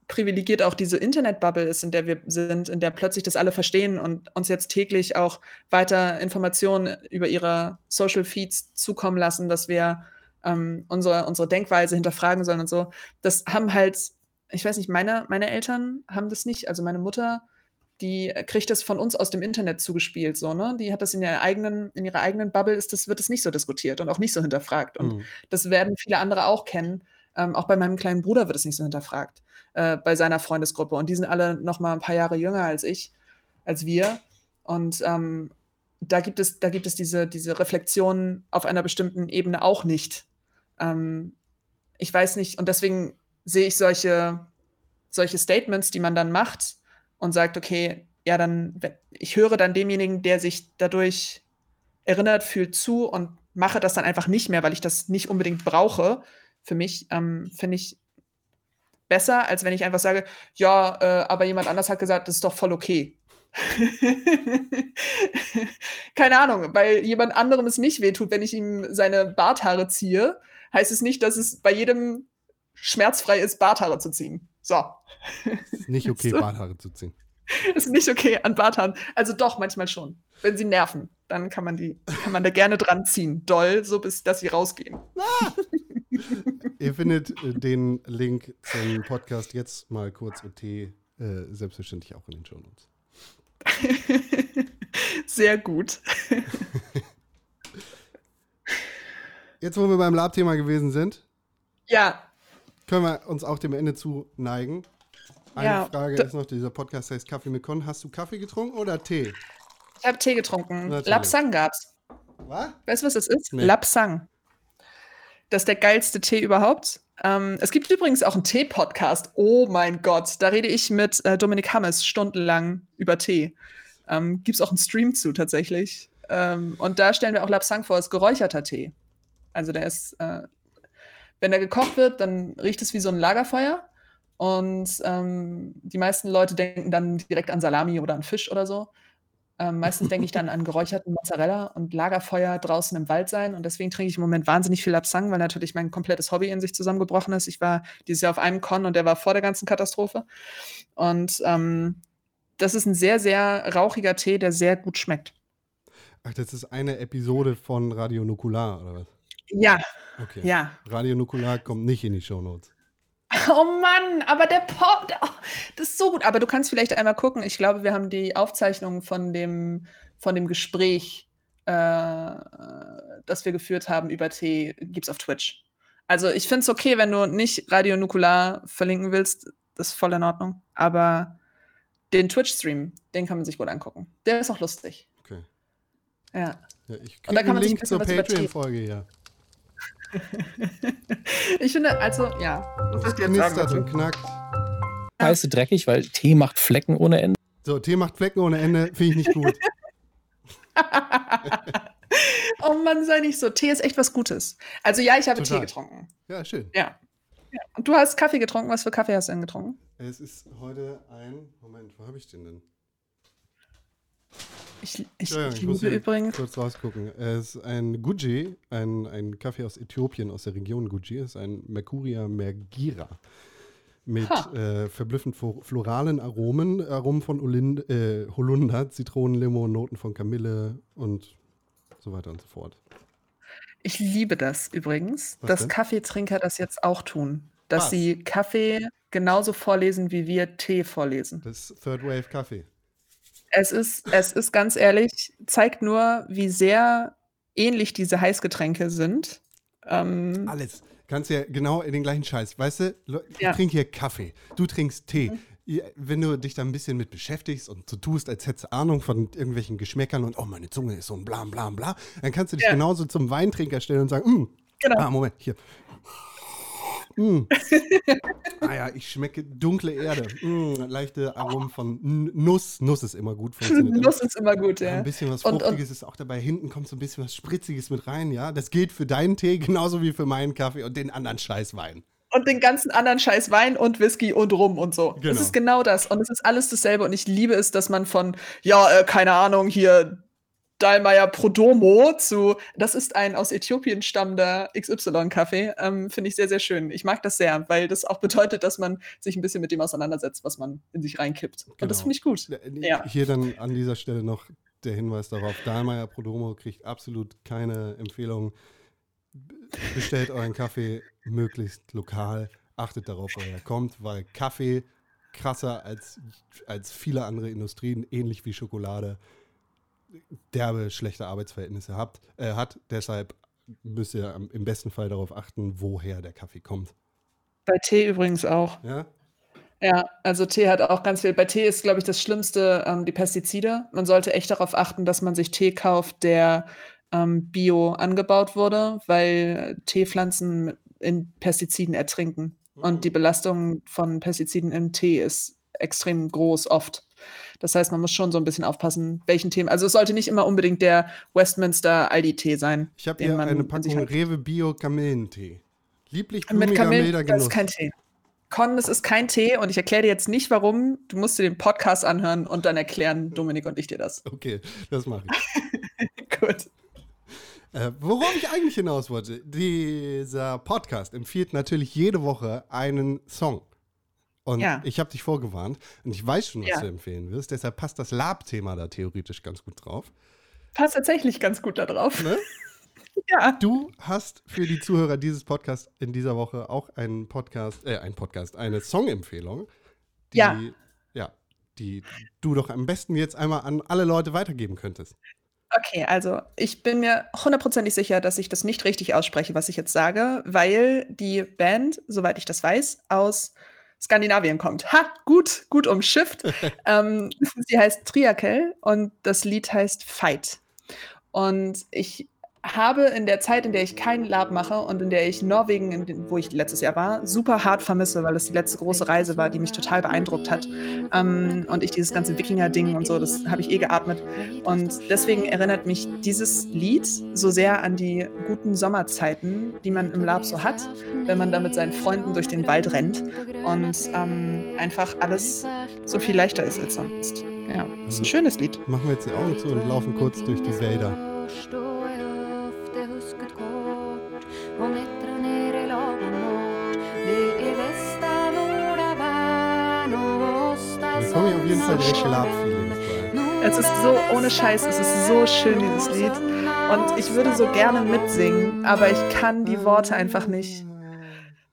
S2: privilegiert auch diese Internetbubble ist, in der wir sind, in der plötzlich das alle verstehen und uns jetzt täglich auch weiter Informationen über ihre Social Feeds zukommen lassen, dass wir ähm, unsere, unsere Denkweise hinterfragen sollen und so. Das haben halt, ich weiß nicht, meine, meine Eltern haben das nicht. Also meine Mutter, die kriegt das von uns aus dem Internet zugespielt, so, ne? Die hat das in ihrer eigenen, in ihrer eigenen Bubble, ist das, wird es nicht so diskutiert und auch nicht so hinterfragt. Und
S1: Mhm.
S2: das werden viele andere auch kennen. Ähm, auch bei meinem kleinen Bruder wird es nicht so hinterfragt, äh, bei seiner Freundesgruppe. Und die sind alle noch mal ein paar Jahre jünger als ich, als wir. Und ähm, da gibt es, da gibt es diese, diese Reflexion auf einer bestimmten Ebene auch nicht. Ähm, ich weiß nicht, und deswegen sehe ich solche, solche Statements, die man dann macht und sagt, okay, ja, dann, ich höre dann demjenigen, der sich dadurch erinnert, fühlt zu und mache das dann einfach nicht mehr, weil ich das nicht unbedingt brauche. Für mich ähm, finde ich besser, als wenn ich einfach sage, ja, äh, aber jemand anders hat gesagt, das ist doch voll okay. Keine Ahnung, weil jemand anderem es nicht wehtut, wenn ich ihm seine Barthaare ziehe, heißt es nicht, dass es bei jedem schmerzfrei ist, Barthaare zu ziehen. So.
S1: Ist nicht okay,
S2: So.
S1: Barthaare zu ziehen.
S2: ist nicht okay an Barthaaren. Also doch, manchmal schon. Wenn sie nerven, dann kann man die, kann man da gerne dran ziehen. Doll, so bis dass sie rausgehen.
S1: Ihr findet äh, den Link zum Podcast jetzt mal kurz OT äh, selbstverständlich auch in den Shownotes.
S2: Sehr gut.
S1: Jetzt, wo wir beim Lab-Thema gewesen sind,
S2: Ja,
S1: können wir uns auch dem Ende zu neigen. Eine
S2: Ja,
S1: Frage ist noch, dieser Podcast heißt Kaffee mit Con. Hast du Kaffee getrunken oder Tee?
S2: ich habe Tee getrunken.
S1: Natürlich.
S2: Lapsang gab's.
S1: Was?
S2: Weißt du, was das ist?
S1: Nee.
S2: Lapsang. Das ist der geilste Tee überhaupt. Ähm, es gibt übrigens auch einen Tee-Podcast. Oh mein Gott, da rede ich mit äh, Dominik Hammes stundenlang über Tee. Ähm, gibt es auch einen Stream zu tatsächlich. Ähm, und da stellen wir auch Lapsang vor, als geräucherter Tee. Also der ist, äh, wenn der gekocht wird, dann riecht es wie so ein Lagerfeuer. Und ähm, die meisten Leute denken dann direkt an Salami oder an Fisch oder so. Ähm, meistens denke ich dann an geräucherten Mozzarella und Lagerfeuer draußen im Wald sein. Und deswegen trinke ich im Moment wahnsinnig viel Lapsang, weil natürlich mein komplettes Hobby in sich zusammengebrochen ist. Ich war dieses Jahr auf einem Con und der war vor der ganzen Katastrophe. Und ähm, das ist ein sehr, sehr rauchiger Tee, der sehr gut schmeckt.
S1: Ach, das ist eine Episode von Radio Nukular, oder was?
S2: Ja,
S1: Okay.
S2: ja.
S1: Radio Nukular kommt nicht in die Shownotes.
S2: Oh Mann, aber der Pop, oh, das ist so gut. Aber du kannst vielleicht einmal gucken. Ich glaube, wir haben die Aufzeichnung von dem, von dem Gespräch, äh, das wir geführt haben über Tee, gibt es auf Twitch. Also ich finde es okay, wenn du nicht Radio Nukular verlinken willst, das ist voll in Ordnung. Aber den Twitch-Stream, den kann man sich gut angucken. Der ist auch lustig.
S1: Okay.
S2: Ja.
S1: Ja, ich
S2: Und da
S1: kriege
S2: kann
S1: einen
S2: man sich ein
S1: Link
S2: bisschen
S1: zur Patreon-Folge hier.
S2: Ich finde, also, ja. Jetzt sagen
S1: knistert und knackt.
S3: Scheiße dreckig, weil Tee macht Flecken ohne Ende.
S1: So, Tee macht Flecken ohne Ende, finde ich nicht gut.
S2: oh Mann, sei nicht so. Tee ist echt was Gutes. Also ja, ich habe
S1: Total.
S2: Tee getrunken.
S1: Ja, schön.
S2: Ja. ja. Und du hast Kaffee getrunken. Was für Kaffee hast du denn getrunken?
S1: Es ist heute ein. Moment, wo habe ich den denn?
S2: Ich, ich, ich
S1: muss
S2: übrigens.
S1: kurz rausgucken. Es ist ein Guji, ein, ein Kaffee aus Äthiopien, aus der Region Guji. Es ist ein Mercuria Mergira. Mit äh, verblüffend flo- floralen Aromen, Aromen von Olin, äh, Holunder, Zitronenlimo, Noten von Kamille und so weiter und so fort.
S2: Ich liebe das übrigens,
S1: Was
S2: dass
S1: denn?
S2: Kaffeetrinker das jetzt auch tun. dass
S1: Was?
S2: sie Kaffee genauso vorlesen, wie wir Tee vorlesen.
S1: Das ist Third Wave Kaffee.
S2: Es ist, es ist ganz ehrlich, zeigt nur, wie sehr ähnlich diese Heißgetränke sind. Ähm,
S1: Alles. Kannst ja genau in den gleichen Scheiß. Weißt du, ich
S2: Ja. Mhm.
S1: trinke hier Kaffee, du trinkst Tee. Ihr- Wenn du dich da ein bisschen mit beschäftigst und so tust, als hättest du Ahnung von irgendwelchen Geschmäckern und oh, meine Zunge ist so ein bla bla bla, dann kannst du dich
S2: Ja.
S1: genauso zum Weintrinker stellen und sagen, mm,
S2: Genau.
S1: ah, Moment, hier. Mm. ah ja, ich schmecke dunkle Erde. Mm, leichte Aromen von Nuss. Nuss ist immer gut.
S2: Nuss ist immer gut,
S1: Ja, ein bisschen was
S2: Und- und-
S1: Fruchtiges ist auch dabei. Hinten kommt so ein bisschen was Spritziges mit rein, ja. Das gilt für deinen Tee genauso wie für meinen Kaffee und den anderen Scheißwein.
S2: Und den ganzen anderen Scheiß Wein und Whisky und Rum und so.
S1: Genau.
S2: Es ist genau das. Und es ist alles dasselbe. Und ich liebe es, dass man von, ja, äh, keine Ahnung, hier Dalmayer Prodomo zu, das ist ein aus Äthiopien stammender XY-Kaffee. Ähm, Finde ich sehr, sehr schön. Ich mag das sehr, weil das auch bedeutet, dass man sich ein bisschen mit dem auseinandersetzt, was man in sich reinkippt. Und das
S1: Genau.
S2: finde ich gut. Ja.
S1: Hier dann an dieser Stelle noch der Hinweis darauf: Dahlmeier Prodomo kriegt absolut keine Empfehlung. Bestellt euren Kaffee möglichst lokal. Achtet darauf, wo er kommt, weil Kaffee krasser als, als viele andere Industrien, ähnlich wie Schokolade, derbe schlechte Arbeitsverhältnisse habt, äh, hat. Deshalb müsst ihr im besten Fall darauf achten, woher der Kaffee kommt.
S2: Bei Tee übrigens auch.
S1: Ja?
S2: Ja, also Tee hat auch ganz viel. Bei Tee ist, glaube ich, das Schlimmste ähm, die Pestizide. Man sollte echt darauf achten, dass man sich Tee kauft, der ähm, bio angebaut wurde, weil Teepflanzen in Pestiziden ertrinken. Und die Belastung von Pestiziden im Tee ist extrem groß oft. Das heißt, man muss schon so ein bisschen aufpassen, welchen Tee. Also es sollte nicht immer unbedingt der Westminster Aldi-Tee sein.
S1: Ich habe hier eine Packung. Rewe Bio Kamillentee. Lieblich
S2: Mit Kamillen, das
S1: Genuss.
S2: ist kein Tee. Con, das ist kein Tee und ich erkläre dir jetzt nicht, warum. Du musst dir den Podcast anhören und dann erklären Dominik und ich dir das.
S1: Okay, das mache ich.
S2: Gut.
S1: Äh, worauf ich eigentlich hinaus wollte, dieser Podcast empfiehlt natürlich jede Woche einen Song. Und
S2: Ja.
S1: ich habe dich vorgewarnt und ich weiß schon, was
S2: Ja.
S1: du empfehlen wirst. Deshalb passt das Lab-Thema da theoretisch ganz gut drauf.
S2: Passt tatsächlich ganz gut da drauf.
S1: Ne?
S2: Ja.
S1: Du hast für die Zuhörer dieses Podcasts in dieser Woche auch einen Podcast, äh, ein Podcast, eine Songempfehlung, die,
S2: Ja.
S1: ja, die du doch am besten jetzt einmal an alle Leute weitergeben könntest.
S2: Okay, also ich bin mir hundertprozentig sicher, dass ich das nicht richtig ausspreche, was ich jetzt sage, weil die Band, soweit ich das weiß, aus Skandinavien kommt. Ha, gut, gut umschifft. ähm, sie heißt Triakel und das Lied heißt Fight. Und ich habe in der Zeit, in der ich keinen Lab mache und in der ich Norwegen, in den, wo ich letztes Jahr war, super hart vermisse, weil es die letzte große Reise war, die mich total beeindruckt hat. Ähm, und ich dieses ganze Wikinger-Ding und so, das habe ich eh geatmet. Und deswegen erinnert mich dieses Lied so sehr an die guten Sommerzeiten, die man im Lab so hat, wenn man da mit seinen Freunden durch den Wald rennt und ähm, einfach alles so viel leichter ist als sonst. Ja, ist ein schönes Lied.
S1: Machen wir jetzt die Augen zu und laufen kurz durch die Wälder. Lab-Feelings bei.
S2: Es ist so, ohne Scheiß, es ist so schön, dieses Lied. Und ich würde so gerne mitsingen, aber ich kann die Worte einfach nicht.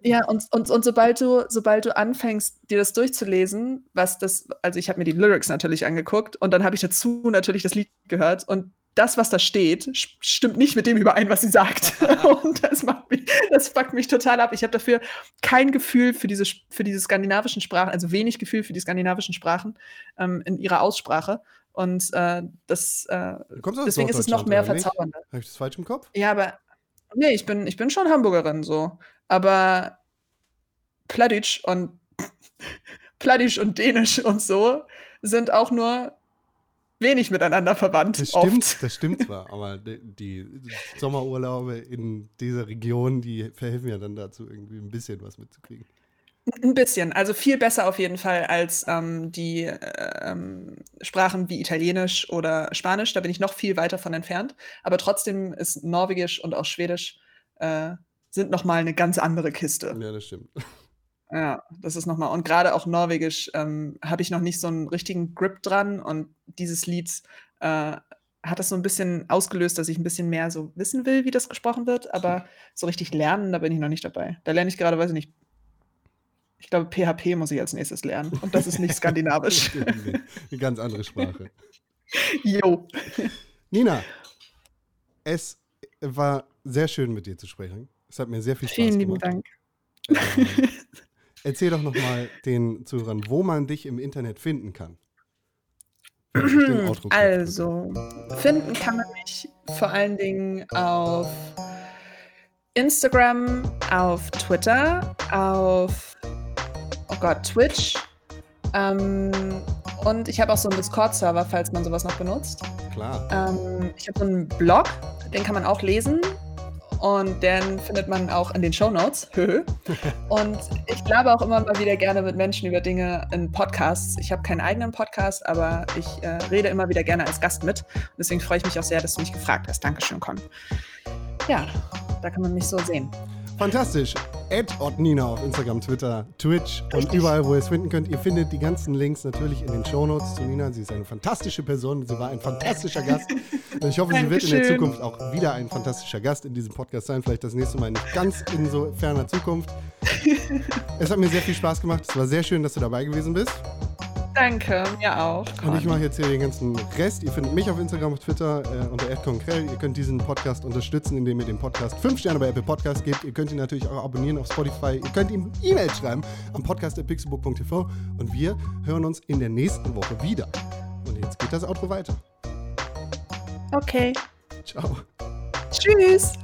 S2: Ja, und, und, und sobald du, sobald du anfängst, dir das durchzulesen, was das, also ich habe mir die Lyrics natürlich angeguckt und dann habe ich dazu natürlich das Lied gehört und das, was da steht, stimmt nicht mit dem überein, was sie sagt. und das macht mich, das fuckt mich total ab. Ich habe dafür kein Gefühl für diese, für diese skandinavischen Sprachen, also wenig Gefühl für die skandinavischen Sprachen ähm, in ihrer Aussprache. Und äh, das, äh, deswegen ist es noch mehr verzaubernder.
S1: Habe ich das falsch im Kopf?
S2: Ja, aber nee, ich bin, ich bin schon Hamburgerin so. Aber Pladitsch und Pladitsch und Dänisch und so sind auch nur wenig miteinander verwandt.
S1: Das
S2: oft.
S1: stimmt, das stimmt zwar, aber die, Sommerurlaube in dieser Region, die verhelfen ja dann dazu, irgendwie ein bisschen was mitzukriegen.
S2: Ein bisschen, also viel besser auf jeden Fall als ähm, die äh, ähm, Sprachen wie Italienisch oder Spanisch. Da bin ich noch viel weiter von entfernt. Aber trotzdem ist Norwegisch und auch Schwedisch äh, sind noch mal eine ganz andere Kiste.
S1: Ja, das stimmt.
S2: Ja, das ist noch mal und gerade auch Norwegisch ähm, habe ich noch nicht so einen richtigen Grip dran und dieses Lied äh, hat das so ein bisschen ausgelöst, dass ich ein bisschen mehr so wissen will, wie das gesprochen wird, aber so richtig lernen, da bin ich noch nicht dabei. Da lerne ich gerade, weiß ich nicht, Ich glaube, PHP muss ich als nächstes lernen. Und das ist nicht skandinavisch.
S1: Eine ganz andere Sprache.
S2: Jo.
S1: Nina, es war sehr schön mit dir zu sprechen. Es hat mir sehr viel Spaß
S2: Vielen lieben
S1: gemacht.
S2: Dank.
S1: Ähm, erzähl doch nochmal den Zuhörern, wo man dich im Internet finden kann.
S2: Also, finden kann man mich vor allen Dingen auf Instagram, auf Twitter, auf oh Gott, Twitch. Ähm, und ich habe auch so einen Discord-Server, falls man sowas noch benutzt.
S1: Klar.
S2: Ähm, ich habe so einen Blog, den kann man auch lesen. Und den findet man auch in den Shownotes. und ich glaube auch immer mal wieder gerne mit Menschen über Dinge in Podcasts. Ich habe keinen eigenen Podcast, aber ich äh, rede immer wieder gerne als Gast mit. Und deswegen freue ich mich auch sehr, dass du mich gefragt hast. Dankeschön, Con. Ja, da kann man mich so sehen.
S1: Fantastisch. Ed Nina auf Instagram, Twitter, Twitch und überall, wo ihr es finden könnt. Ihr findet die ganzen Links natürlich in den Shownotes zu Nina. Sie ist eine fantastische Person. Sie war ein fantastischer Gast. Und ich hoffe, sie wird in der. Zukunft auch wieder ein fantastischer Gast in diesem Podcast sein. Vielleicht das nächste Mal nicht ganz in so ferner Zukunft. Es hat mir sehr viel Spaß gemacht. Es war sehr schön, dass du dabei gewesen bist.
S2: Danke, mir auch.
S1: Und ich mache jetzt hier den ganzen Rest. Ihr findet mich auf Instagram, auf Twitter äh, unter @konkrell. Ihr könnt diesen Podcast unterstützen, indem ihr dem Podcast 5 Sterne bei Apple Podcast gebt. Ihr könnt ihn natürlich auch abonnieren auf Spotify. Ihr könnt ihm E-Mail schreiben am podcast.pixelbook.tv. Und wir hören uns in der nächsten Woche wieder. Und jetzt geht das Outro weiter.
S2: Okay.
S1: Ciao.
S2: Tschüss.